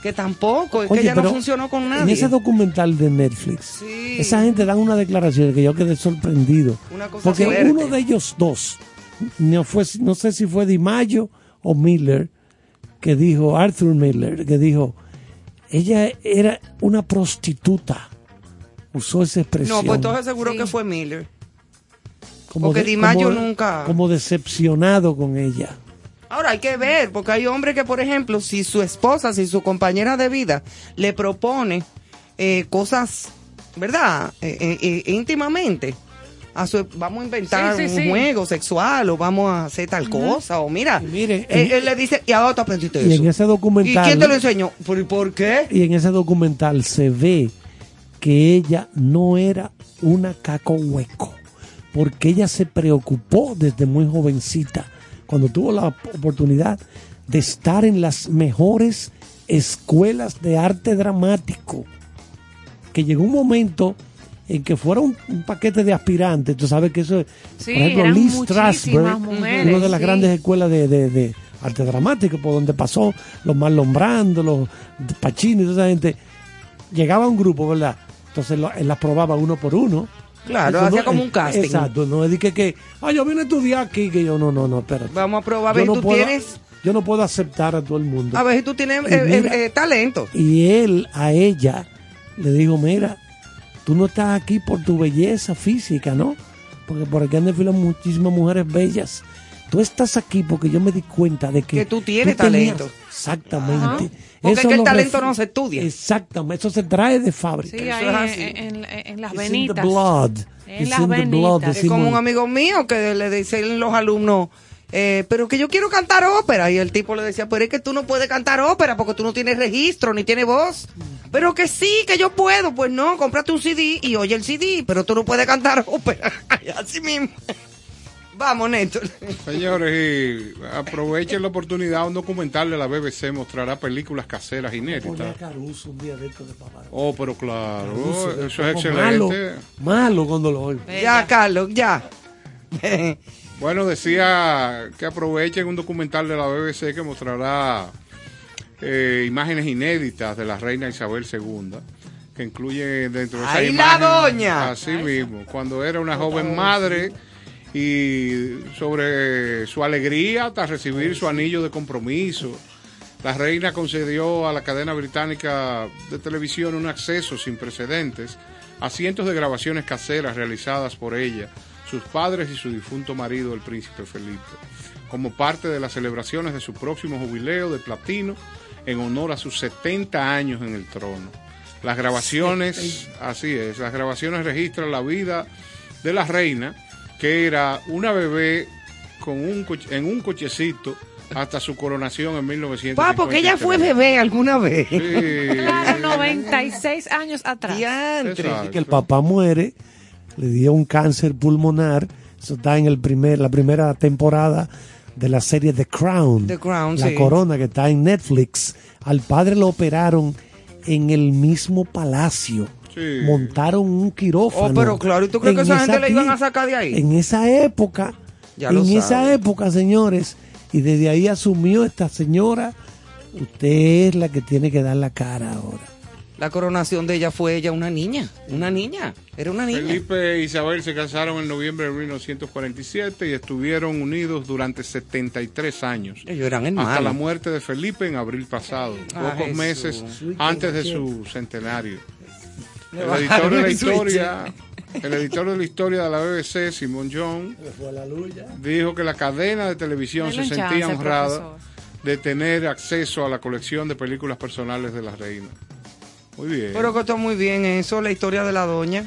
que tampoco, es Oye, que ella no funcionó con en nadie. ese documental de Netflix, Sí. esa gente dan una declaración que yo quedé sorprendido. Una cosa Porque uno de ellos dos, no, fue, no sé si fue DiMaggio o Miller, que dijo, Arthur Miller, que dijo, ella era una prostituta. Usó esa expresión. No, pues entonces seguro Sí. que fue Miller. como porque de- DiMaggio como- nunca- Como decepcionado con ella. Ahora hay que ver, porque hay hombres que, por ejemplo, si su esposa, si su compañera de vida le propone eh, cosas, ¿verdad? Eh, eh, íntimamente. A su, vamos a inventar Sí, sí, un sí. juego sexual o vamos a hacer tal cosa o mira, mire, él, en- él le dice, y ahora tú aprendiste Y eso. en ese ¿Y documental. quién te lo enseñó? ¿Por, por qué? Y en ese documental se ve que ella no era una caco hueco, porque ella se preocupó desde muy jovencita, cuando tuvo la oportunidad de estar en las mejores escuelas de arte dramático, que llegó un momento en que fuera un, un paquete de aspirantes, tú sabes que eso es, Sí, por ejemplo, Lee Strasberg, mujeres, una de las sí. grandes escuelas de, de- de arte dramático, por donde pasó los Marlon Brando, los Pacini, toda esa gente, llegaba un grupo, ¿verdad? Entonces las probaba uno por uno. Claro, hacía no- como un casting. Exacto, no es de que, que ah, yo vine a estudiar aquí, que yo no, no, no, espérate. Vamos a probar, a ver, no tú puedo- tienes, Yo no puedo aceptar a todo el mundo. a ver si tú tienes Y eh, eh, mira- eh, talento. Y él a ella le dijo, mira, tú no estás aquí por tu belleza física, ¿no? Porque por aquí han desfilado muchísimas mujeres bellas. Tú estás aquí porque yo me di cuenta de que... Que tú tienes tenías- talento. Exactamente. Porque es que el talento ref- no se estudia. Exactamente, eso se trae de fábrica. Sí, Eso ahí es en, así. en- en- en las It's in the venitas. blood. En It's las in the blood, venitas. Es como un amigo mío que le dicen los alumnos, eh, pero que yo quiero cantar ópera. Y el tipo le decía, pero es que tú no puedes cantar ópera porque tú no tienes registro ni tienes voz. Pero que sí, que yo puedo. Pues no, cómprate un CD y oye el CD, pero tú no puedes cantar ópera. (laughs) Así mismo. Vamos, Néstor. Señores, y aprovechen la oportunidad. Un documental de la BBC mostrará películas caseras inéditas. Caruso un día de esto de papá. Oh, pero claro, Caruso, eso es excelente. Malo, malo cuando lo oigo. Ya, Carlos, ya. Bueno, decía que aprovechen un documental de la BBC que mostrará eh, imágenes inéditas de la reina Isabel II, que incluye dentro de esa ¡Ay, la doña! Así mismo, cuando era una joven madre y sobre su alegría hasta recibir su anillo de compromiso. La reina concedió a la cadena británica de televisión un acceso sin precedentes a cientos de grabaciones caseras realizadas por ella, sus padres y su difunto marido, el príncipe Felipe, como parte de las celebraciones de su próximo jubileo de platino en honor a sus 70 años en el trono. Las grabaciones, así es, las grabaciones registran la vida de la reina, que era una bebé con un coche- en un cochecito hasta su coronación en 1953. Pa, porque ella fue bebé alguna vez. Claro, 96 años atrás. Que el papá muere, le dio un cáncer pulmonar. Eso está en el primer, la primera temporada de la serie The Crown. The Crown, La sí. corona que está en Netflix. Al padre lo operaron en el mismo palacio. Sí. Montaron un quirófano. Oh, pero claro, ¿y tú crees En que esa gente le iban a sacar de ahí? En esa época, Ya en esa sabe. época, señores, y desde ahí asumió esta señora, usted es la que tiene que dar la cara ahora. La coronación de ella fue ella una niña. Una niña. Era una niña. Felipe e Isabel se casaron en noviembre de 1947 y estuvieron unidos durante 73 años. Ellos eran Hasta hermanos. la muerte de Felipe en abril pasado, Ah, pocos Jesús. meses antes de su centenario. El editor de la historia, el editor de la historia de la BBC, Simon John, dijo que la cadena de televisión se sentía chance, honrada de tener acceso a la colección de películas personales de la reina. Muy bien. Pero que está muy bien eso, la historia de la doña.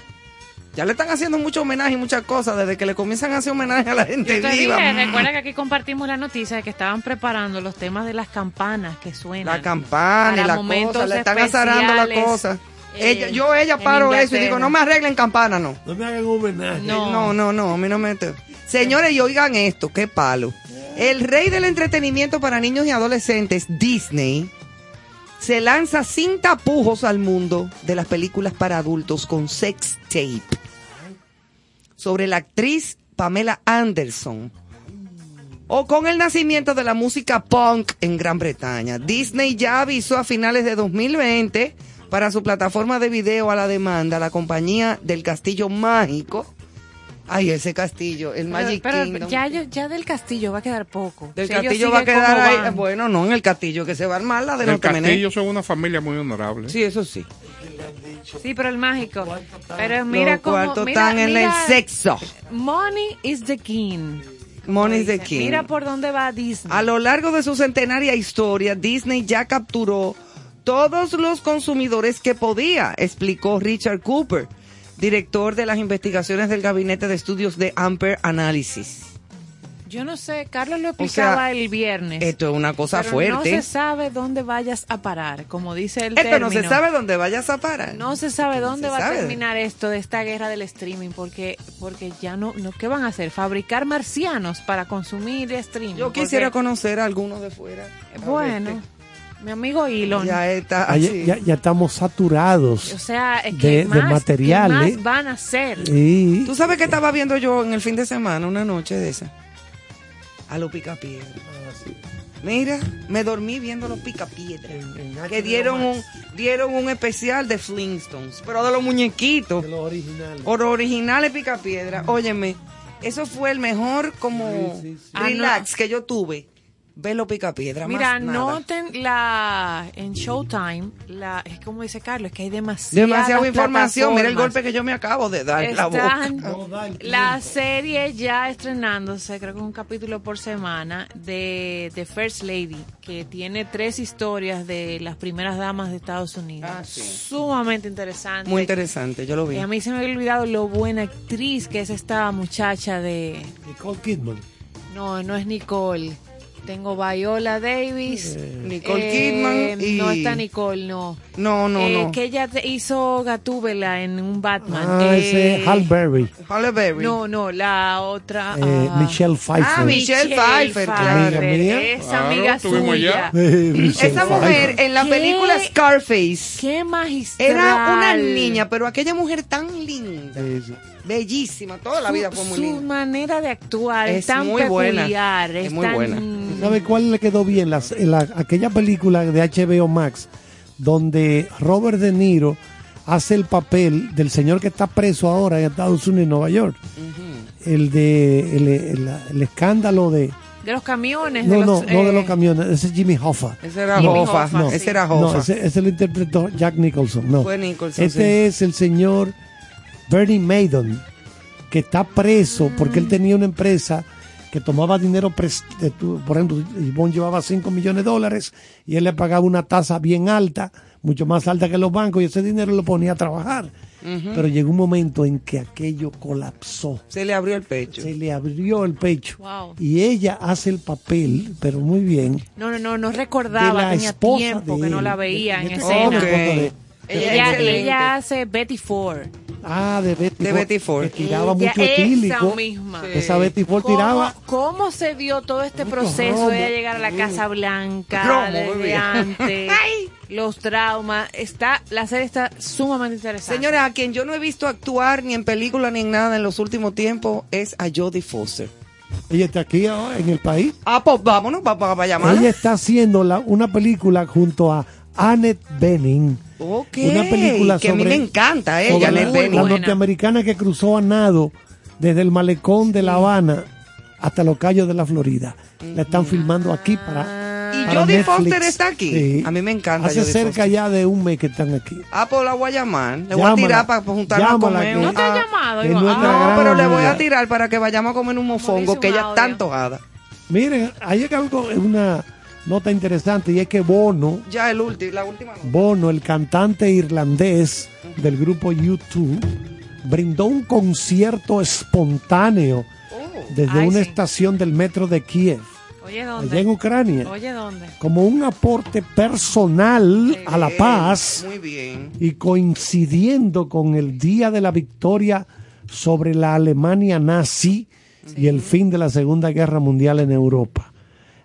Ya le están haciendo mucho homenaje y muchas cosas desde que le comienzan a hacer homenaje a la gente Yo te viva. dije, recuerda que aquí compartimos la noticia de que estaban preparando los temas de las campanas que suenan. La campana y para la momentos cosa, le están azarando la especiales, cosa. eh, Ella, yo ella paro eso y digo, no me arreglen campana, no. No me hagan homenaje. No, no, no, no, a mí no me... Señores, y oigan esto, qué palo. El rey del entretenimiento para niños y adolescentes, Disney, se lanza sin tapujos al mundo de las películas para adultos con sex tape sobre la actriz Pamela Anderson. O con el nacimiento de la música punk en Gran Bretaña. Disney ya avisó a finales de 2020 para su plataforma de video a la demanda la compañía del Castillo Mágico. Ay, ese castillo, el Magic pero Kingdom. ya, ya del castillo va a quedar poco. Del Si castillo va a quedar ahí. van. Bueno, no, en el castillo que se va a armar la de Del los temenes. Castillo son una familia muy honorable. Sí, eso sí. Sí, pero el mágico. Pero mira Los cómo. mira, están en mira, el sexo. Money is the king. Money is the king. Mira por dónde va Disney. A lo largo de su centenaria historia, Disney ya capturó todos los consumidores que podía, explicó Richard Cooper, director de las investigaciones del Gabinete de Estudios de Ampere Analysis. Yo no sé, Carlos lo sea, explicaba el viernes. Esto es una cosa pero fuerte. No se sabe dónde vayas a parar, como dice el Esto no se término. sabe dónde vayas a parar. No se sabe dónde se va sabe. a terminar esto de esta guerra del streaming, porque porque ya no, no ¿qué van a hacer? Fabricar marcianos para consumir streaming. Yo quisiera Porque, conocer a algunos de fuera. Bueno, mi amigo Elon. Ya está. Ah, ya, sí. ya- ya estamos saturados. O sea, es de- que de más, material, ¿qué ¿eh? más van a hacer? Sí. ¿Tú sabes qué estaba viendo yo en el fin de semana, una noche de esa? A los picapiedras. Mira, me dormí viendo los picapiedras. Que dieron un, dieron un especial de Flintstones, pero de los muñequitos. De los originales. O los originales picapiedras. Óyeme, eso fue el mejor como relax que yo tuve. Ver los picapiedras. Mira, más nada. noten la en Showtime, la es como dice Carlos, que hay demasiada Demasiada información. Mira el golpe que yo me acabo de dar en la Están (laughs) boca. la serie ya estrenándose, creo que un capítulo por semana, de, de First Lady, que tiene tres historias de las primeras damas de Estados Unidos. Ah, sí. Sumamente interesante. Muy interesante, yo lo vi. Y a mí se me había olvidado lo buena actriz que es esta muchacha de... Nicole Kidman. No, no es Nicole. Tengo Viola Davis. Nicole eh, Kidman y- No está Nicole, no. No, no, Eh, no. Que ella hizo Gatúbela en un Batman. Ah, ese Eh, Hal Berry. Halle Berry. No, no, la otra. Eh, ah, Michelle Pfeiffer. Ah, Michelle Pfeiffer, claro. Amiga mía. Esa Claro, amiga estuvimos suya. allá. Eh, Michelle Esa mujer Pfeiffer. en la ¿Qué? película Scarface Qué magistral. era una niña, pero aquella mujer tan linda, Sí, sí. Bellísima, toda la vida fue muy Su linda. manera de actuar es, tan muy buena. peculiar. Es Es, muy tan- buena. ¿Sabe cuál le quedó bien? Las- la- aquella película de HBO Max donde Robert De Niro hace el papel del señor que está preso ahora en Estados Unidos, en Nueva York. El de el, el- el escándalo de De los camiones. no de no los, no de eh, los camiones, ese es Jimmy Hoffa. Ese era Jimmy Hoffa, Hoffa, No, sí. ese era No, Hoffa. ese, ese lo interpretó Jack Nicholson. No. Fue Nicholson, Este es el señor Bernie Maidon, que está preso porque él tenía una empresa que tomaba dinero, de por ejemplo, Ivonne llevaba 5 millones de dólares y él le pagaba una tasa bien alta, mucho más alta que los bancos, y ese dinero lo ponía a trabajar. Pero llegó un momento en que aquello colapsó. Se le abrió el pecho. Se le abrió el pecho. Wow. Y ella hace el papel, pero muy bien, No, no, no, no de recordaba. la Tenía esposa tiempo de que no la veía en escena. de- Ella, ella hace Betty Ford. Ah, de Betty De Ford, Betty Ford. Que tiraba Ella- mucho esa etílico. misma. Esa Betty Ford ¿Cómo, tiraba. cómo se dio todo este Mucho proceso romo. de llegar a la Casa Blanca Romo, desde antes? (laughs) los traumas. Está, la serie está sumamente interesante. Señora, a quien yo no he visto actuar ni en película ni en nada en los últimos tiempos es a Jodie Foster. Ella está aquí ahora en el país. Ah, pues vámonos para llamar. Ella está haciendo la- una película junto a Annette Bening. Ok, Una película que a mí me encanta la, Annette Bening. la norteamericana que cruzó a nado desde el malecón de La Habana hasta los Cayos de la Florida. La están filmando aquí para. Y para Jodie Netflix. Foster está aquí. Sí. A mí me encanta Hace Jodie cerca Foster. ya de un mes que están aquí. Ah, pues la voy a llamar. Le voy a tirar para juntarnos a comer. que- ¿No te ha Ah, llamado, es Iván? Ah, No, pero le voy a tirar para que vayamos a comer un mofongo, que ella está antojada. Miren, hay algo, una nota interesante y es que Bono, Ya el último, la última. no. Bono, el cantante irlandés del grupo U2, brindó un concierto espontáneo desde Ay, una sí. estación del metro de Kiev, Oye, allá en Ucrania, Oye, ¿dónde? como un aporte personal a la paz Muy bien. y coincidiendo con el día de la victoria sobre la Alemania nazi y el fin de la Segunda Guerra Mundial en Europa.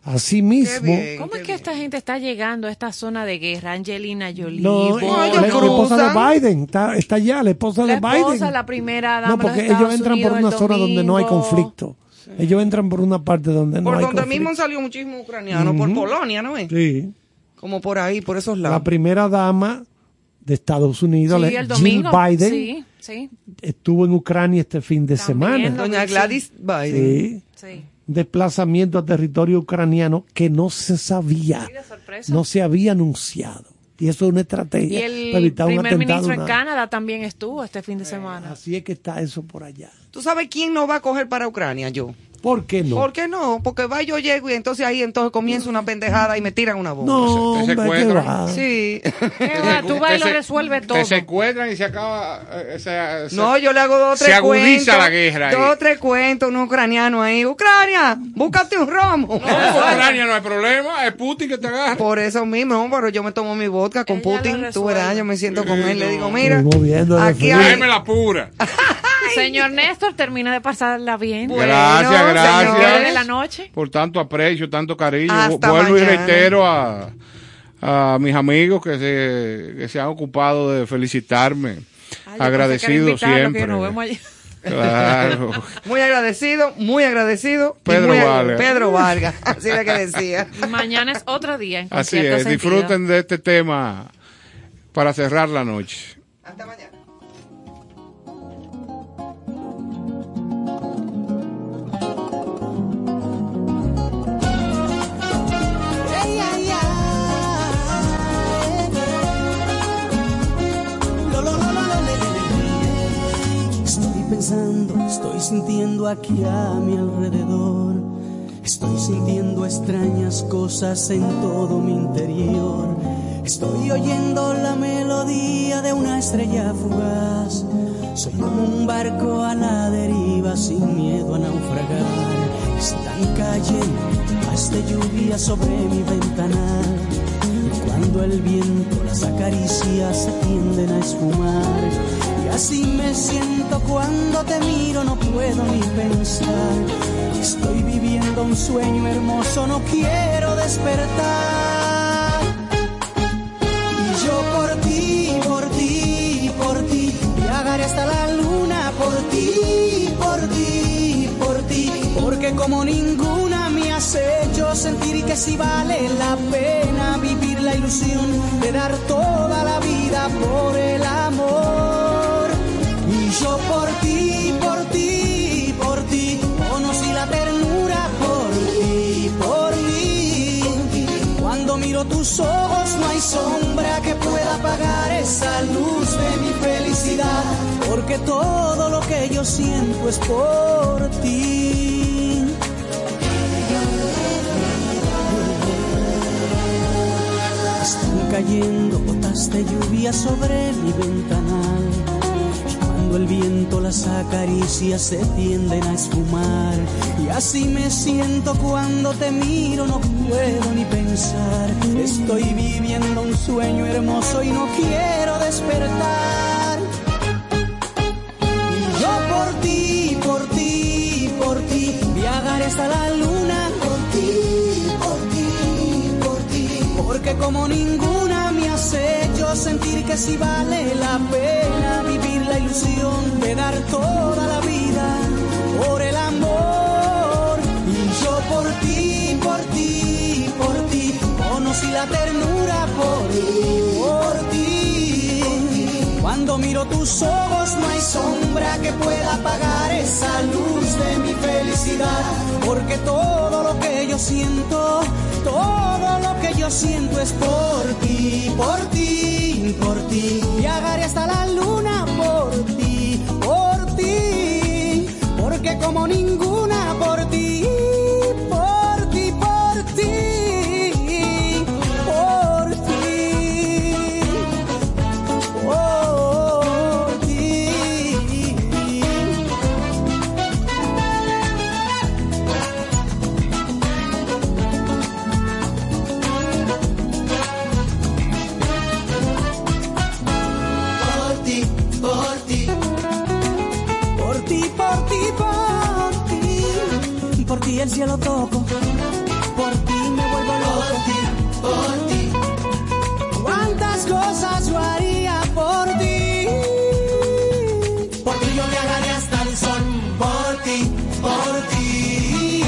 Asimismo, bien. ¿Cómo es que esta gente está llegando a esta zona de guerra? Angelina Jolie, No, la, la esposa de Biden está, está allá, la esposa la de Biden. esposa, la primera dama no, porque Estados ellos entran por una zona donde no hay conflicto. Ellos entran por una parte donde no Por hay donde conflicto. mismo salió muchísimo ucraniano, por Ujú. Polonia, ¿no es? Sí. Como por ahí, por esos lados. La primera dama de Estados Unidos, Sí, el Jill. Biden, Sí, sí, estuvo en Ucrania este fin de También, semana. Doña Gladys Biden. Sí. Desplazamiento a territorio ucraniano que no se sabía, no se había anunciado. Y eso es una Y estrategia para el evitar un primer atentado. ministro en Canadá también estuvo este fin de semana. Así es que está eso por allá. ¿Tú sabes quién no va a coger para Ucrania? Yo. ¿Por qué no? ¿Por qué no? Porque va yo llego y entonces ahí entonces comienza una pendejada y me tiran una bomba. No, Te hombre, ¿qué secuestran. va? Sí. ¿Qué va? Tú vas y lo Te se- resuelve todo. Te secuestran y se acaba. eh, se- se- No, yo le hago dos o Se tres agudiza cuentos. la guerra ahí. Dos o tres cuentos, un ucraniano ahí. Ucrania, búscate un romo. No, Ucrania no hay problema, es Putin que te agarra. Por eso mismo, pero yo me tomo mi vodka con Ella Putin. Tú verás, yo me siento con él. Le digo, mira, aquí hay... La pura. (laughs) Señor Néstor, termina de pasarla bien. Bueno, Gracias, Que gracias. quede de la noche. Por tanto aprecio, tanto cariño. Hasta Vuelvo y reitero a, a mis amigos que se, que se han ocupado de felicitarme. Ay, Agradecido siempre. que nos vemos allí. Claro. (laughs) Muy agradecido, muy agradecido. Pedro muy Vargas. Pedro Vargas, (laughs) así era que decía. Mañana es otro día. En Así es, sentido. disfruten de este tema para cerrar la noche. Hasta mañana. Pensando, estoy sintiendo aquí a mi alrededor. Estoy sintiendo extrañas cosas en todo mi interior. Estoy oyendo la melodía de una estrella fugaz. Soy como un barco a la deriva sin miedo a naufragar. Es tan cayendo gotas de lluvia sobre mi ventanal. Cuando el viento las acaricia se tienden a esfumar. Así me siento cuando te miro, no puedo ni pensar. Estoy viviendo un sueño hermoso, no quiero despertar. Y yo por ti, por ti, por ti, viajaré hasta la luna por ti, por ti, por ti, porque como ninguna me has hecho sentir que si vale la pena vivir la ilusión de dar toda la vida por el amor. Yo por ti, por ti, por ti, conocí la ternura por ti, por ti. Cuando miro tus ojos no hay sombra que pueda apagar esa luz de mi felicidad, porque todo lo que yo siento es por ti. Están cayendo gotas de lluvia sobre mi ventanal. El viento las acaricia se tienden a esfumar. Y así me siento cuando te miro, no puedo ni pensar. Estoy viviendo un sueño hermoso y no quiero despertar. Y yo por ti, por ti, por ti, viajaré hasta la luna. Por ti, por ti, por ti. Porque como ninguna me has sentir que si vale la pena vivir la ilusión de dar toda la vida por el amor. Y yo por ti, por ti, por ti, conocí la ternura por ti, por ti. Cuando miro tus ojos no hay sombra que pueda apagar esa luz de mi felicidad, porque todo lo que yo siento, todo lo que yo siento es por ti, por ti, por ti. Viajaré hasta la luna por ti, por ti, porque como ninguna por ti, Por ti cielo toco. Por ti me vuelvo loco. por ti. ¿Cuántas cosas yo haría por ti? Por ti yo viajaré hasta el sol. Por ti, por ti.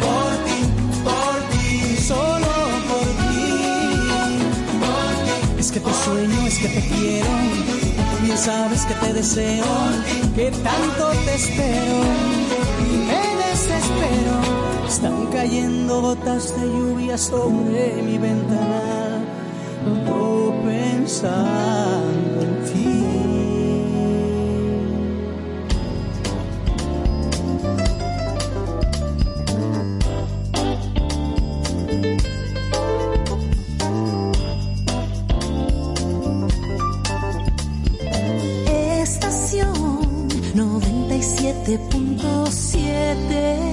Por ti, por ti. Solo por ti. Es que te sueño, es que te quiero. Tú bien sabes que te deseo. Que tanto te espero. Desespero. Están cayendo gotas de lluvia sobre mi ventana. Yo pensando en ti. Estación 97.7.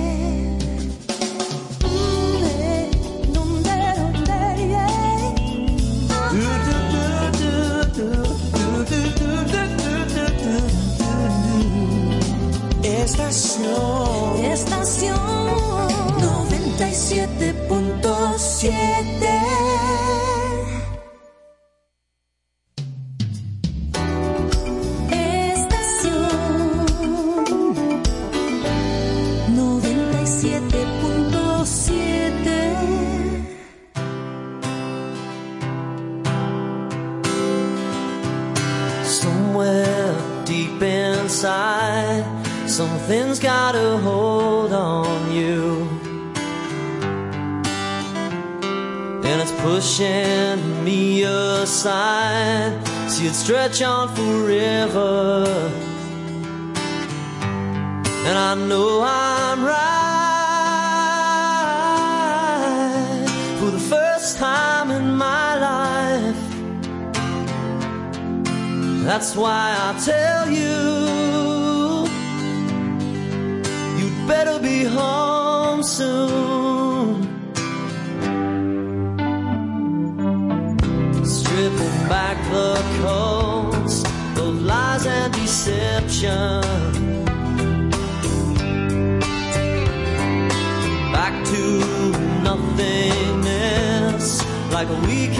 stretch on forever. And I know I'm right for the first time in my life. That's why I tell you, coast of lies and deception. Back to nothingness, like a week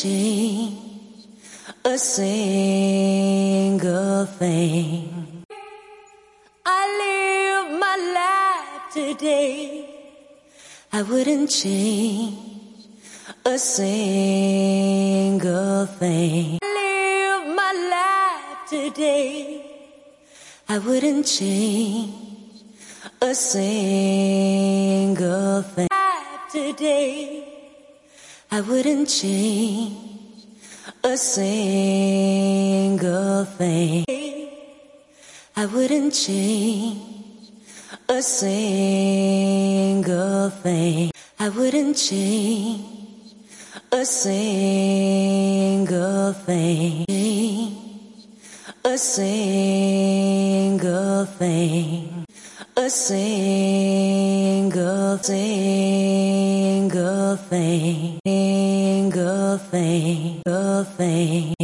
change a single thing. I live my life today, I wouldn't change a single thing. I live my life today. I wouldn't change a single thing. Today, I wouldn't change a single thing. I wouldn't change a single thing. I wouldn't change a single thing. A single thing. A single, single thing. Single thing. Single thing.